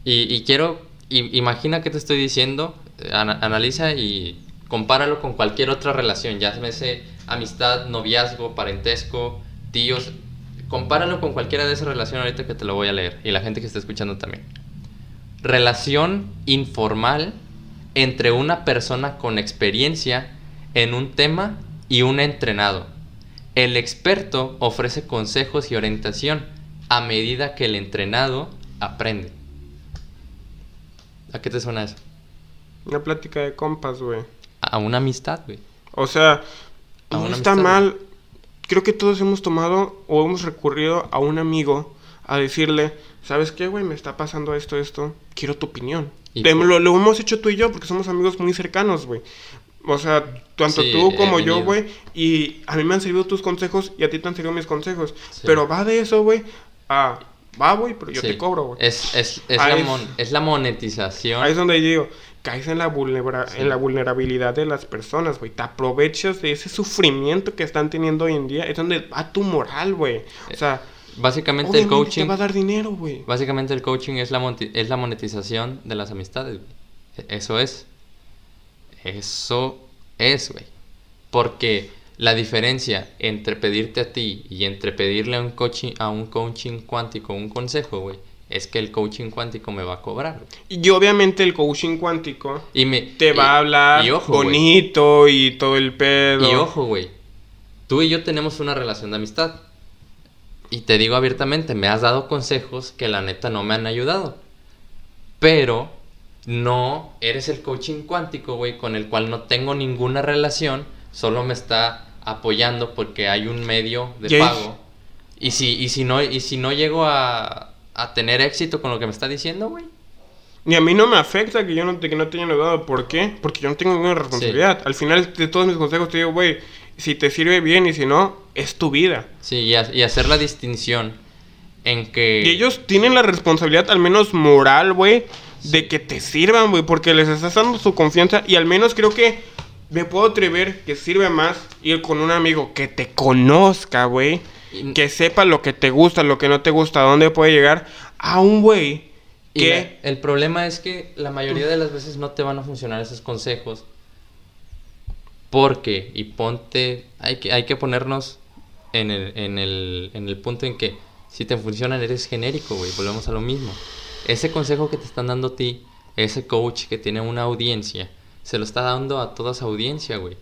Y, quiero. imagina que te estoy diciendo. ana- analiza y compáralo con cualquier otra relación. Ya se amistad, noviazgo, parentesco, tíos. Compáralo con cualquiera de esas relaciones ahorita que te lo voy a leer. Y la gente que está escuchando también. Relación informal entre una persona con experiencia en un tema y un entrenado. El experto ofrece consejos y orientación a medida que el entrenado aprende. ¿A qué te suena eso? Una plática de compas, güey. A una amistad, güey. O sea, no está amistad, mal. Creo que todos hemos tomado o hemos recurrido a un amigo a decirle, ¿sabes qué, güey? Me está pasando esto, esto. Quiero tu opinión. Y Te- lo, lo hemos hecho tú y yo porque somos amigos muy cercanos, güey. O sea, tanto Sí, tú como yo, güey. Y a mí me han servido tus consejos y a ti te han servido mis consejos. Sí. Pero va de eso, güey, a, va, güey, pero yo Sí. te cobro, güey. Es, es, es, la es- mon- es la monetización. Ahí es donde digo, caes en la, vulnera- en la vulnerabilidad de las personas, güey. Te aprovechas de ese sufrimiento que están teniendo hoy en día. Es donde va tu moral, güey. O sea, Básicamente el coaching. te va a dar dinero, güey. Básicamente el coaching es la, es la monetización de las amistades. E- Eso es. Eso es, güey. Porque la diferencia entre pedirte a ti y entre pedirle a un coaching, a un coaching cuántico un consejo, güey, es que el coaching cuántico me va a cobrar. Y obviamente el coaching cuántico Y me te y- va a hablar y ojo, güey. bonito y todo el pedo. Y ojo, güey. Tú y yo tenemos una relación de amistad. Y te digo abiertamente, me has dado consejos que la neta no me han ayudado. Pero no eres el coaching cuántico, güey, con el cual no tengo ninguna relación. Solo me está apoyando porque hay un medio de pago. Y si, y si no, y si no llego a, a tener éxito con lo que me está diciendo, güey. Ni a mí no me afecta que yo no te, que no te hayan ayudado. ¿Por qué? Porque yo no tengo ninguna responsabilidad. Al final de todos mis consejos te digo, güey, si te sirve bien y si no, es tu vida. Sí, y, y hacer la distinción en que... Y ellos tienen la responsabilidad, al menos moral, güey, de que te sirvan, güey, porque les estás dando su confianza y al menos creo que me puedo atrever que sirve más ir con un amigo que te conozca, güey, que sepa lo que te gusta, lo que no te gusta, a dónde puede llegar, a un güey que... la- el problema es que la mayoría de las veces no te van a funcionar esos consejos. Porque, y ponte, hay que, hay que ponernos en el, en, el, en el punto en que si te funcionan eres genérico, güey, volvemos a lo mismo. Ese consejo que te están dando a ti, ese coach que tiene una audiencia, se lo está dando a toda esa audiencia, güey.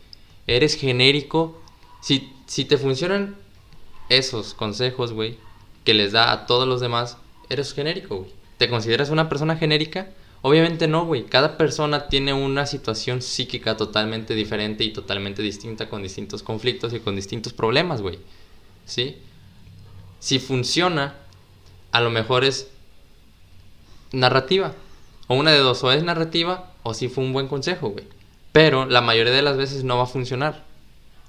Eres genérico. Si, si te funcionan esos consejos, güey, que les da a todos los demás, eres genérico, güey. ¿Te consideras una persona genérica? Obviamente no, güey. Cada persona tiene una situación psíquica totalmente diferente y totalmente distinta con distintos conflictos y con distintos problemas, güey. ¿Sí? Si funciona, a lo mejor es narrativa. O una de dos, o es narrativa o si fue un buen consejo, güey. Pero la mayoría de las veces no va a funcionar.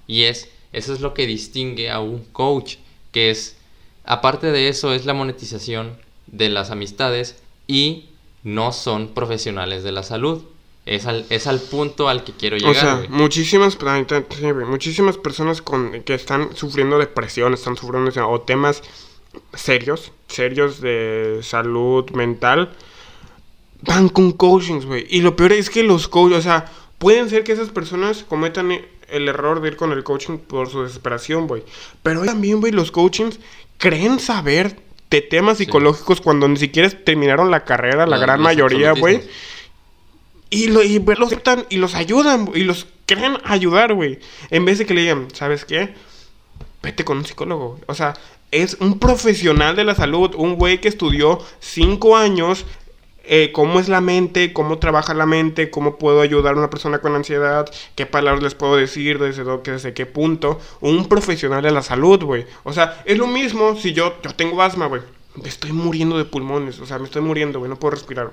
Y es, eso es lo que distingue a un coach, que es, aparte de eso, es la monetización de las amistades y no son profesionales de la salud. Es al, es al punto al que quiero llegar, O sea, güey. muchísimas, sí, muchísimas personas con, que están sufriendo depresión, están sufriendo o temas serios, serios de salud mental, van con coachings, güey. Y lo peor es que los coaches, o sea, pueden ser que esas personas cometan el error de ir con el coaching por su desesperación, güey. Pero también, güey, los coachings creen saber de temas Sí. psicológicos cuando ni siquiera terminaron la carrera, la Los- gran mayoría, güey. Y, lo, y los aceptan y los ayudan, y los creen ayudar, güey. En vez de que le digan, ¿sabes qué? Vete con un psicólogo. O sea, es un profesional de la salud, un güey que estudió cinco años eh, cómo es la mente, cómo trabaja la mente, cómo puedo ayudar a una persona con ansiedad, qué palabras les puedo decir, desde, desde qué punto. Un profesional de la salud, güey. O sea, es lo mismo si yo, yo tengo asma, güey. Me estoy muriendo de pulmones, o sea, me estoy muriendo, güey, no puedo respirar.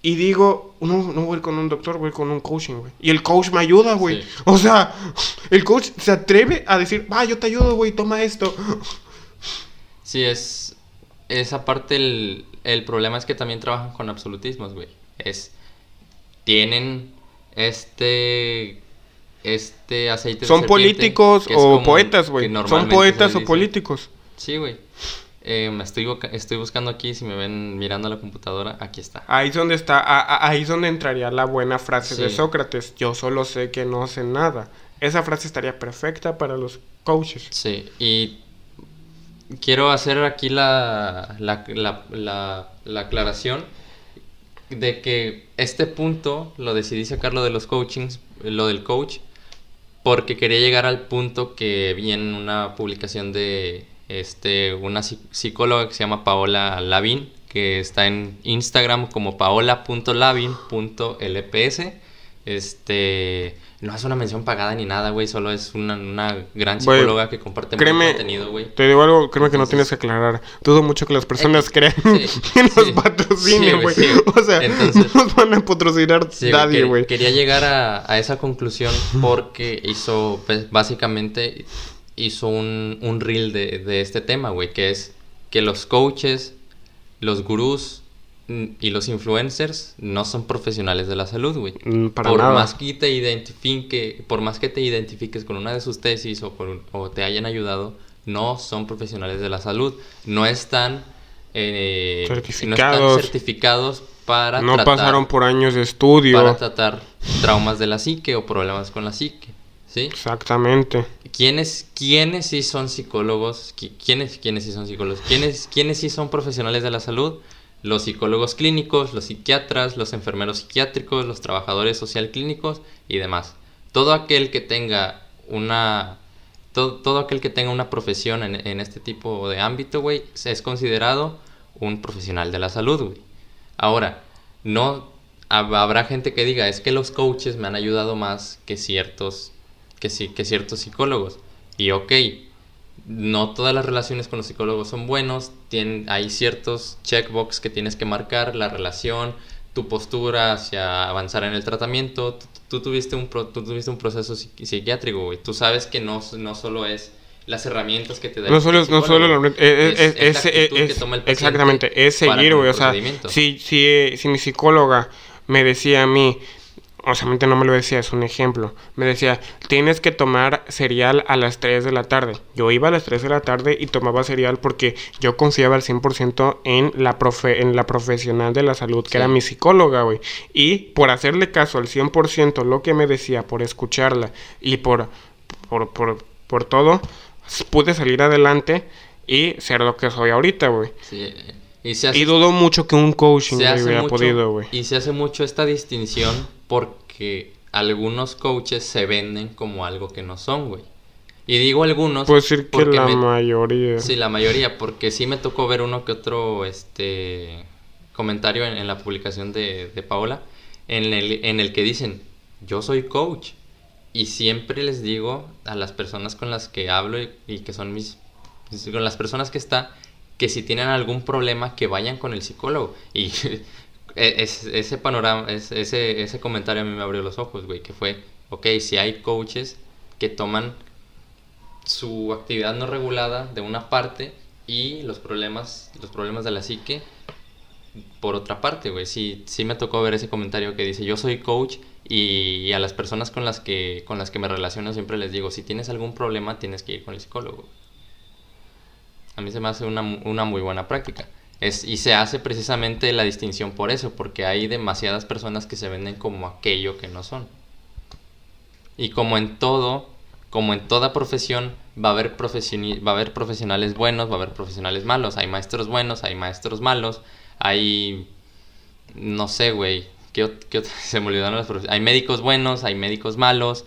Y digo, no, no voy con un doctor, voy con un coaching, güey. Y el coach me ayuda, güey. Sí. O sea, el coach se atreve a decir, va, yo te ayudo, güey, toma esto. Sí, es. Esa parte, el, el problema es que también trabajan con absolutismos, güey. Es. Tienen este. Este aceite de Son políticos o poetas, güey. Son poetas o políticos. Sí, güey. Eh, me estoy, estoy buscando aquí, si me ven mirando la computadora, aquí está. Ahí es donde está, a- a- ahí es donde entraría la buena frase de. Sócrates. Yo solo sé que no sé nada. Esa frase estaría perfecta para los coaches. Sí, y quiero hacer aquí la, la, la, la, la aclaración de que este punto lo decidí sacarlo de los coachings, lo del coach, porque quería llegar al punto que vi en una publicación de este, una psicóloga que se llama Paola Lavin, que está en Instagram como paola.lavin.lps. Este, no es una mención pagada ni nada, güey, solo es una, una gran psicóloga que comparte créeme, mucho contenido, güey. Te digo algo, créeme que no tienes que aclarar. Dudo mucho que las personas crean que nos patrocinen, güey. o sea, no nos van a patrocinar nadie, güey. Quería llegar a, a, esa conclusión porque hizo, pues, básicamente, hizo un, un reel de, de este tema, güey, que es que los coaches, los gurús mm, y los influencers no son profesionales de la salud, güey. Mm, por más que te identifique, por más que te identifiques con una de sus tesis o, o te hayan ayudado, no son profesionales de la salud. No están, eh, certificados. No están certificados para no pasaron por años de estudio para tratar traumas de la psique o problemas con la psique. ¿Sí? Exactamente. ¿Quiénes, quiénes sí son psicólogos? ¿Quiénes, quiénes sí son psicólogos? ¿Quiénes, ¿Quiénes sí son profesionales de la salud? Los psicólogos clínicos, los psiquiatras, los enfermeros psiquiátricos, los trabajadores social clínicos y demás. Todo aquel que tenga una todo, todo aquel que tenga una profesión en, en este tipo de ámbito, güey, es considerado un profesional de la salud, güey. Ahora, no habrá gente que diga, es que los coaches me han ayudado más que ciertos que, sí, que ciertos psicólogos. Y ok, no todas las relaciones con los psicólogos son buenos, tienen, hay ciertos checkbox que tienes que marcar, la relación, tu postura hacia avanzar en el tratamiento. Tú, tuviste, un tuviste un proceso psiquiátrico, güey. Tú sabes que no, no solo es las herramientas que te da no solo no solo es, es, es, exactamente es seguir güey o sea si, si, si mi psicóloga me decía a mí o sea, no me lo decía, es un ejemplo. Me decía, tienes que tomar cereal a las 3 de la tarde. Yo iba a las 3 de la tarde y tomaba cereal porque yo confiaba al 100% en la, profe en la profesional de la salud, que era mi psicóloga, güey. Y por hacerle caso al 100% lo que me decía, por escucharla y por, por, por, por todo, pude salir adelante y ser lo que soy ahorita, güey. Sí. Y, y dudo mucho que un coaching hubiera podido, güey. Y se hace mucho esta distinción porque algunos coaches se venden como algo que no son, güey. Y digo algunos. Puedo decir que la mayoría. Sí, la mayoría, porque sí me tocó ver uno que otro este comentario en, la publicación de, de, Paola, en el, en el que dicen, yo soy coach. Y siempre les digo a las personas con las que hablo y, y que son mis. con las personas que está, que si tienen algún problema, que vayan con el psicólogo. Y E, ese panorama, ese, ese comentario a mí me abrió los ojos, güey, que fue, ok, si hay coaches que toman su actividad no regulada de una parte y los problemas, los problemas de la psique por otra parte, güey. Sí, sí me tocó ver ese comentario que dice, yo soy coach y, a las personas con las, que, con las que me relaciono siempre les digo, si tienes algún problema tienes que ir con el psicólogo. A mí se me hace una, una muy buena práctica. Es, y se hace precisamente la distinción por eso, porque hay demasiadas personas que se venden como aquello que no son. Y como en todo, como en toda profesión, va a haber, va a haber profesionales buenos, va a haber profesionales malos. Hay maestros buenos, hay maestros malos, hay... No sé, güey. ¿Qué, qué se me olvidaron las profesiones. Hay médicos buenos, hay médicos malos,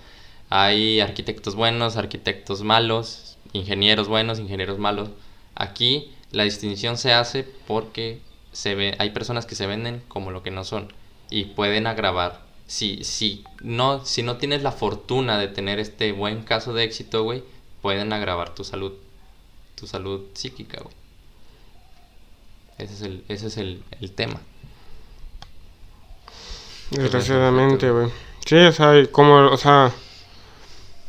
hay arquitectos buenos, arquitectos malos, ingenieros buenos, ingenieros malos. Aquí la distinción se hace porque se ve, hay personas que se venden como lo que no son y pueden agravar. Si, si, no, si no tienes la fortuna de tener este buen caso de éxito, güey, pueden agravar tu salud, tu salud psíquica, güey. Ese es el, ese es el, el tema. Desgraciadamente, güey. Sí, o sea, como, o sea,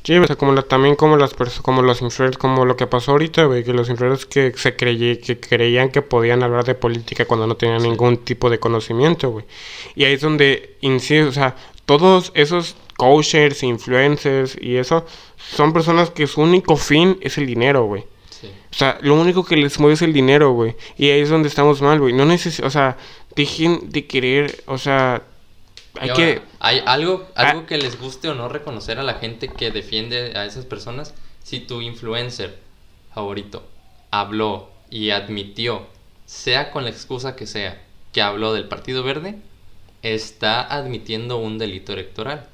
Sí, o sea, como también como las como los influencers, como lo que pasó ahorita, güey, que los influencers que se creí, que creían que podían hablar de política cuando no tenían ningún tipo de conocimiento, güey. Y ahí es donde insisto, o sea, todos esos coaches, influencers y eso son personas que su único fin es el dinero, güey. O sea, lo único que les mueve es el dinero, güey. Y ahí es donde estamos mal, güey. No neces o sea, dejen de querer, o sea, hay que... ¿Hay algo, algo ah. que les guste o no reconocer a la gente que defiende a esas personas? Si tu influencer favorito habló y admitió, sea con la excusa que sea, que habló del Partido Verde, está admitiendo un delito electoral.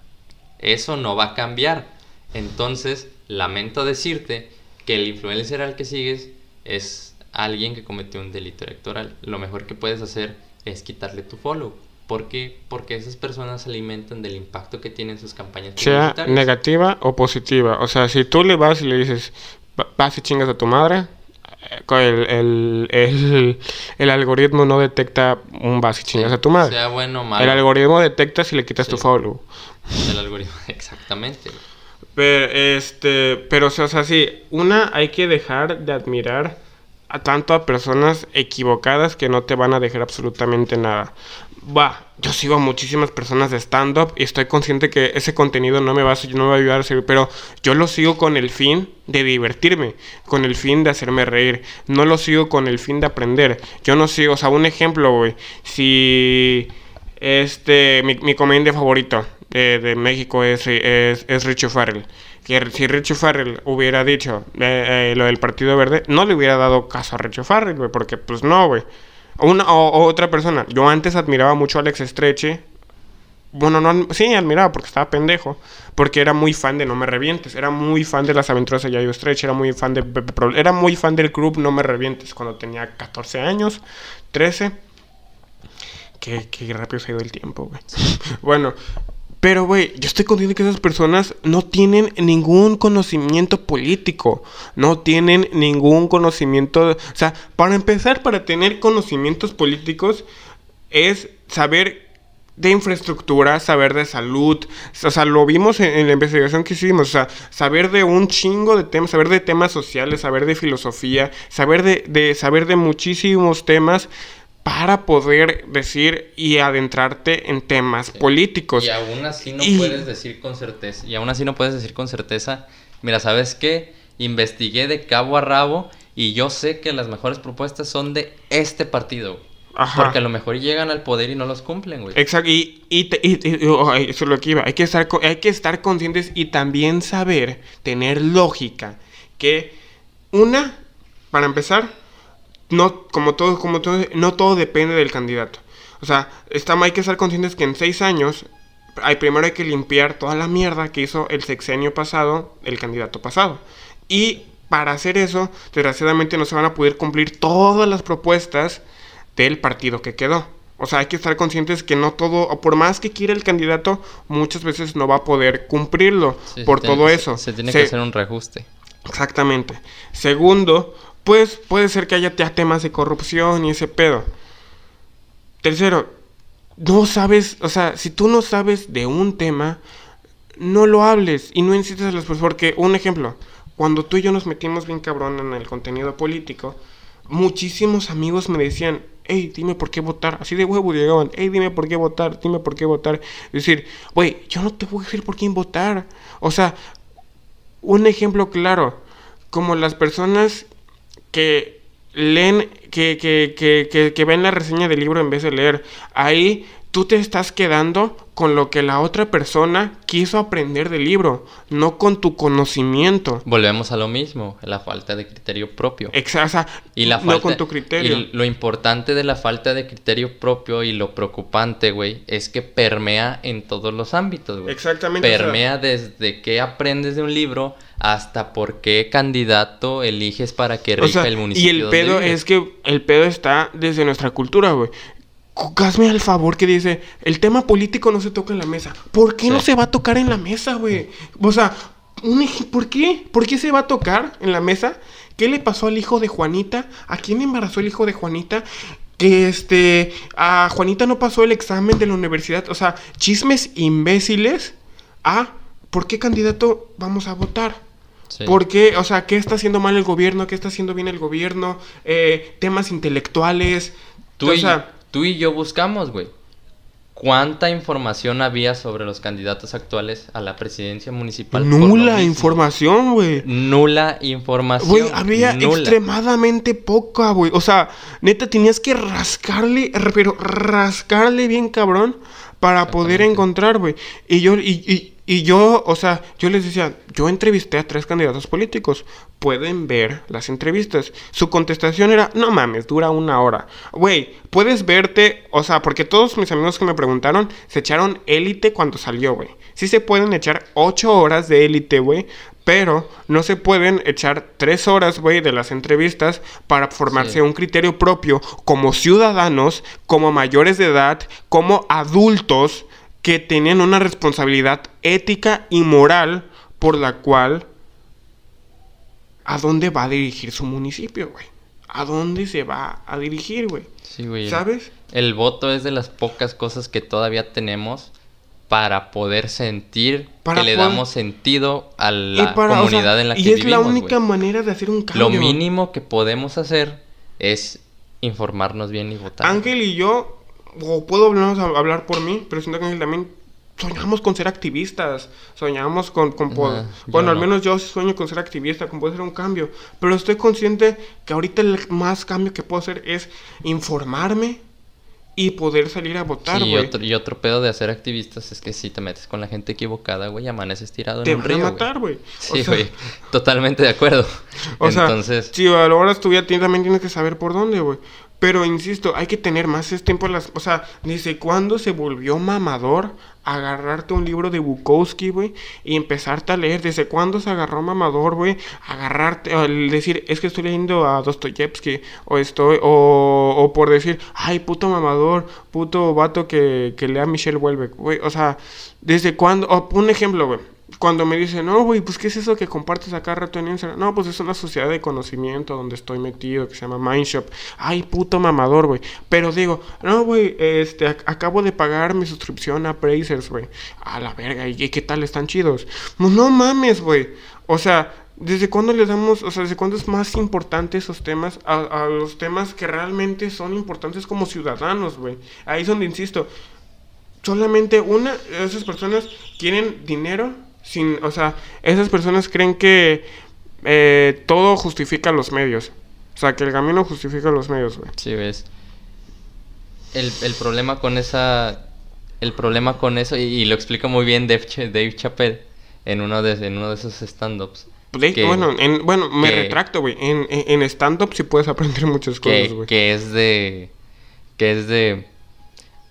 Eso no va a cambiar. Entonces, lamento decirte que el influencer al que sigues es alguien que cometió un delito electoral. Lo mejor que puedes hacer es quitarle tu follow. ¿Por qué? Porque esas personas se alimentan del impacto que tienen sus campañas Sea negativa o positiva. O sea, si tú le vas y le dices, "Va- vas y chingas a tu madre, eh, el, el, el, el algoritmo no detecta un vas y chingas a tu madre. Sea bueno o malo. el algoritmo detecta si le quitas Sí. tu follow. El algoritmo, exactamente. Pero, este, pero, o sea, o sea, sí, una, hay que dejar de admirar a tanto a personas equivocadas que no te van a dejar absolutamente nada. Va, yo sigo a muchísimas personas de stand-up y estoy consciente que ese contenido no me va a, no va a ayudar a servir, pero yo lo sigo con el fin de divertirme, con el fin de hacerme reír, no lo sigo con el fin de aprender. Yo no sigo, o sea, un ejemplo, güey, si este, mi, mi comediante favorito de, de México es, es, es Richie Farrell. Que si Richie Farrell hubiera dicho eh, eh, lo del Partido Verde, no le hubiera dado caso a Richie Farrell, güey, porque pues no, güey. Una, o, otra persona. Yo antes admiraba mucho a Alex Estreche. Bueno, no, sí, admiraba porque estaba pendejo. Porque era muy fan de No Me Revientes. Era muy fan de las aventuras de Yayo Estreche. Era muy fan de Era muy fan del club No Me Revientes cuando tenía 14 años, 13. Qué, qué rápido se ha ido el tiempo, güey. bueno, pero, güey, yo estoy consciente que esas personas no tienen ningún conocimiento político. No tienen ningún conocimiento. O sea, para empezar, para tener conocimientos políticos, es saber de infraestructura, saber de salud. O sea, lo vimos en, en la investigación que hicimos. O sea, saber de un chingo de temas, saber de temas sociales, saber de filosofía, saber de, de saber de muchísimos temas para poder decir y adentrarte en temas políticos. Y aún así no Y- puedes decir con certeza. Y aún así no puedes decir con certeza. Mira, ¿sabes qué? Investigué de cabo a rabo y yo sé que las mejores propuestas son de este partido. Ajá. Porque a lo mejor llegan al poder y no los cumplen, güey. Exacto, y, y, te- y- y- oh, eso es lo que iba. Hay que, estar, hay que estar conscientes y también saber, tener lógica, que una, para empezar, no, como todo, como todo, no todo depende del candidato. O sea, está, hay que estar conscientes que en seis años, hay, primero hay que limpiar toda la mierda que hizo el sexenio pasado, el candidato pasado. Y para hacer eso, desgraciadamente no se van a poder cumplir todas las propuestas del partido que quedó. O sea, hay que estar conscientes que no todo, o por más que quiera el candidato, muchas veces no va a poder cumplirlo Sí, por todo eso. Se tiene Se- que hacer un reajuste. Exactamente. Segundo, pues puede ser que haya ya temas de corrupción y ese pedo. Tercero, no sabes, o sea, si tú no sabes de un tema, no lo hables y no insistas a personas. Porque, un ejemplo, cuando tú y yo nos metimos bien cabrón en el contenido político, muchísimos amigos me decían, hey, dime por qué votar. Así de huevo llegaban, hey, dime por qué votar, dime por qué votar. Decir, güey, yo no te voy a decir por quién votar. O sea, un ejemplo claro, como las personas que leen, que, que, que, que, ven la reseña del libro en vez de leer, ahí tú te estás quedando con lo que la otra persona quiso aprender del libro, no con tu conocimiento. Volvemos a lo mismo, la falta de criterio propio. Exa- o sea, Y la no falta, con tu criterio. Y lo importante de la falta de criterio propio y lo preocupante, güey, es que permea en todos los ámbitos, güey. Exactamente, o sea- Permea desde qué aprendes de un libro hasta por qué candidato eliges para que O rija sea, el municipio. y el pedo es que el pedo está desde nuestra cultura, güey. Hazme al favor que dice, el tema político no se toca en la mesa. ¿Por qué no se va a tocar en la mesa, güey? O sea, un ¿por qué? ¿Por qué se va a tocar en la mesa? ¿Qué le pasó al hijo de Juanita? ¿A quién embarazó el hijo de Juanita? Que este, a Juanita no pasó el examen de la universidad. O sea, chismes imbéciles. Ah, ¿por qué candidato vamos a votar? Sí. ¿Por qué? O sea, ¿qué está haciendo mal el gobierno? ¿Qué está haciendo bien el gobierno? Eh, temas intelectuales. Tú, o sea, tú y yo buscamos, güey. ¿Cuánta información había sobre los candidatos actuales a la presidencia municipal? nula información, güey. Nula información. Güey, había nula. extremadamente poca, güey. O sea, neta, tenías que rascarle, pero rascarle bien cabrón para poder encontrar, güey. Y yo, y, y, Y yo, o sea, yo les decía, yo entrevisté a tres candidatos políticos. Pueden ver las entrevistas. Su contestación era, no mames, dura una hora. Güey, puedes verte, o sea, porque todos mis amigos que me preguntaron se echaron élite cuando salió, güey. Sí se pueden echar ocho horas de élite, güey. Pero no se pueden echar tres horas, güey, de las entrevistas para formarse Sí. un criterio propio como ciudadanos, como mayores de edad, como adultos que tenían una responsabilidad ética y moral por la cual a dónde va a dirigir su municipio, güey. ¿A dónde se va a dirigir, güey? Sí, güey. ¿Sabes? El voto es de las pocas cosas que todavía tenemos para poder sentir Para que le poder- damos sentido a la para- o sea, comunidad en la que y es vivimos. la única manera de hacer un cambio. Lo mínimo que podemos hacer es informarnos bien y votar. Ángel y yo, o puedo hablar, hablar por mí, pero siento que también soñamos con ser activistas, soñamos con, con po- Ajá, yo bueno, al no. menos yo sueño con ser activista, con poder hacer un cambio, pero estoy consciente que ahorita el más cambio que puedo hacer es informarme y poder salir a votar, Sí, y güey. otro, y otro pedo de hacer activistas es que si te metes con la gente equivocada, güey, amaneces tirado Te en un van a río, güey. matar, güey. Sí, sea, güey. Totalmente de acuerdo. O sea, Entonces, sí, a la hora tú ya tienes- también tienes que saber por dónde, güey. Pero insisto, hay que tener más tiempo. Las, o sea, ¿desde cuándo se volvió mamador agarrarte un libro de Bukowski, güey? Y empezarte a leer. ¿Desde cuándo se agarró mamador, güey? Agarrarte, al decir, es que estoy leyendo a Dostoyevsky. O estoy, o, o por decir, ay, puto mamador, puto vato que, que lea Michelle Houellebecq, güey. O sea, ¿desde cuándo? O, un ejemplo, güey. Cuando me dicen, no, güey, pues ¿qué es eso que compartes acá rato en Instagram? No, pues es una sociedad de conocimiento donde estoy metido que se llama Mindshop. Ay, puto mamador, güey. Pero digo, no, güey, este, ac- acabo de pagar mi suscripción a Brazers, güey. A la verga, ¿y qué tal? ¿Están chidos? No, no mames, güey. O sea, ¿desde cuándo le damos, o sea, desde cuándo es más importante esos temas a, a los temas que realmente son importantes como ciudadanos, güey? Ahí es donde insisto, solamente una de esas personas quieren dinero sin, o sea, esas personas creen que eh, todo justifica los medios. O sea, que el camino justifica los medios, güey. sí, ves. El, el problema con esa. El problema con eso, y, y lo explica muy bien Dave, Ch- Dave Chappelle en uno de, en uno de esos stand-ups. Que- bueno, en, bueno, me que- retracto, güey. En, en, en stand-up sí puedes aprender muchas cosas, que, güey. que es de que es de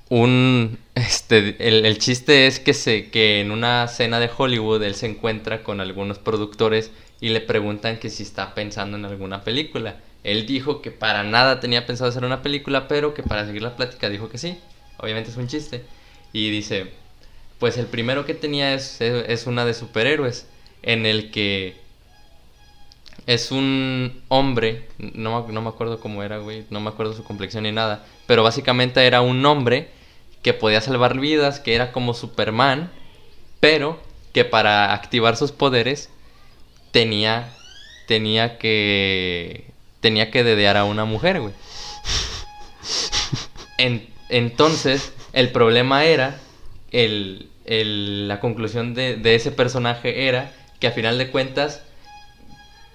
un este el, el chiste es que se que en una cena de Hollywood él se encuentra con algunos productores y le preguntan que si está pensando en alguna película. Él dijo que para nada tenía pensado hacer una película, pero que para seguir la plática dijo que sí. Obviamente es un chiste. Y dice, pues el primero que tenía es, es, una de superhéroes, en el que es un hombre, no, no me acuerdo cómo era, güey, no me acuerdo su complexión ni nada, pero básicamente era un hombre que podía salvar vidas, que era como Superman, pero que para activar sus poderes tenía tenía que tenía que dedear a una mujer, güey. En- entonces, el problema era, el, el- la conclusión de, de ese personaje era que a final de cuentas,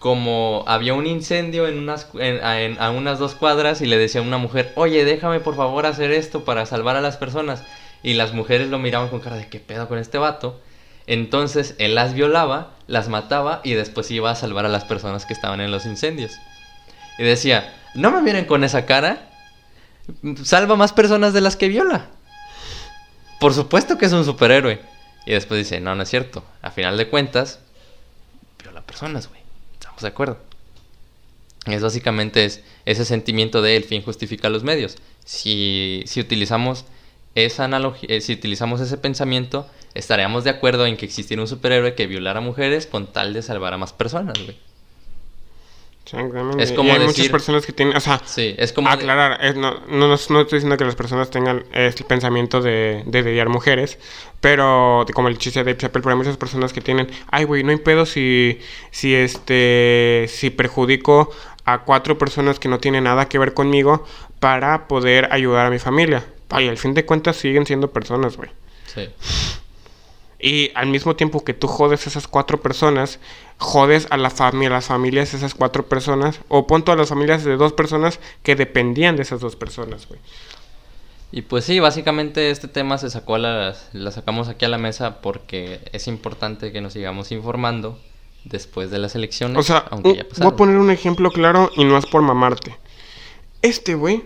como había un incendio en unas, en- a, unas dos cuadras y le decía a una mujer, oye, déjame por favor hacer esto para salvar a las personas. Y las mujeres lo miraban con cara de qué pedo con este vato. Entonces él las violaba, las mataba y después iba a salvar a las personas que estaban en los incendios. Y decía, no me miren con esa cara, salva más personas de las que viola. Por supuesto que es un superhéroe. Y después dice, no, no es cierto. A final de cuentas, viola personas, güey. De acuerdo. Es básicamente es ese sentimiento de el fin justifica los medios. Si, si utilizamos esa analogía, eh, si utilizamos ese pensamiento, estaríamos de acuerdo en que existiera un superhéroe que violara mujeres con tal de salvar a más personas, güey. Exactamente. Es como y hay muchas personas que tienen, o sea, Sí, es como... de- aclarar, es- no, no, no estoy diciendo que las personas tengan este pensamiento de, de dediar mujeres, pero como el chiste de Chappelle, pero hay muchas personas que tienen, ay, güey, no hay pedo si, si, este, si perjudico a cuatro personas que no tienen nada que ver conmigo para poder ayudar a mi familia. Ay, al fin de cuentas siguen siendo personas, güey. Sí. Y al mismo tiempo que tú jodes a esas cuatro personas, jodes a la familia, las familias de esas cuatro personas, o punto a las familias de dos personas que dependían de esas dos personas, güey. Y pues sí, básicamente este tema se sacó a la, la sacamos aquí a la mesa porque es importante que nos sigamos informando después de las elecciones. O sea, aunque un- ya voy a poner un ejemplo claro y no es por mamarte. Este güey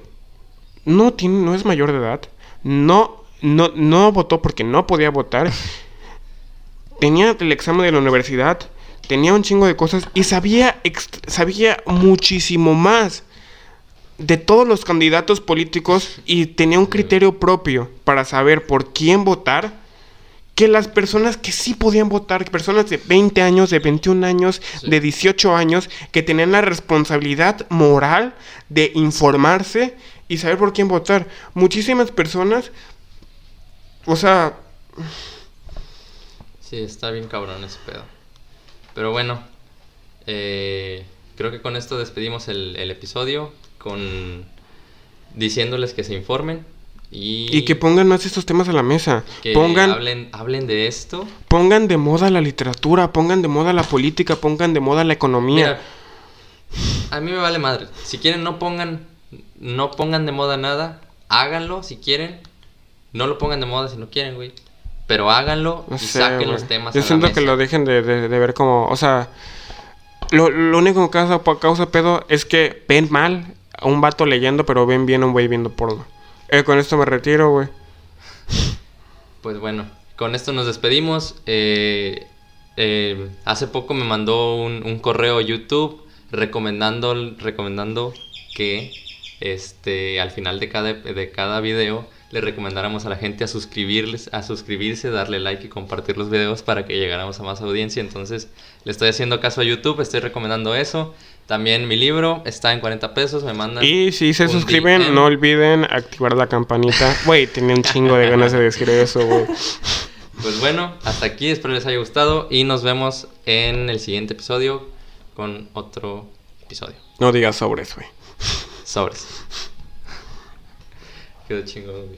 no tiene, no es mayor de edad. No, no, no votó porque no podía votar. tenía el examen de la universidad. Tenía un chingo de cosas y sabía, sabía muchísimo más de todos los candidatos políticos y tenía un criterio propio para saber por quién votar que las personas que sí podían votar, personas de 20 años, de 21 años, Sí. de 18 años, que tenían la responsabilidad moral de informarse y saber por quién votar. Muchísimas personas, o sea, Sí, está bien cabrón ese pedo. Pero bueno, eh, creo que con esto despedimos el, el episodio con diciéndoles que se informen y, y que pongan más estos temas a la mesa. que pongan, hablen, hablen de esto. pongan de moda la literatura, pongan de moda la política, pongan de moda la economía. Mira, a mí me vale madre. Si quieren no pongan no pongan de moda nada, háganlo si quieren. No lo pongan de moda si no quieren, güey. Pero háganlo No y sé, saquen los temas Yo a la siento que lo dejen de, de- de ver como, o sea, lo, lo único que causa, causa pedo es que ven mal a un vato leyendo, pero ven bien a un güey viendo porno. Eh, con esto me retiro, güey. Pues bueno, con esto nos despedimos. Eh, eh, hace poco me mandó un, un correo YouTube recomendando, recomendando que este, al final de cada, de cada video le recomendáramos a la gente a suscribirles, a suscribirse, darle like y compartir los videos para que llegáramos a más audiencia. Entonces le estoy haciendo caso a YouTube, estoy recomendando eso. También mi libro está en 40 pesos, me mandan. Y si se suscriben, DM. no olviden activar la campanita. Güey, tenía un chingo de ganas de decir eso, güey. Pues bueno, hasta aquí, espero les haya gustado y nos vemos en el siguiente episodio con otro episodio. No digas sobres, güey. Sobres. Quedó chingón, güey.